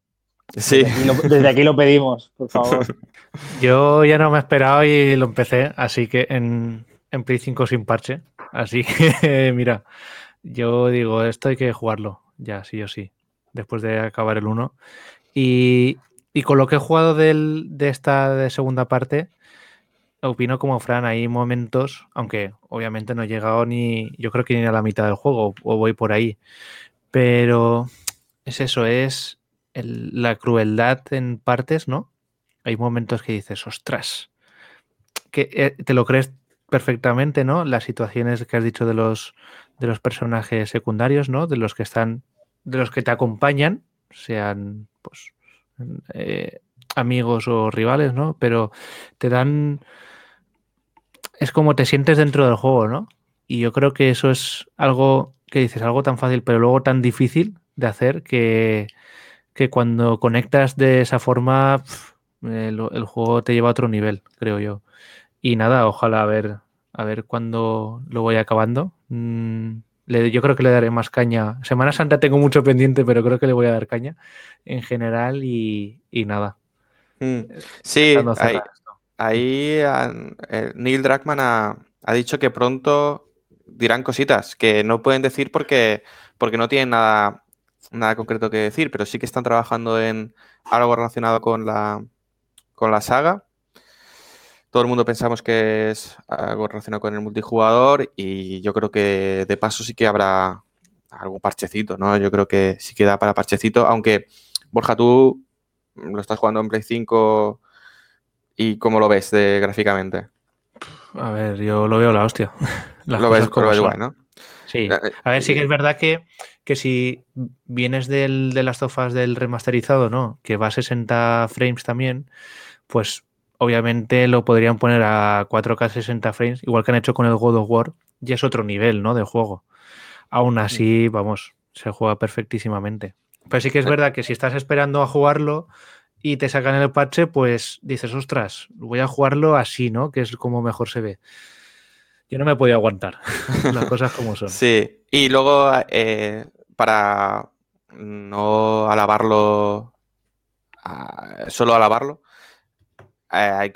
Sí, Desde aquí lo, desde aquí lo pedimos, por favor. Yo ya no me he esperado y lo empecé, así que en, en Play 5 sin parche. Así que, mira, yo digo, esto hay que jugarlo, ya, sí o sí, después de acabar el 1. Y, y con lo que he jugado del- de esta de segunda parte, opino como Fran, hay momentos, aunque obviamente no he llegado ni, yo creo que ni a la mitad del juego, o voy por ahí, pero es eso, es la crueldad en partes, ¿no? hay momentos que dices, ostras, que eh, te lo crees perfectamente, ¿no? Las situaciones que has dicho de los, de los personajes secundarios, ¿no? De los que están, de los que te acompañan, sean, pues, eh, amigos o rivales, ¿no? Pero te dan, es como te sientes dentro del juego, ¿no? Y yo creo que eso es algo que dices, algo tan fácil, pero luego tan difícil de hacer que, que cuando conectas de esa forma, el, el juego te lleva a otro nivel, creo yo. Y nada, ojalá a ver, a ver cuándo lo voy acabando. Mm, le- yo creo que le daré más caña. Semana Santa tengo mucho pendiente, pero creo que le voy a dar caña en general y, y nada. Mm, sí, Intentando ahí, eh, Neil Druckmann ha, ha dicho que pronto dirán cositas que no pueden decir porque, porque no tienen nada, nada concreto que decir, pero sí que están trabajando en algo relacionado con la, con la saga. Todo el mundo pensamos que es algo relacionado con el multijugador y yo creo que de paso sí que habrá algún parchecito, ¿no? Yo creo que sí que da para parchecito, aunque Borja, tú lo estás jugando en Play 5 y ¿cómo lo ves de, gráficamente? A ver, yo lo veo la hostia. Las lo ves, como lo igual, ¿no? Sí. Eh, A ver, sí que es verdad que, que si vienes del, de las tofas del remasterizado, ¿no? Que va a 60 frames también, pues obviamente lo podrían poner a 4K 60 frames, igual que han hecho con el God of War, y es otro nivel, ¿no? De juego. Aún así, vamos, se juega perfectísimamente. Pero sí que es verdad que si estás esperando a jugarlo y te sacan el parche, pues dices, ostras, voy a jugarlo así, ¿no? Que es como mejor se ve. Yo no me podía aguantar, las cosas como son. Sí, y luego eh, para no alabarlo, ah, solo alabarlo, eh,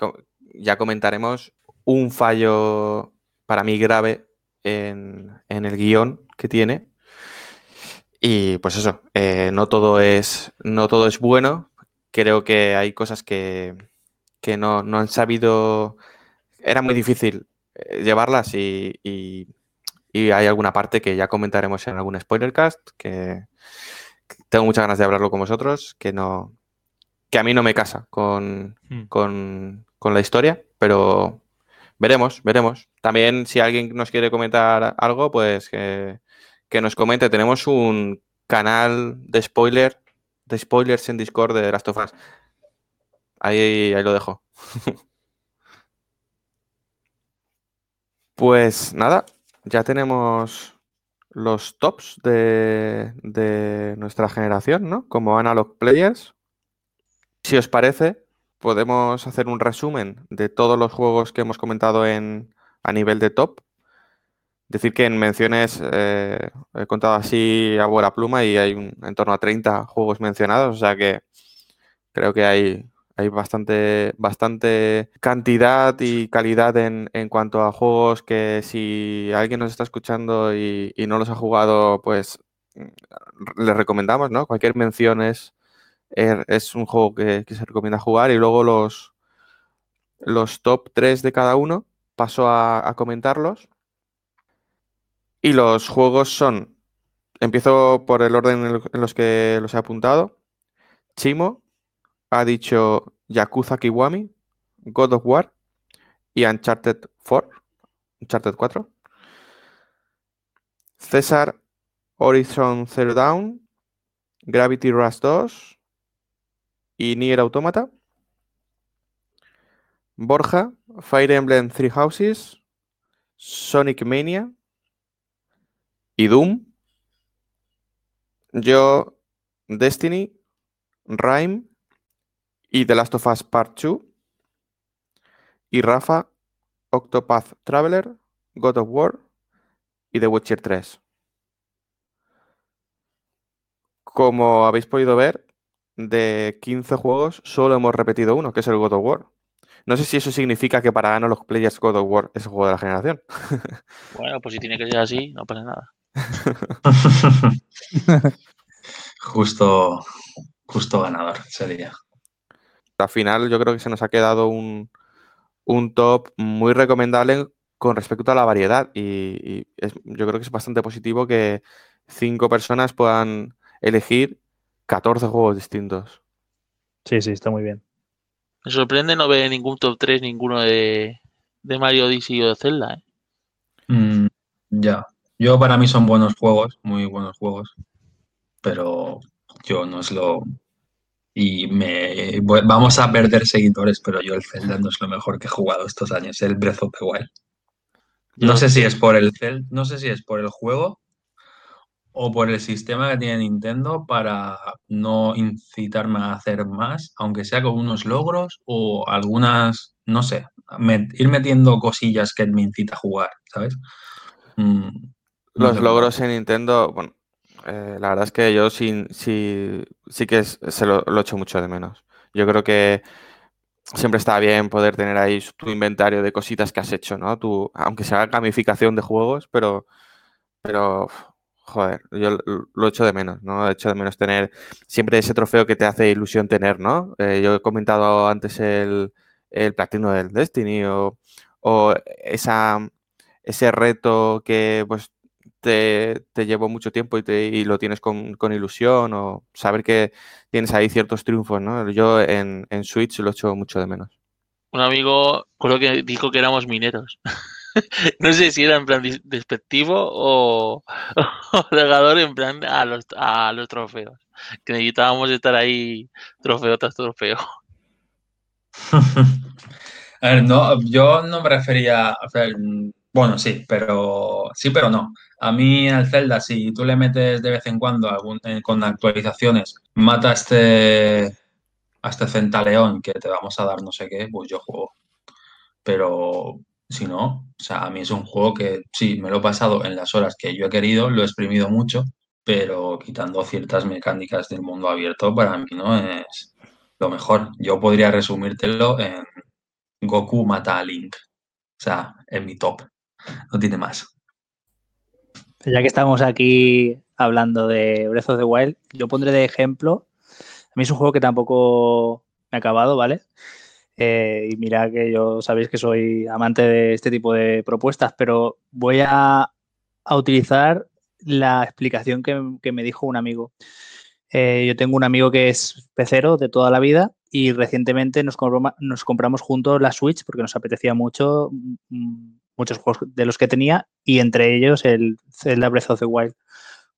ya comentaremos un fallo para mí grave en, en el guion que tiene. Y pues eso, eh, no todo es, no todo es bueno. Creo que hay cosas que, que no, no han sabido. Era muy difícil llevarlas y, y- y hay alguna parte que ya comentaremos en algún spoilercast que, que tengo muchas ganas de hablarlo con vosotros, que no que a mí no me casa con, Mm. con, con la historia, pero veremos, veremos. También si alguien nos quiere comentar algo, pues que, que nos comente. Tenemos un canal de spoiler, de spoilers en Discord de Last of Us. Ahí, ahí lo dejo. Pues nada, ya tenemos los tops de, de nuestra generación, ¿no? Como Analog Players. Si os parece, podemos hacer un resumen de todos los juegos que hemos comentado en, a nivel de top. Decir que en menciones eh, he contado así a buena pluma y hay un- en torno a 30 juegos mencionados, o sea que creo que hay, hay bastante, bastante cantidad y calidad en, en cuanto a juegos que si alguien nos está escuchando y, y no los ha jugado, pues mm, le recomendamos, ¿no? Cualquier mención es, er- es un juego que, que se recomienda jugar y luego los, los top 3 de cada uno paso a, comentarlos. Y los juegos son, empiezo por el orden en, en los que los he apuntado. Chimo ha dicho Yakuza Kiwami, God of War y Uncharted 4, Uncharted 4. César Horizon Zero Dawn, Gravity Rush 2 y Nier Automata. Borja, Fire Emblem Three Houses, Sonic Mania y Doom. Yo, Destiny, Rhyme y The Last of Us Part 2. Y Rafa, Octopath Traveler, God of War y The Witcher 3. Como habéis podido ver, de 15 juegos solo hemos repetido uno, que es el God of War. No sé si eso significa que para los Players God of War es el juego de la generación. Bueno, pues si tiene que ser así, no pasa nada. justo, justo ganador sería. Al final yo creo que se nos ha quedado un, un top muy recomendable con respecto a la variedad y, y es- yo creo que es bastante positivo que cinco personas puedan elegir 14 juegos distintos. Sí, sí, está muy bien. Me sorprende no ver ningún top 3, ninguno de, de Mario Odyssey o de Zelda. ¿eh? Mm, ya. Yo para mí son buenos juegos, muy buenos juegos, pero yo no es lo... Y me voy- vamos a perder seguidores, pero yo el Zelda no es lo mejor que he jugado estos años, el Breath of the Wild. No sé si es por el Zelda, no sé si es por el juego o por el sistema que tiene Nintendo para no incitarme a hacer más, aunque sea con unos logros o algunas, no sé, me- ir metiendo cosillas que me incita a jugar, ¿sabes? Mm, no Los logros en Nintendo, bueno, eh, la verdad es que yo sí, sí, sí que se lo, lo echo mucho de menos. Yo creo que siempre está bien poder tener ahí tu inventario de cositas que has hecho, ¿no? Tu, aunque sea gamificación de juegos, pero, pero, joder, yo lo- lo echo de menos, ¿no? Echo de menos tener siempre ese trofeo que te hace ilusión tener, ¿no? Eh, yo he comentado antes el, el platino del Destiny o, o esa, ese reto que pues te, te llevó mucho tiempo y, te- y lo tienes con, con ilusión o saber que tienes ahí ciertos triunfos, ¿no? Yo en, en Switch lo echo mucho de menos. Un amigo, creo que dijo que éramos mineros. no sé si era en plan despectivo o, o regador en plan a los, a los trofeos. Que necesitábamos estar ahí trofeo tras trofeo. A ver, no, yo no me refería a hacer, mm, bueno, sí, pero sí, pero no. A mí al Zelda, si tú le metes de vez en cuando algún, eh, con actualizaciones, mata a este, a este centaleón que te vamos a dar no sé qué, pues yo juego. Pero si no, o sea, a mí es un juego que sí, me lo he pasado en las horas que yo he querido, lo he exprimido mucho, pero quitando ciertas mecánicas del mundo abierto, para mí no es lo mejor. Yo podría resumírtelo en Goku mata a Link. O sea, en mi top. No tiene más. Ya que estamos aquí hablando de Breath of the Wild, yo pondré de ejemplo. A mí es un juego que tampoco me ha acabado, ¿vale? Eh, y mira que yo sabéis que soy amante de este tipo de propuestas, pero voy a, utilizar la explicación que, me dijo un amigo. Eh, yo tengo un amigo que es pecero de toda la vida y recientemente nos, nos compramos juntos la Switch porque nos apetecía mucho mm, muchos juegos de los que tenía y entre ellos el Zelda Breath of the Wild.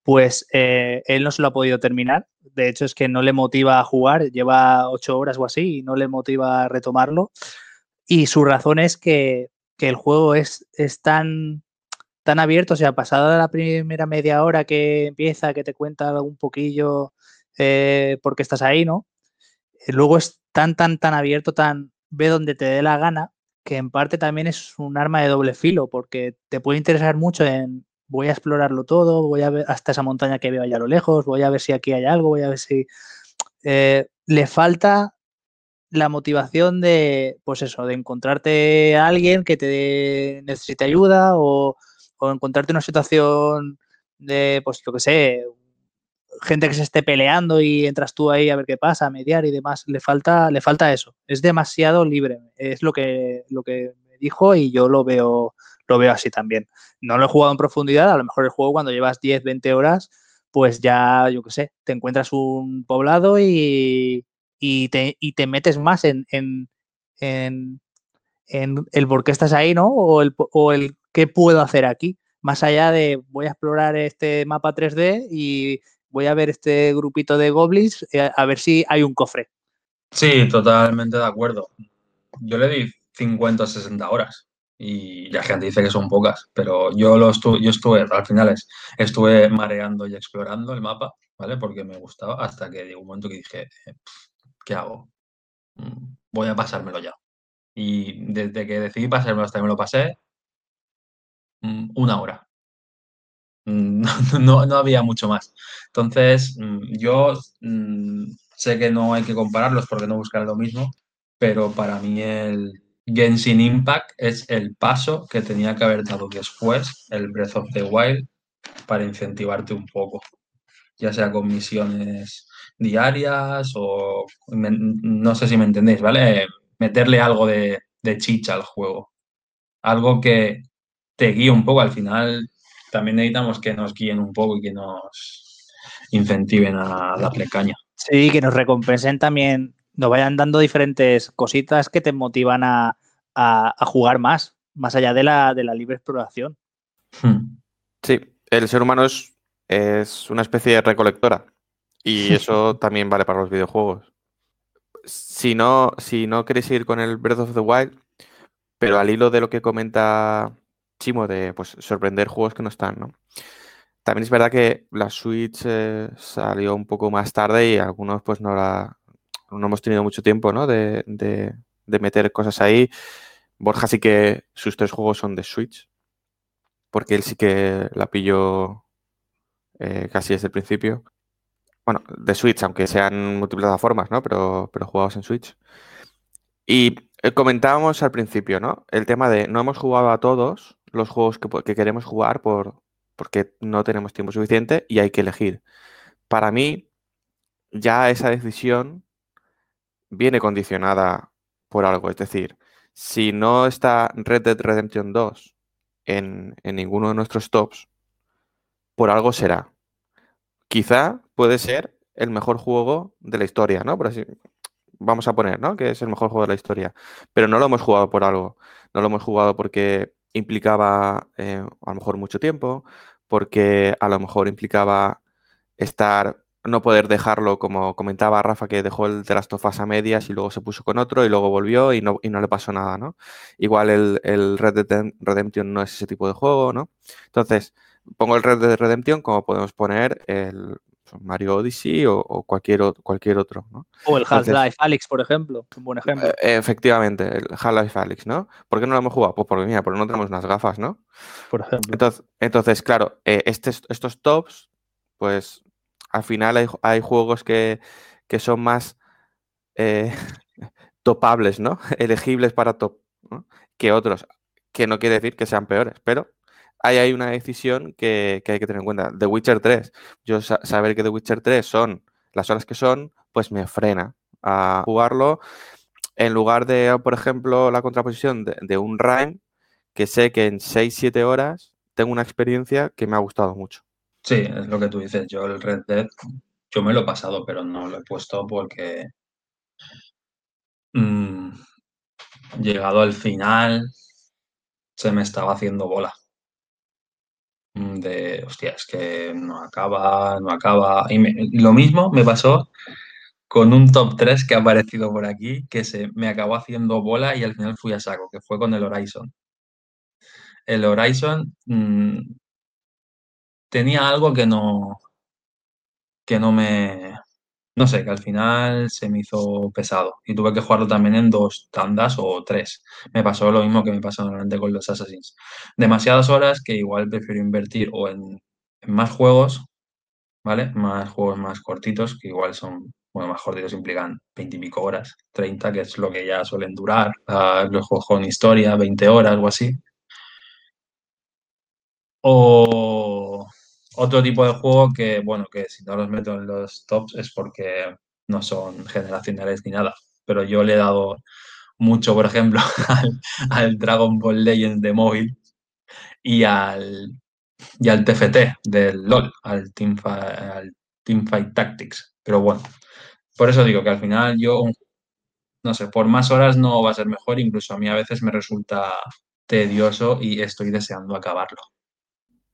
Pues eh, él no se lo ha podido terminar. De hecho, es que no le motiva a jugar. Lleva ocho horas o así y no le motiva a retomarlo. Y su razón es que, que el juego es, es tan, tan abierto. O sea, pasada la primera media hora que empieza, que te cuenta un poquillo eh, porque estás ahí, ¿no? Luego es tan, tan, tan abierto, tan ve donde te dé la gana, que en parte también es un arma de doble filo, porque te puede interesar mucho en voy a explorarlo todo, voy a ver hasta esa montaña que veo allá a lo lejos, voy a ver si aquí hay algo, voy a ver si... Eh, le falta la motivación de, pues eso, de encontrarte a alguien que te necesite ayuda o, o encontrarte una situación de, pues lo que sé, gente que se esté peleando y entras tú ahí a ver qué pasa, a mediar y demás. Le falta, le falta eso. Es demasiado libre. Es lo que, lo que me dijo y yo lo veo, lo veo así también. No lo he jugado en profundidad, a lo mejor el juego cuando llevas 10, 20 horas, pues ya, yo qué sé, te encuentras un poblado y, y, te, y te metes más en, en, en, en el por qué estás ahí, ¿no? O el, o el qué puedo hacer aquí. Más allá de voy a explorar este mapa 3D y voy a ver este grupito de goblins eh, a ver si hay un cofre. Sí, totalmente de acuerdo. Yo le di 50 o 60 horas. Y la gente dice que son pocas, pero yo lo estuve, yo estuve, al final es, estuve mareando y explorando el mapa, ¿vale? Porque me gustaba, hasta que llegó un momento que dije, eh, ¿qué hago? Mm, voy a pasármelo ya. Y desde que decidí pasármelo hasta que me lo pasé, mm, una hora. Mm, no, no, había mucho más. Entonces, yo sé que no hay que compararlos porque no buscan lo mismo, pero para mí el, Genshin Impact es el paso que tenía que haber dado después el Breath of the Wild para incentivarte un poco, ya sea con misiones diarias o no sé si me entendéis, ¿vale? Meterle algo de, chicha al juego, algo que te guíe un poco. Al final también necesitamos que nos guíen un poco y que nos incentiven a darle caña. Sí, que nos recompensen también nos vayan dando diferentes cositas que te motivan a, jugar más, más allá de la, de la libre exploración. Hmm. Sí, el ser humano es, es una especie de recolectora y eso también vale para los videojuegos. Si no, si no queréis ir con el Breath of the Wild, pero al hilo de lo que comenta Chimo de pues, sorprender juegos que no están, ¿no? También es verdad que la Switch eh, salió un poco más tarde y algunos pues no la, no hemos tenido mucho tiempo ¿no? de, meter cosas ahí. Borja sí que sus tres juegos son de Switch, porque él sí que la pilló eh, casi desde el principio. Bueno, de Switch, aunque sean multiplataformas, ¿no? Pero, pero jugados en Switch. Y eh, comentábamos al principio, ¿no? El tema de no hemos jugado a todos los juegos que, que queremos jugar por, porque no tenemos tiempo suficiente y hay que elegir. Para mí, ya esa decisión viene condicionada por algo. Es decir, si no está Red Dead Redemption 2 en, ninguno de nuestros tops, por algo será. Quizá puede ser el mejor juego de la historia, ¿no? Por así, vamos a poner, ¿no? Que es el mejor juego de la historia. Pero no lo hemos jugado por algo. No lo hemos jugado porque implicaba eh, a lo mejor mucho tiempo, porque a lo mejor implicaba estar no poder dejarlo, como comentaba Rafa, que dejó el de las tofas a medias y luego se puso con otro y luego volvió y no, y no le pasó nada, ¿no? Igual el, Red Dead Redemption no es ese tipo de juego, ¿no? Entonces, pongo el Red Dead Redemption como podemos poner el Mario Odyssey o, cualquier, cualquier otro, ¿no? O el Half-Life Alyx, por ejemplo, un buen ejemplo. Eh, efectivamente, el Half-Life Alyx, ¿no? ¿Por qué no lo hemos jugado? Pues porque, mira, porque no tenemos unas gafas, ¿no? Por ejemplo. Entonces, entonces claro, eh, estos tops, pues al final hay, juegos que, son más eh, topables, ¿no? Elegibles para top, Que otros, que no quiere decir que sean peores, pero ahí hay una decisión que, hay que tener en cuenta. The Witcher 3, yo saber que The Witcher 3 son las horas que son, pues me frena a jugarlo. En lugar de, por ejemplo, la contraposición de, un Rhyme, que sé que en 6-7 horas tengo una experiencia que me ha gustado mucho. Sí, es lo que tú dices. Yo el Red Dead, yo me lo he pasado, pero no lo he puesto porque mm, llegado al final se me estaba haciendo bola. Mm, de, hostia, es que no acaba, no acaba. Y, lo mismo me pasó con un top 3 que ha aparecido por aquí, que se me acabó haciendo bola y al final fui a saco, que fue con el Horizon. El Horizon, mm, tenía algo que no, que no me, no sé, que al final se me hizo pesado y tuve que jugarlo también en dos tandas o tres. Me pasó lo mismo que me pasa normalmente con los Assassins. Demasiadas horas que igual prefiero invertir o en, más juegos, ¿vale? Más juegos más cortitos, que igual son, bueno, más cortitos implican 20 y pico horas, 30, que es lo que ya suelen durar. Ah, los juegos con historia, 20 horas o así. O otro tipo de juego que, bueno, que si no los meto en los tops es porque no son generacionales ni nada. Pero yo le he dado mucho, por ejemplo, al, Dragon Ball Legends de móvil y al, y al TFT del LOL, al, Team al Teamfight Tactics. Pero bueno, por eso digo que al final yo, no sé, por más horas no va a ser mejor, incluso a mí a veces me resulta tedioso y estoy deseando acabarlo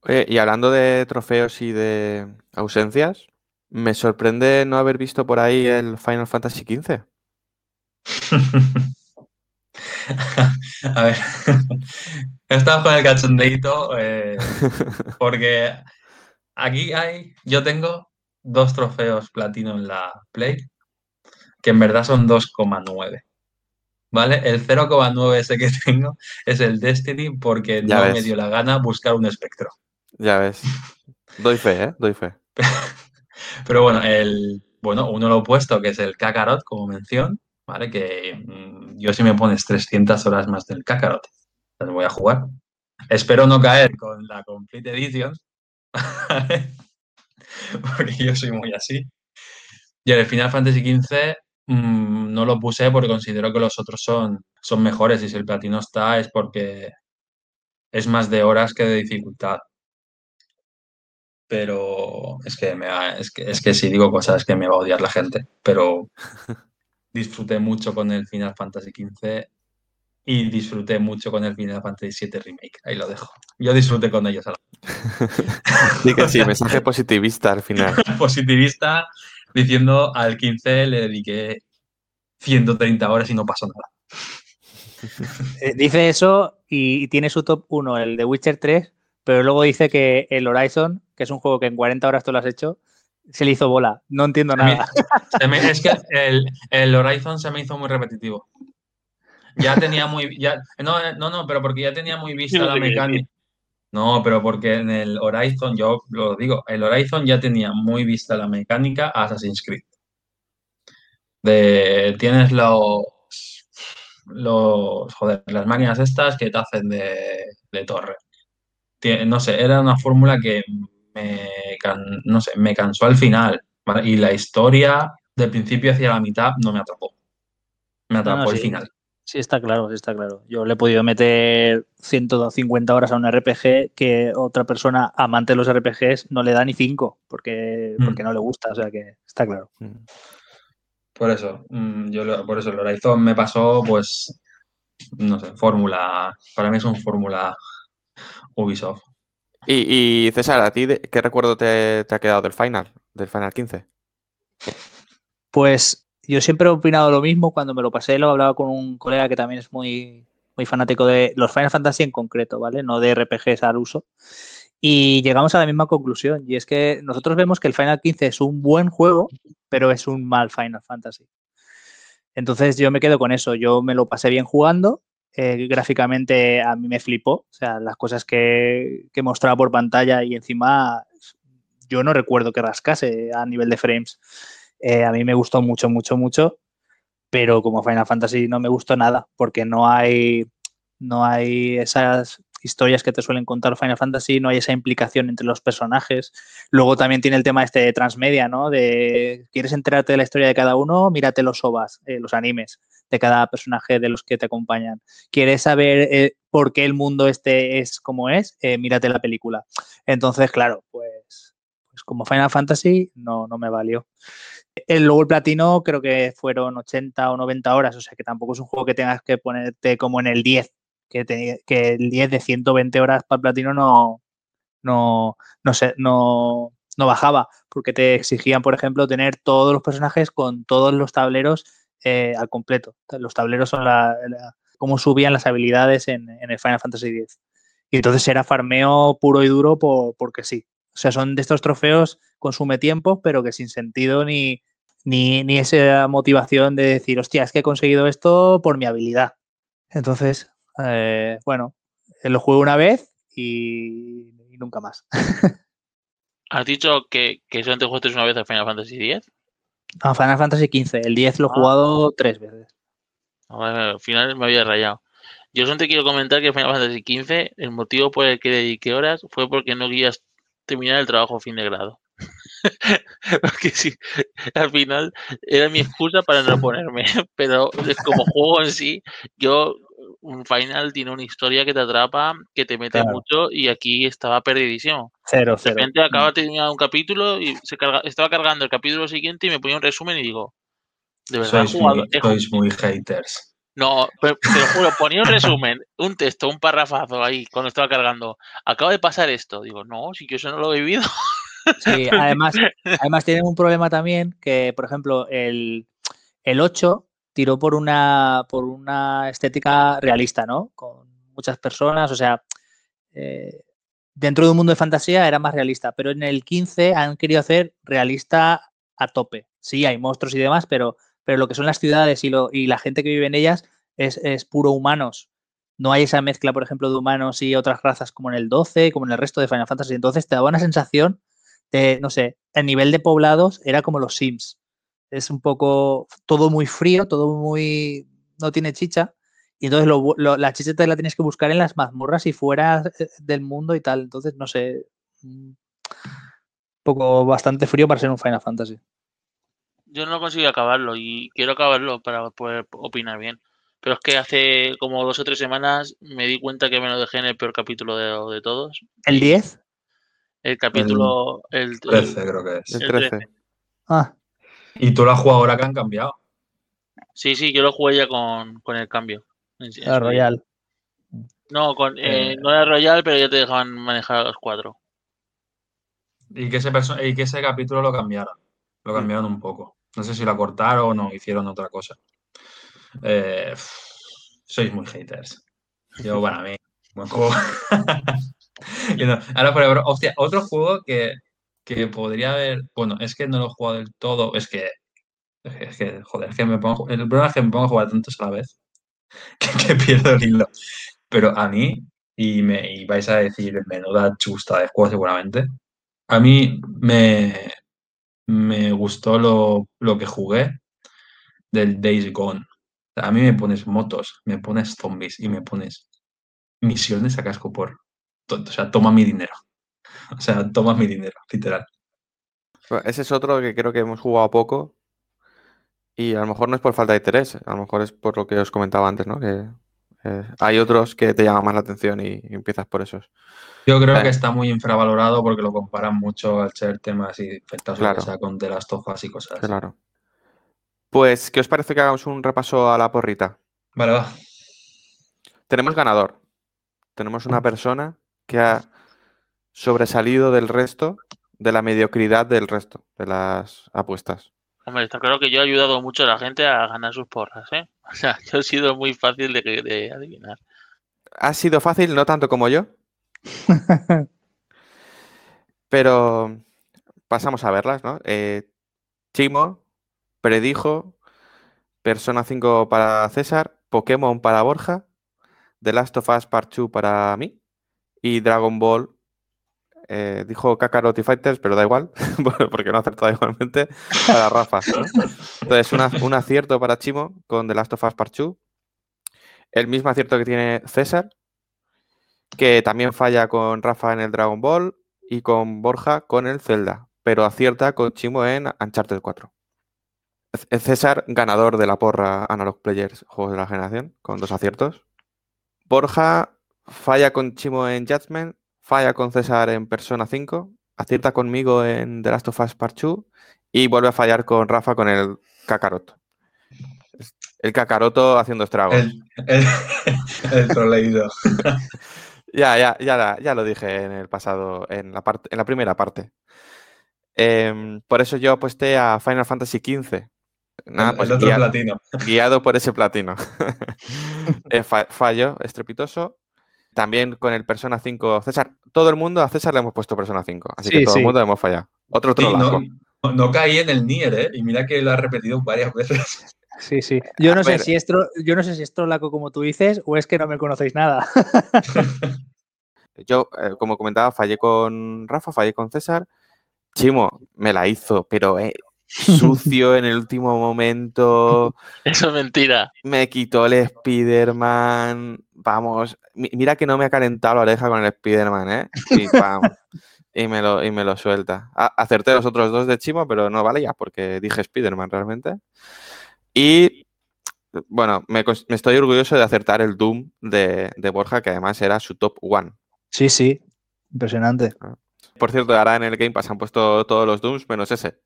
y hablando de trofeos y de ausencias, me sorprende no haber visto por ahí el Final Fantasy XV. A ver, estamos con el cachondeito eh, porque aquí hay, yo tengo dos trofeos platino en la Play, que en verdad son 2,9. ¿Vale? El 0,9 ese que tengo es el Destiny porque Ya no ves. me dio la gana buscar un espectro. Ya ves. Doy fe, ¿eh? Doy fe. Pero bueno, el, bueno, uno lo opuesto, que es el Kakarot, como mención, ¿vale? Que mm, yo si me pones 300 horas más del Kakarot, las voy a jugar. Espero no caer con la Complete Edition, porque yo soy muy así. Y el Final Fantasy XV mm, no lo puse porque considero que los otros son, son mejores y si el platino está es porque es más de horas que de dificultad. Pero es que, me va- es que, es que si digo cosas que me va a odiar la gente, pero disfruté mucho con el Final Fantasy XV y disfruté mucho con el Final Fantasy VII Remake. Ahí lo dejo. Yo disfruté con ellos a la Sí que sí, mensaje positivista al final. positivista diciendo al 15 le dediqué 130 horas y no pasó nada. Eh, dice eso y, y tiene su top 1, el de Witcher 3, pero luego dice que el Horizon, que es un juego que en 40 horas tú lo has hecho, se le hizo bola. No entiendo nada. Me- es que el, el Horizon se me hizo muy repetitivo. Ya tenía muy. Ya, no, no, no, pero porque ya tenía muy vista No la mecánica. No, pero porque en el Horizon, yo lo digo, el Horizon ya tenía muy vista la mecánica a Assassin's Creed. De, tienes los, los, joder, las máquinas estas que te hacen de, de torre. No sé, era una fórmula que me, can- no sé, me cansó al final. ¿vale? Y la historia, de principio hacia la mitad, no me atrapó. Me atrapó no, el sí. final. Sí, está claro, sí está claro. Yo le he podido meter 150 horas a un RPG que otra persona amante de los RPGs no le da ni 5 porque, Mm. porque no le gusta, o sea que está claro. Por eso, mm, yo lo- por eso el Horizon me pasó, pues, no sé, fórmula. Para mí es un fórmula Ubisoft. Y, César, ¿a ti de- qué recuerdo te, te ha quedado del final? Del Final 15. Pues yo siempre he opinado lo mismo. Cuando me lo pasé, lo hablaba con un colega que también es muy, muy fanático de los Final Fantasy en concreto, ¿vale? No de RPGs al uso. Y llegamos a la misma conclusión. Y es que nosotros vemos que el Final 15 es un buen juego, pero es un mal Final Fantasy. Entonces yo me quedo con eso. Yo me lo pasé bien jugando. Eh, gráficamente a mí me flipó. O sea, las cosas que, mostraba por pantalla y encima yo no recuerdo que rascase a nivel de frames. Eh, a mí me gustó mucho, mucho, mucho, pero como Final Fantasy no me gustó nada, porque no hay, no hay esas historias que te suelen contar Final Fantasy, no hay esa implicación entre los personajes. Luego también tiene el tema este de transmedia, ¿no? De quieres enterarte de la historia de cada uno, mírate los OVAs, eh, los animes de cada personaje de los que te acompañan. ¿Quieres saber eh, por qué el mundo este es como es? Eh, mírate la película. Entonces, claro, pues, pues como Final Fantasy no, no me valió. El, luego el platino creo que fueron 80 o 90 horas, o sea que tampoco es un juego que tengas que ponerte como en el 10, que, el 10 de 120 horas para platino no, no, no, sé, no, no bajaba, porque te exigían, por ejemplo, tener todos los personajes con todos los tableros eh, al completo. Los tableros son la, cómo subían las habilidades en, el Final Fantasy X. Y entonces era farmeo puro y duro por- porque sí. O sea, son de estos trofeos, consume tiempo, pero que sin sentido ni, ni, ni esa motivación de decir, hostia, es que he conseguido esto por mi habilidad. Entonces, eh, bueno, eh, lo jugué una vez y, y nunca más. ¿Has dicho que, que solamente jugaste una vez al Final Fantasy X? No, Final Fantasy XV, el 10 lo he Ah. jugado tres veces. Ahora, Al final me había rayado. Yo solamente quiero comentar que Final Fantasy XV, el motivo por el que dediqué horas fue porque no querías terminar el trabajo a fin de grado. porque sí, al final era mi excusa para no ponerme. Pero como juego en sí, yo, un final tiene una historia que te atrapa, que te mete Claro. mucho y aquí estaba perdidísimo. Cero, De cero. repente acaba de terminar un capítulo y se carga, estaba cargando el capítulo siguiente y me ponía un resumen y digo, de verdad, muy, sois muy haters. no, pero te lo juro, ponía un resumen, un texto, un parrafazo ahí cuando estaba cargando. Acaba de pasar esto. Digo, no, si yo eso no lo he vivido. Sí, además, además tienen un problema también que, por ejemplo, el, el 8 tiró por una, por una estética realista, ¿no? Con muchas personas, o sea, eh, dentro de un mundo de fantasía era más realista, pero en el 15 han querido hacer realista a tope. Sí, hay monstruos y demás, pero, pero lo que son las ciudades y, la gente que vive en ellas es, es puro humanos. No hay esa mezcla, por ejemplo, de humanos y otras razas como en el 12, como en el resto de Final Fantasy. Entonces te daba una sensación de, no sé, el nivel de poblados era como los Sims. Es un poco todo muy frío, todo muy. no tiene chicha. Y entonces lo, lo, la chicha te la tienes que buscar en las mazmorras y fuera eh, del mundo y tal. Entonces, no sé. Un poco bastante frío para ser un Final Fantasy. Yo no consigo acabarlo y quiero acabarlo para poder opinar bien. Pero es que hace como dos o tres semanas me di cuenta que me lo dejé en el peor capítulo de, de todos. ¿El 10? El capítulo. El, el 13 creo que es. El el 13. 13. Ah, Y tú lo has jugado ahora que han cambiado. Sí, sí, yo lo jugué ya con, con el cambio. La. Royal. No, con, eh, Eh. no era Royal, pero ya te dejaban manejar a los cuatro. Y que ese, y que ese capítulo lo cambiaron. Lo cambiaron un poco. No sé si lo cortaron o hicieron otra cosa. Eh, pff, sois muy haters. Yo, para mí, buen juego. No, Ahora, por ejemplo, hostia, otro juego que, que podría haber. Bueno, es que no lo he jugado del todo. Es que. Es que, joder, es que me. El problema es que me pongo a jugar tantos a la vez que, pierdo el hilo. Pero a mí, y, me, y vais a decir menuda chusta de juego seguramente, a mí me, me gustó lo, lo que jugué del Days Gone. A mí me pones motos, me pones zombies y me pones misiones a casco por. O sea, toma mi dinero. O sea, toma mi dinero, literal. Bueno, Ese es otro que creo que hemos jugado poco. Y a lo mejor no es por falta de interés, a lo mejor es por lo que os comentaba antes, ¿no? Que eh, hay otros que te llaman más la atención y, y empiezas por esos. Yo creo Eh. que está muy infravalorado porque lo comparan mucho al ser temas y infectados o Claro. que sea con The Last of Us y cosas así. Claro. Pues, ¿qué os parece que hagamos un repaso a la porrita? Vale, va. Tenemos ganador. Tenemos una persona que ha sobresalido del resto, de la mediocridad del resto de las apuestas. Hombre, está claro que yo he ayudado mucho a la gente a ganar sus porras, ¿eh? O sea, yo he sido muy fácil de, de adivinar. Ha sido fácil, no tanto como yo, pero pasamos a verlas, ¿no? Eh, Chimo predijo Persona 5 para César, Pokémon para Borja, The Last of Us Part 2 para mí y Dragon Ball. Eh, dijo Kakarot y pero da igual, porque no ha igualmente para Rafa. Entonces, una- un acierto para Chimo con The Last of Us Part 2. El mismo acierto que tiene César, que también falla con Rafa en el Dragon Ball y con Borja con el Zelda, pero acierta con Chimo en Uncharted 4. C- César, ganador de la porra Analog Players Juegos de la Generación, con dos aciertos. Borja falla con Chimo en Judgment, falla con César en Persona 5, acierta conmigo en The Last of Us Part 2 y vuelve a fallar con Rafa con el Kakarot. El Kakaroto haciendo estragos. El, el, el troleído. Ya, ya, ya, ya lo dije en el pasado, en la, parte, en la primera parte. Em, por eso yo aposté a Final Fantasy XV. Nada, pues el otro guia- platino. guiado por ese platino. Eh, fa- fallo estrepitoso. También con el Persona 5. César, todo el mundo a César le hemos puesto Persona 5. Así que todo sí. el mundo hemos fallado. Otro Sí, no, no- no caí en el Nier, ¿eh? Y mira que lo ha repetido varias veces. Sí, sí. Yo A no sé ver. si es tro- yo no sé si es trolaco como tú dices o es que no me conocéis nada. Yo, eh, como comentaba, fallé con Rafa, fallé con César. Chimo me la hizo, pero eh, sucio en el último momento. Eso es mentira. Me quitó el Spider-Man. Vamos, mi- mira que no me ha calentado la oreja con el Spider-Man, ¿eh? Y, pam, y, me lo, y me lo suelta. Acerté los otros dos de Chimo, pero no vale ya porque dije Spider-Man realmente. Y bueno, me, estoy orgulloso de acertar el Doom de, de Borja, que además era su top one. Sí, sí. Impresionante. Por cierto, ahora en el Game Pass han puesto todos los Dooms menos ese.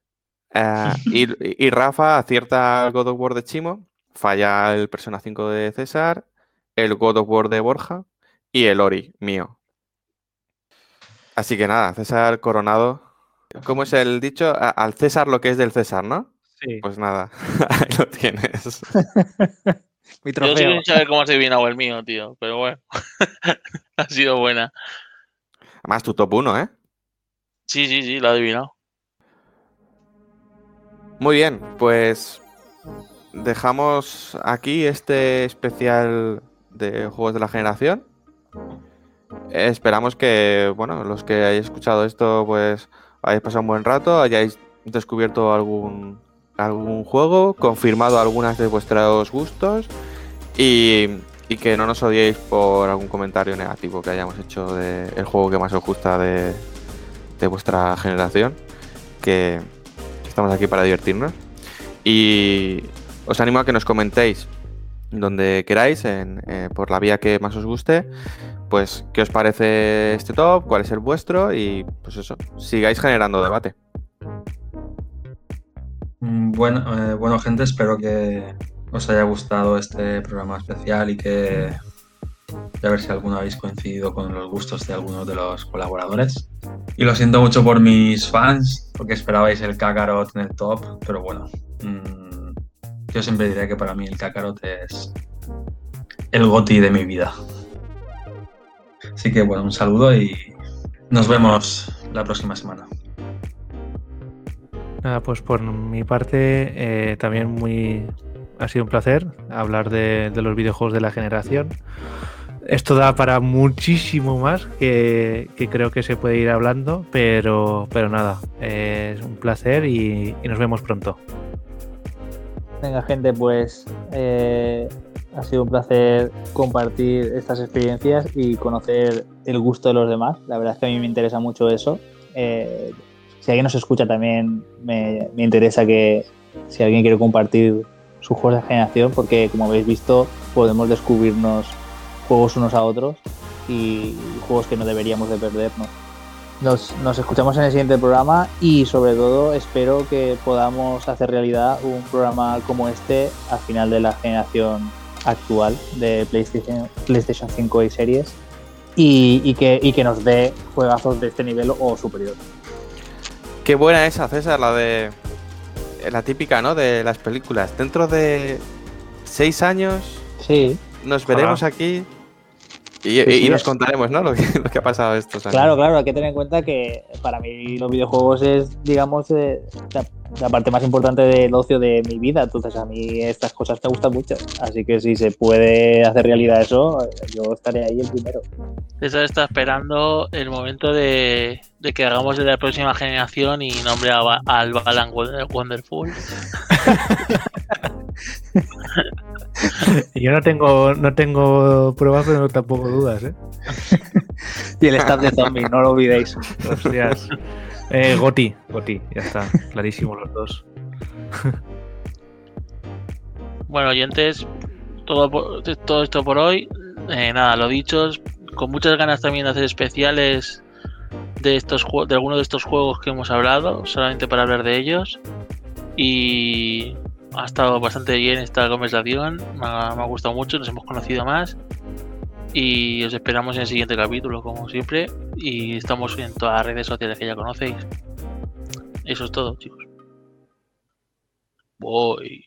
Eh, y, y Rafa acierta el God of War de Chimo, falla el Persona 5 de César, el God of War de Borja y el Ori mío. Así que nada, César coronado. ¿Cómo es el dicho? A- Al César lo que es del César, ¿no? Sí. Pues nada, ahí lo tienes. Mi Yo sigo trofeo. sin saber cómo has adivinado el mío, tío. Pero bueno, ha sido buena. Además, tu top 1, ¿eh? Sí, sí, sí, lo he adivinado. Muy bien, pues dejamos aquí este especial de juegos de la generación. Esperamos que, bueno, los que hayáis escuchado esto, pues hayáis pasado un buen rato, hayáis descubierto algún, algún juego, confirmado algunas de vuestros gustos y, y que no nos odiéis por algún comentario negativo que hayamos hecho del juego que más os gusta de, de vuestra generación. Que, estamos aquí para divertirnos. Y os animo a que nos comentéis donde queráis, en, eh, por la vía que más os guste, pues qué os parece este top, cuál es el vuestro y pues eso, sigáis generando debate. Mm, Bueno, eh, bueno, gente, espero que os haya gustado este programa especial y que a ver si alguno habéis coincidido con los gustos de algunos de los colaboradores. Y lo siento mucho por mis fans, porque esperabais el Kakarot en el top, pero bueno, mm, yo siempre diré que para mí el Kakarot es el goti de mi vida. Así que bueno, un saludo y nos vemos la próxima semana. Nada, pues por mi parte eh, también muy ha sido un placer hablar de, los videojuegos de la generación. Esto da para muchísimo más que, creo que se puede ir hablando, pero, pero nada, eh, es un placer y nos vemos pronto. Venga, gente, pues eh, ha sido un placer compartir estas experiencias y conocer el gusto de los demás. La verdad es que a mí me interesa mucho eso. Eh, si alguien nos escucha también me, me interesa que si alguien quiere compartir sus juegos de generación, porque como habéis visto podemos descubrirnos juegos unos a otros y juegos que no deberíamos de perdernos. Nos, nos, escuchamos en el siguiente programa y sobre todo espero que podamos hacer realidad un programa como este al final de la generación actual de PlayStation, PlayStation 5 y series y, y, que, y que nos dé juegazos de este nivel o superior. Qué buena esa, César, la de la típica, ¿no? De las películas. Dentro de seis años sí. nos veremos Hola. aquí y, sí, y, nos contaremos, ¿no? Lo que, lo que, ha pasado estos años. Claro, claro, hay que tener en cuenta que para mí los videojuegos es, digamos, eh, la, parte más importante del ocio de mi vida. Entonces, a mí estas cosas me gustan mucho. Así que si se puede hacer realidad eso, yo estaré ahí el primero. César está esperando el momento de, de que hagamos de la próxima generación y nombre a, al Balan Wonderful. Yo no tengo, no tengo pruebas, pero tampoco dudas, ¿eh? y el staff de zombie, no lo olvidéis. Hostias. Eh, Goti, Goti, ya está, clarísimo los dos. bueno, oyentes, todo, todo esto por hoy. Eh, nada, lo dicho, con muchas ganas también de hacer especiales de estos de algunos de estos juegos que hemos hablado, solamente para hablar de ellos. Y ha estado bastante bien esta conversación, me ha, gustado mucho, nos hemos conocido más y os esperamos en el siguiente capítulo, como siempre, y estamos en todas las redes sociales que ya conocéis. Eso es todo, chicos. Voy.